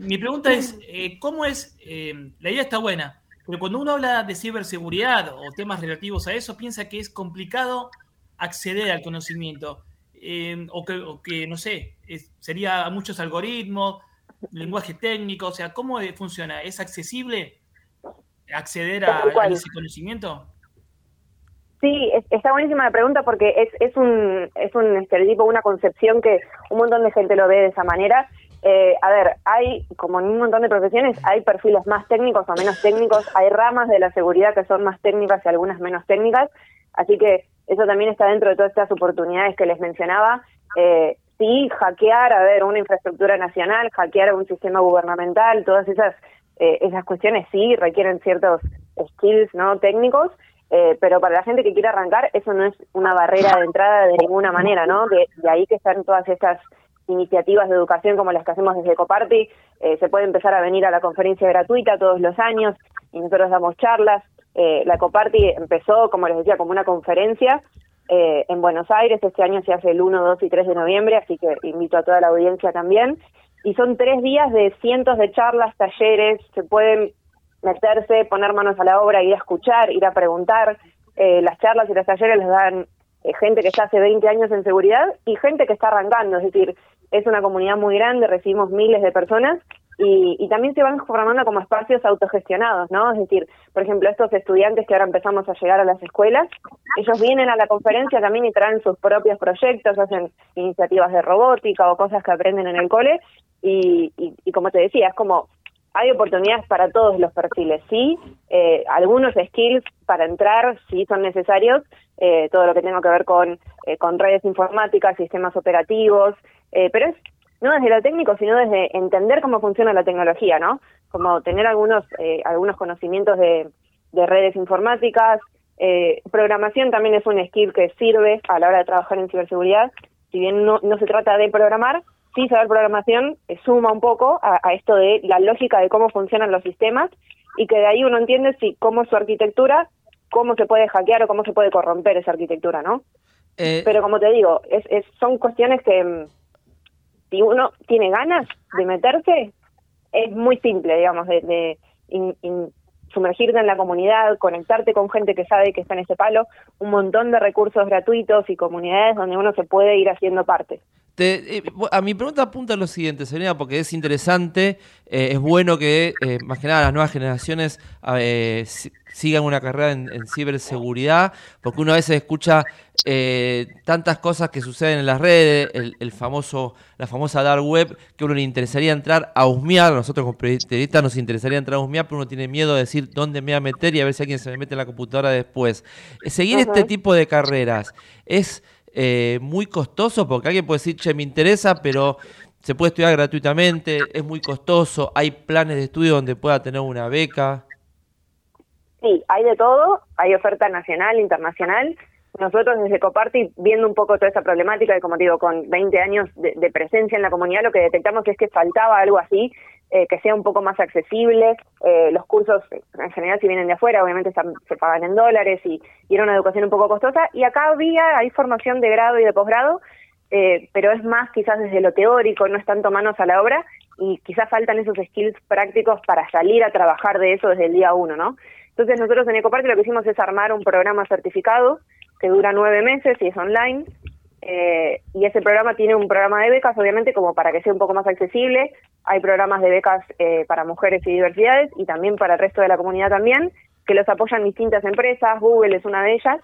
Mi pregunta es, eh, ¿cómo es? Eh, la idea está buena, pero cuando uno habla de ciberseguridad o temas relativos a eso, piensa que es complicado acceder al conocimiento. Eh, o, que, no sé, sería muchos algoritmos, lenguaje técnico, o sea, ¿cómo funciona? ¿Es accesible acceder a, ese conocimiento? Sí, está buenísima la pregunta porque es, es un, es un estereotipo, una concepción que un montón de gente lo ve de esa manera eh, a ver, hay, como en un montón de profesiones, hay perfiles más técnicos o menos técnicos, hay ramas de la seguridad que son más técnicas y algunas menos técnicas, así que eso también está dentro de todas estas oportunidades que les mencionaba. Eh, sí, hackear, a ver, una infraestructura nacional, hackear un sistema gubernamental, todas esas, eh, esas cuestiones sí requieren ciertos skills no técnicos, eh, pero para la gente que quiere arrancar, eso no es una barrera de entrada de ninguna manera, ¿no? De, ahí que están todas estas iniciativas de educación como las que hacemos desde Ecoparty, eh, se puede empezar a venir a la conferencia gratuita todos los años y nosotros damos charlas. Eh, la Ecoparty empezó, como les decía, como una conferencia eh, en Buenos Aires, este año se hace el 1, 2 y 3 de noviembre, así que invito a toda la audiencia también. Y son tres días de cientos de charlas, talleres, se pueden meterse, poner manos a la obra, ir a escuchar, ir a preguntar. Eh, las charlas y los talleres les dan eh, gente que está hace 20 años en seguridad y gente que está arrancando, es decir, es una comunidad muy grande, recibimos miles de personas y, y también se van formando como espacios autogestionados, ¿no? Es decir, por ejemplo, estos estudiantes que ahora empezamos a llegar a las escuelas, ellos vienen a la conferencia también y traen sus propios proyectos, hacen iniciativas de robótica o cosas que aprenden en el cole y, y, y como te decía, es como hay oportunidades para todos los perfiles, sí, eh, algunos skills para entrar, sí son necesarios, eh, todo lo que tenga que ver con, eh, con redes informáticas, sistemas operativos, eh, pero es no desde lo técnico, sino desde entender cómo funciona la tecnología, ¿no? Como tener algunos, eh, algunos conocimientos de, de redes informáticas, eh, programación también es un skill que sirve a la hora de trabajar en ciberseguridad, si bien no, no se trata de programar, sí saber programación eh, suma un poco a, a, esto de la lógica de cómo funcionan los sistemas y que de ahí uno entiende si cómo es su arquitectura, cómo se puede hackear o cómo se puede corromper esa arquitectura, ¿no? Eh, Pero como te digo, es, es, son cuestiones que mm, si uno tiene ganas de meterse, es muy simple, digamos, de, de sumergirte en la comunidad, conectarte con gente que sabe que está en ese palo, un montón de recursos gratuitos y comunidades donde uno se puede ir haciendo parte. Te, eh, a mi pregunta apunta lo siguiente, Serena, porque es interesante, eh, es bueno que eh, más que nada las nuevas generaciones eh, sigan una carrera en, en, ciberseguridad, porque uno a veces escucha eh, tantas cosas que suceden en las redes, el, el, famoso, la famosa dark web, que uno le interesaría entrar a husmear, nosotros como periodistas nos interesaría entrar a husmear, pero uno tiene miedo de decir dónde me voy a meter y a ver si alguien se me mete en la computadora después. Seguir uh -huh. este tipo de carreras es eh, muy costoso, porque alguien puede decir, che, me interesa, pero se puede estudiar gratuitamente, es muy costoso, hay planes de estudio donde pueda tener una beca. Sí, hay de todo, hay oferta nacional, internacional. Nosotros desde Coparty, viendo un poco toda esa problemática, y como digo, con 20 años de, presencia en la comunidad, lo que detectamos es que faltaba algo así, eh, que sea un poco más accesible. Eh, los cursos, en general, si vienen de afuera, obviamente están, se pagan en dólares y, y, era una educación un poco costosa. Y acá había, hay formación de grado y de posgrado, eh, pero es más quizás desde lo teórico, no es tanto manos a la obra y quizás faltan esos skills prácticos para salir a trabajar de eso desde el día uno, ¿no? Entonces nosotros en Ecoparty lo que hicimos es armar un programa certificado que dura nueve meses y es online. Eh, y ese programa tiene un programa de becas, obviamente, como para que sea un poco más accesible. Hay programas de becas eh, para mujeres y diversidades y también para el resto de la comunidad también, que los apoyan distintas empresas, Google es una de ellas.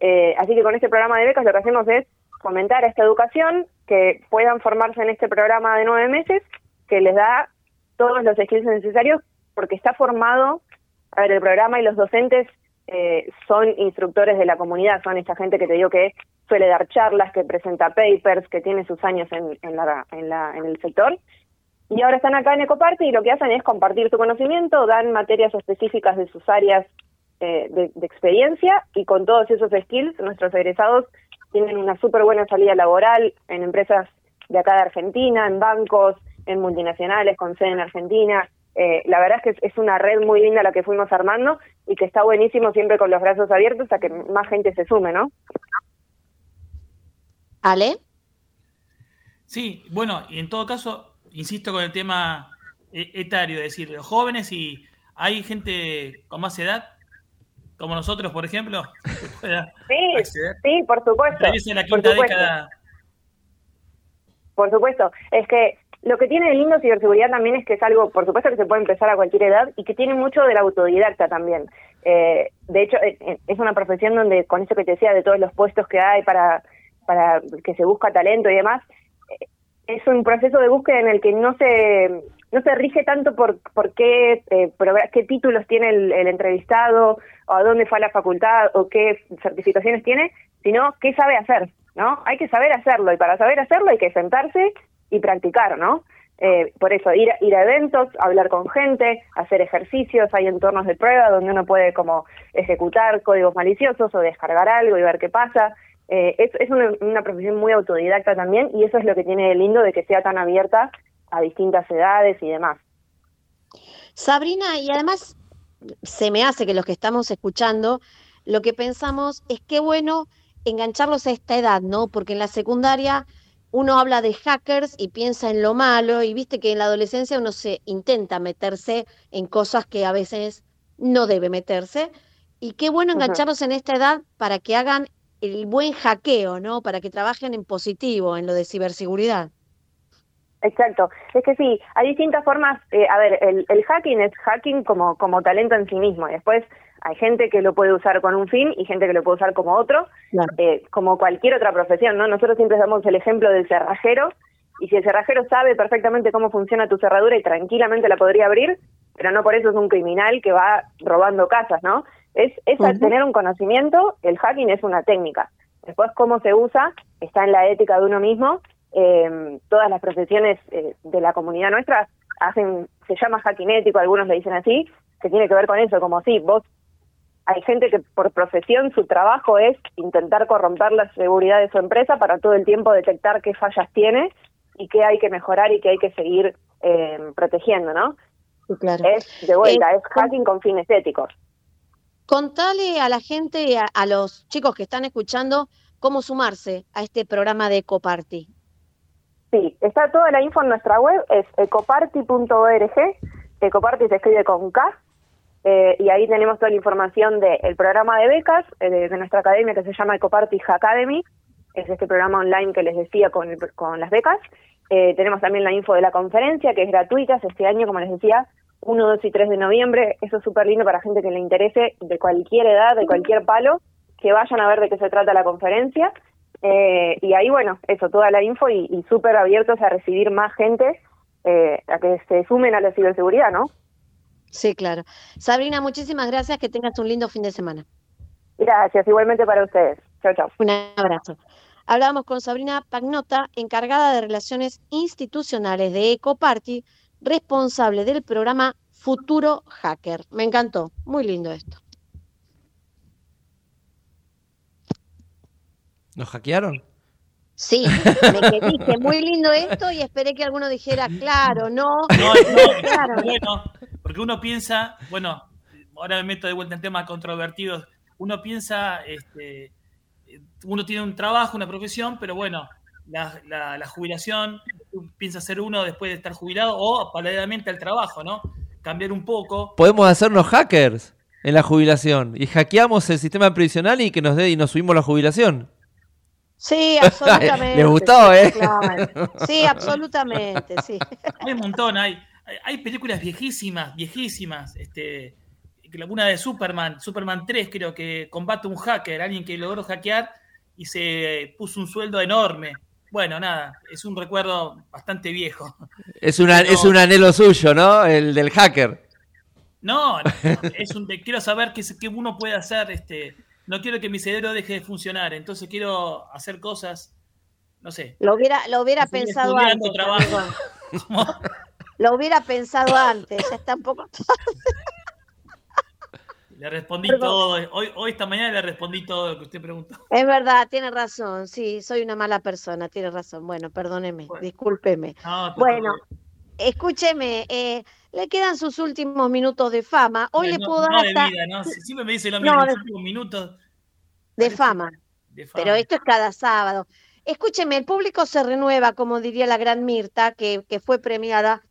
Eh, así que con este programa de becas lo que hacemos es fomentar esta educación, que puedan formarse en este programa de nueve meses, que les da todos los skills necesarios, porque está formado, a ver, el programa y los docentes eh, son instructores de la comunidad, son esta gente que te digo que suele dar charlas, que presenta papers, que tiene sus años en, la, en, la, en el sector. Y ahora están acá en Ecoparty y lo que hacen es compartir su conocimiento, dan materias específicas de sus áreas eh, de, de, experiencia y con todos esos skills nuestros egresados tienen una súper buena salida laboral en empresas de acá de Argentina, en bancos, en multinacionales con sede en Argentina, eh, la verdad es que es, una red muy linda la que fuimos armando y que está buenísimo siempre con los brazos abiertos a que más gente se sume, ¿no? Ale. Sí, bueno, y en todo caso, insisto con el tema etario, es decir, los jóvenes y hay gente con más edad, como nosotros, por ejemplo. sí, acceder. sí, por supuesto. La década. Por supuesto, es que lo que tiene de lindo ciberseguridad también es que es algo, por supuesto, que se puede empezar a cualquier edad y que tiene mucho del autodidacta también. Eh, de hecho, es una profesión donde, con eso que te decía, de todos los puestos que hay para, para que se busca talento y demás, eh, es un proceso de búsqueda en el que no se no se rige tanto por, por qué, eh, qué títulos tiene el, el entrevistado, o a dónde fue a la facultad, o qué certificaciones tiene, sino qué sabe hacer, ¿no? Hay que saber hacerlo, y para saber hacerlo hay que sentarse y practicar, ¿no? Eh, por eso, ir, ir a eventos, hablar con gente, hacer ejercicios, hay entornos de prueba donde uno puede como ejecutar códigos maliciosos o descargar algo y ver qué pasa. Eh, es una, una, profesión muy autodidacta también y eso es lo que tiene de lindo de que sea tan abierta a distintas edades y demás. Sabrina, y además se me hace que los que estamos escuchando, lo que pensamos es qué bueno engancharlos a esta edad, ¿no? Porque en la secundaria uno habla de hackers y piensa en lo malo y viste que en la adolescencia uno se intenta meterse en cosas que a veces no debe meterse. Y qué bueno engancharlos en esta edad para que hagan el buen hackeo, ¿no? Para que trabajen en positivo, en lo de ciberseguridad. Exacto, es que sí, hay distintas formas, eh, a ver, el, el hacking es hacking como, como talento en sí mismo, y después hay gente que lo puede usar con un fin y gente que lo puede usar como otro, eh, como cualquier otra profesión, ¿no? Nosotros siempre damos el ejemplo del cerrajero, y si el cerrajero sabe perfectamente cómo funciona tu cerradura y tranquilamente la podría abrir, pero no por eso es un criminal que va robando casas, ¿no? Es, es Ujú. tener un conocimiento, el hacking es una técnica. Después cómo se usa está en la ética de uno mismo. Eh, todas las profesiones eh, de la comunidad nuestra hacen, se llama hacking ético, algunos le dicen así, que tiene que ver con eso, como si vos hay gente que por profesión su trabajo es intentar corromper la seguridad de su empresa para todo el tiempo detectar qué fallas tiene y qué hay que mejorar y qué hay que seguir eh, protegiendo, ¿no? claro. Es, de vuelta, Eh, es hacking con fines éticos. Contale a la gente, a, a los chicos que están escuchando, cómo sumarse a este programa de Ecoparty. Sí, está toda la info en nuestra web, es ecoparty.org, ecoparty se escribe con K, eh, y ahí tenemos toda la información del programa de becas eh, de, de nuestra academia que se llama Ecoparty Academy, es este programa online que les decía con, con las becas. Eh, tenemos también la info de la conferencia, que es gratuita, es este año, como les decía, 1, 2 y 3 de noviembre. Eso es súper lindo para gente que le interese de cualquier edad, de cualquier palo, que vayan a ver de qué se trata la conferencia. Eh, y ahí, bueno, eso, toda la info y, y súper abiertos a recibir más gente, eh, a que se sumen a la ciberseguridad, ¿no? Sí, claro. Sabrina, muchísimas gracias, que tengas un lindo fin de semana. Gracias, igualmente para ustedes. Chao, chao. Un abrazo. Hablábamos con Sabrina Pagnota, encargada de Relaciones Institucionales de Ecoparty, responsable del programa Futuro Hacker. Me encantó, muy lindo esto. ¿Nos hackearon? Sí, me quedé, dije, muy lindo esto y esperé que alguno dijera, claro, no, No, no, claro. bueno, porque uno piensa, bueno, ahora me meto de vuelta en temas controvertidos, uno piensa, este, uno tiene un trabajo, una profesión, pero bueno, la, la- la jubilación, tú piensas ser uno después de estar jubilado o paralelamente al trabajo, ¿no? Cambiar un poco. Podemos hacernos hackers en la jubilación y hackeamos el sistema previsional y que nos dé y nos subimos la jubilación. Sí, absolutamente. Les gustó, sí, ¿eh? claro. Sí, absolutamente, sí. Hay un montón, hay, hay- películas viejísimas, viejísimas, este, una de Superman, Superman 3 creo que combate un hacker, alguien que logró hackear y se puso un sueldo enorme. Bueno, nada, es un recuerdo bastante viejo. Es, una, Pero- es un anhelo suyo, ¿no? El del hacker. No, no, es un, quiero saber qué, qué uno puede hacer, este, no quiero que mi cerebro deje de funcionar, entonces quiero hacer cosas, no sé. Lo hubiera, lo hubiera pensado antes. trabajo. Lo hubiera pensado antes, ya está un poco. Le respondí Perdón. todo, hoy, hoy esta mañana le respondí todo lo que usted preguntó. Es verdad, tiene razón, sí, soy una mala persona, tiene razón. Bueno, perdóneme, discúlpeme. No, Bueno, escúcheme, eh, le quedan sus últimos minutos de fama. Hoy le puedo no dar de hasta vida, ¿no? Si- Siempre me dice lo mismo, de- los últimos minutos de fama, de fama. pero esto es cada sábado. Escúcheme, el público se renueva, como diría la gran Mirta, que, que fue premiada.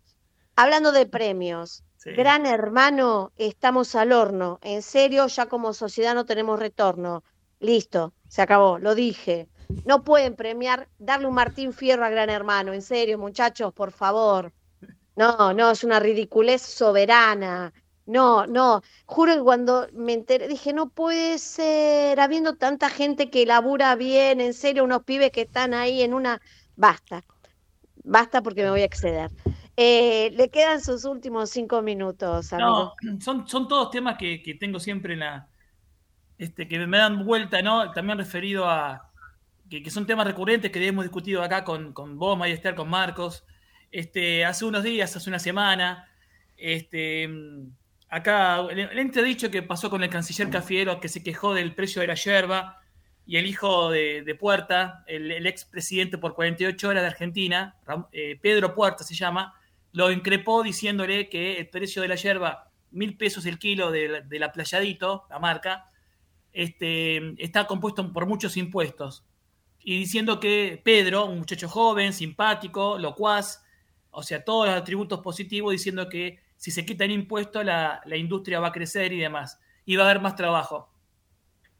Hablando de premios, Sí. Gran Hermano, estamos al horno. En serio, ya como sociedad no tenemos retorno. Listo, se acabó, lo dije. No pueden premiar, darle un Martín Fierro a Gran Hermano. En serio, muchachos, por favor. No, no, es una ridiculez soberana. No, no. Juro que cuando me enteré, dije, no puede ser, habiendo tanta gente que labura bien, en serio, unos pibes que están ahí en una... Basta, basta porque me voy a exceder. Eh, le quedan sus últimos cinco minutos, amigo. No, son, son todos temas que, que tengo siempre en la. Este, que me dan vuelta, ¿no? También referido a. Que, que son temas recurrentes que hemos discutido acá con, con vos, Mayester, con Marcos. Este, hace unos días, hace una semana. Este, acá, el, el entredicho que pasó con el canciller Cafiero, que se quejó del precio de la yerba, y el hijo de, de Puerta, el, el expresidente por 48 horas de Argentina, eh, Pedro Puerta se llama, lo increpó diciéndole que el precio de la yerba, mil pesos el kilo de la, Playadito, la marca, este, está compuesto por muchos impuestos. y diciendo que Pedro, un muchacho joven, simpático, locuaz, o sea, todos los atributos positivos, diciendo que si se quitan impuestos la, la industria va a crecer y demás, y va a haber más trabajo.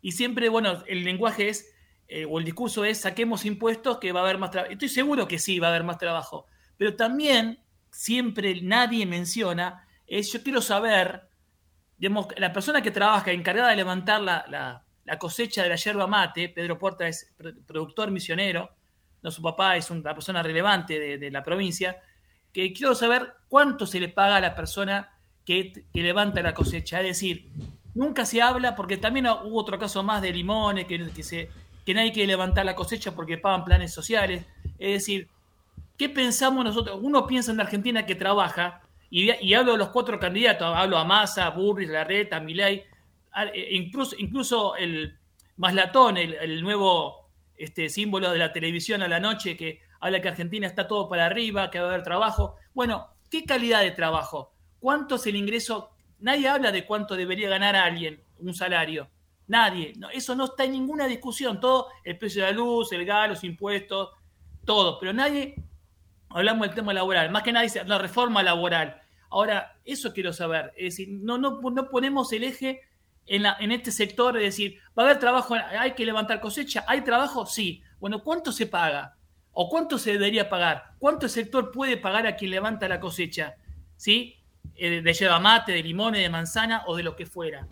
Y siempre, bueno, el lenguaje es, eh, o el discurso es, saquemos impuestos que va a haber más trabajo. Estoy seguro que sí, va a haber más trabajo, pero también siempre nadie menciona, es yo quiero saber, digamos, la persona que trabaja encargada de levantar la, la- cosecha de la yerba mate, Pedro Porta es pro- productor misionero, no su papá es una persona relevante de, de la provincia, que quiero saber cuánto se le paga a la persona que, que levanta la cosecha. Es decir, nunca se habla, porque también hubo otro caso más de limones, que, que, se, que nadie quiere levantar la cosecha porque pagan planes sociales. Es decir, ¿qué pensamos nosotros? Uno piensa en la Argentina que trabaja, y, hablo de los cuatro candidatos, hablo a Massa, Burris, Larreta, Milei, e incluso, incluso el Maslatón, el, el nuevo este, símbolo de la televisión a la noche, que habla que Argentina está todo para arriba, que va a haber trabajo. Bueno, ¿qué calidad de trabajo? ¿Cuánto es el ingreso? Nadie habla de cuánto debería ganar alguien un salario. Nadie. Eso no está en ninguna discusión. Todo, el precio de la luz, el gas, los impuestos, todo. Pero nadie hablamos del tema laboral. Más que nada dice la reforma laboral. Ahora, eso quiero saber. Es decir, no, no, no ponemos el eje en, la- en este sector de decir, va a haber trabajo, hay que levantar cosecha, ¿hay trabajo? Sí. Bueno, ¿cuánto se paga? ¿O cuánto se debería pagar? ¿Cuánto el sector puede pagar a quien levanta la cosecha? ¿Sí? Eh, De yerba mate, de limones, de manzana o de lo que fuera.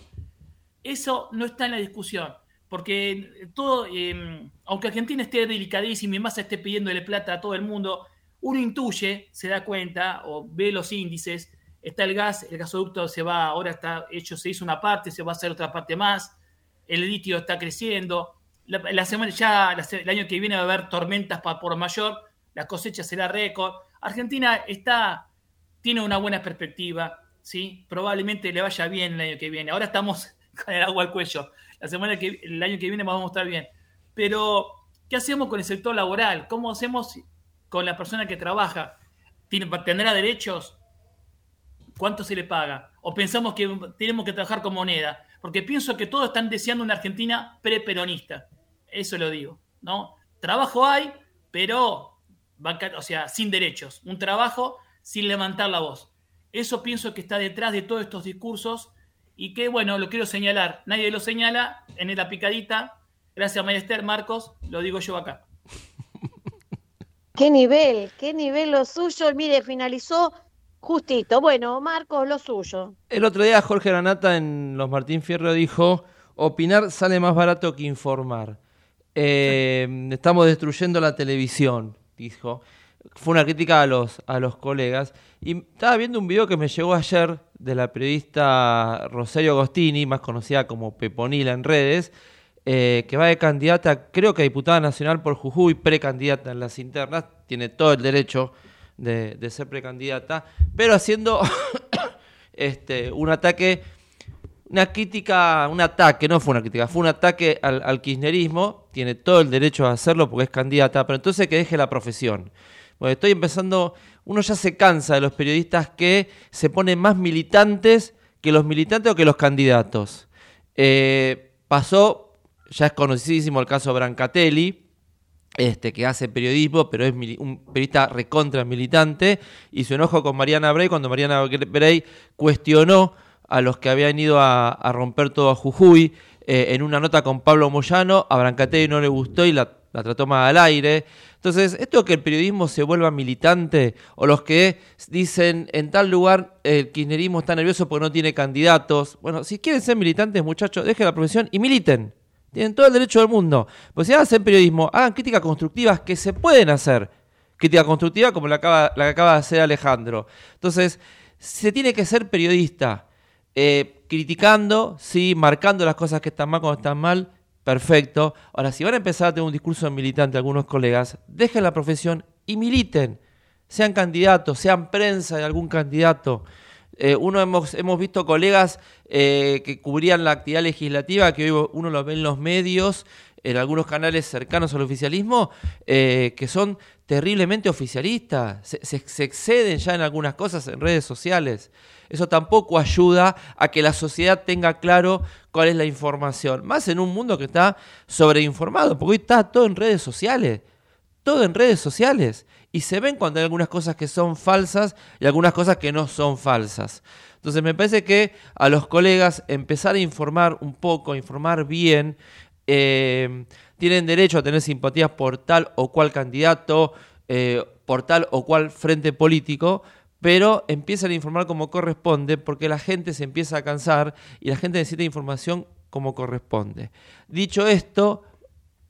Eso no está en la discusión, porque todo, eh, aunque Argentina esté delicadísimo y más esté pidiéndole plata a todo el mundo, uno intuye, se da cuenta o ve los índices, está el gas, el gasoducto se va, ahora está hecho, se hizo una parte, se va a hacer otra parte más, el litio está creciendo, la, semana, ya el año que viene va a haber tormentas pa- por mayor, la cosecha será récord. Argentina está, tiene una buena perspectiva, ¿sí? Probablemente le vaya bien el año que viene. Ahora estamos con el agua al cuello. La semana que el año que viene vamos a estar bien. Pero, ¿qué hacemos con el sector laboral? ¿Cómo hacemos con la persona que trabaja? ¿Tiene- ¿Tendrá derechos? ¿Cuánto se le paga? ¿O pensamos que tenemos que trabajar con moneda? Porque pienso que todos están deseando una Argentina preperonista. Eso lo digo, ¿no? Trabajo hay, pero o sea, sin derechos. Un trabajo sin levantar la voz. Eso pienso que está detrás de todos estos discursos y que, bueno, lo quiero señalar. Nadie lo señala en la picadita. Gracias, María Esther, Marcos, lo digo yo acá. Qué nivel, qué nivel lo suyo. Mire, finalizó justito. Bueno, Marcos, lo suyo. El otro día Jorge Granata en Los Martín Fierro dijo, opinar sale más barato que informar. Eh, estamos destruyendo la televisión, dijo. Fue una crítica a los, a los colegas. Y estaba viendo un video que me llegó ayer de la periodista Rosario Agostini, más conocida como Peponila en redes, eh, que va de candidata, creo que a diputada nacional por Jujuy, precandidata en las internas, tiene todo el derecho de, ser precandidata, pero haciendo este, un ataque, una crítica, un ataque, no fue una crítica, fue un ataque al, al kirchnerismo, tiene todo el derecho a hacerlo porque es candidata, pero entonces que deje la profesión. Bueno, estoy empezando, uno ya se cansa de los periodistas que se ponen más militantes que los militantes o que los candidatos. Eh, pasó, ya es conocidísimo el caso Brancatelli, este, que hace periodismo, pero es un periodista recontra militante, y su enojo con Mariana Bray cuando Mariana Bray cuestionó a los que habían ido a, romper todo a Jujuy eh, en una nota con Pablo Moyano, a Brancatelli no le gustó y la, la trató más al aire. Entonces, esto que el periodismo se vuelva militante, o los que dicen en tal lugar el kirchnerismo está nervioso porque no tiene candidatos. Bueno, si quieren ser militantes, muchachos, dejen la profesión y militen. Tienen todo el derecho del mundo. Pues si hacer periodismo, hagan críticas constructivas que se pueden hacer. Crítica constructiva como la que acaba de hacer Alejandro. Entonces, se tiene que ser periodista. eh, criticando, sí, marcando las cosas que están mal cuando están mal, perfecto. Ahora, si van a empezar a tener un discurso militante algunos colegas, dejen la profesión y militen. Sean candidatos, sean prensa de algún candidato. Eh, uno hemos, hemos visto colegas eh, que cubrían la actividad legislativa, que hoy uno lo ve en los medios, en algunos canales cercanos al oficialismo, eh, que son terriblemente oficialista. Se, se- se exceden ya en algunas cosas en redes sociales. Eso tampoco ayuda a que la sociedad tenga claro cuál es la información. Más en un mundo que está sobreinformado, porque hoy está todo en redes sociales. Todo en redes sociales. Y se ven cuando hay algunas cosas que son falsas y algunas cosas que no son falsas. Entonces me parece que a los colegas empezar a informar un poco, informar bien, eh, tienen derecho a tener simpatías por tal o cual candidato, eh, por tal o cual frente político, pero empiezan a informar como corresponde porque la gente se empieza a cansar y la gente necesita información como corresponde. Dicho esto,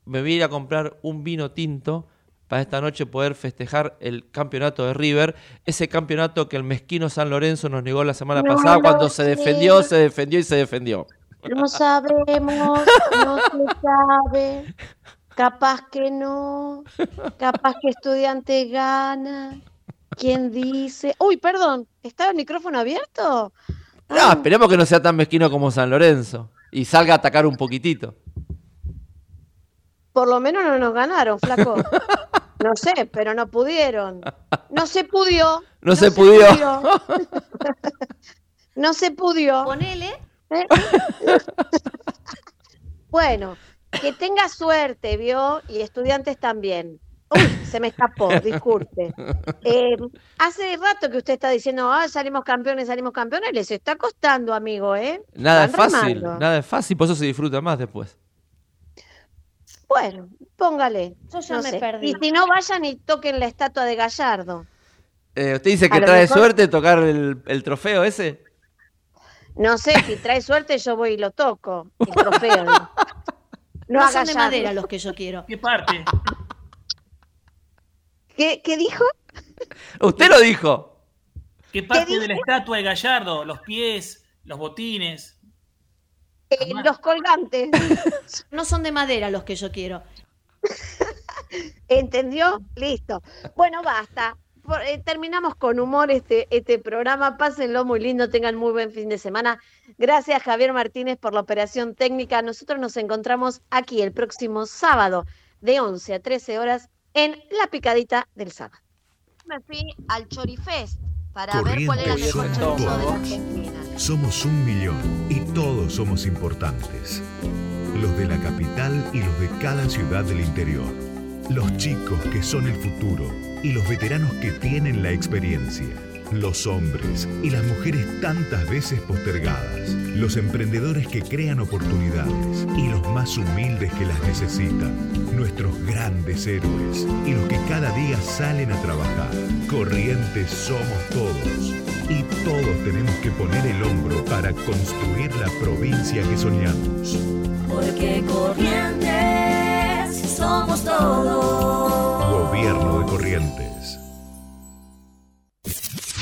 me voy a ir a comprar un vino tinto para esta noche poder festejar el campeonato de River, ese campeonato que el mezquino San Lorenzo nos negó la semana No pasada cuando se defendió, se defendió y se defendió. No sabemos, no se sabe. Capaz que no. Capaz que estudiante gana. ¿Quién dice? Uy, perdón, ¿estaba el micrófono abierto? No, esperemos que no sea tan mezquino como San Lorenzo y salga a atacar un poquitito. Por lo menos no nos ganaron, flaco. No sé, pero no pudieron. No se pudió. No se pudió. No se pudió. Ponele. ¿Eh? Bueno, que tenga suerte, ¿vio? Y estudiantes también. Uy, se me escapó, disculpe. Eh, hace rato que usted está diciendo, ah, salimos campeones, salimos campeones, les está costando, amigo, ¿eh? Nada es fácil, remando. nada es fácil, por eso se disfruta más después. Bueno, póngale. Yo ya no me sé. perdí. Y si no, vayan y toquen la estatua de Gallardo. Eh, ¿Usted dice que trae mejor- suerte tocar el, el trofeo ese? No sé, si trae suerte, yo voy y lo toco. El trofeo. No, No, a son de madera los que yo quiero. ¿Qué parte? ¿Qué, qué dijo? Usted lo dijo. ¿Qué parte de la estatua de Gallardo? Los pies, los botines. Eh, los colgantes. No son de madera los que yo quiero. ¿Entendió? Listo. Bueno, basta. Por- eh, terminamos con humor este, este programa. Pásenlo muy lindo, tengan muy buen fin de semana. Gracias, Javier Martínez, por la operación técnica. Nosotros nos encontramos aquí el próximo sábado de 11 a 13 horas en La Picadita del Sábado. Me fui al Chorifest para ver cuál mejor de todos. Argentina. Somos un millón y todos somos importantes. Los de la capital y los de cada ciudad del interior. Los chicos que son el futuro y los veteranos que tienen la experiencia. Los hombres y las mujeres tantas veces postergadas. Los emprendedores que crean oportunidades y los más humildes que las necesitan. Nuestros grandes héroes y los que cada día salen a trabajar. Corrientes somos todos. Y todos tenemos que poner el hombro para construir la provincia que soñamos. Porque corrientes somos todos.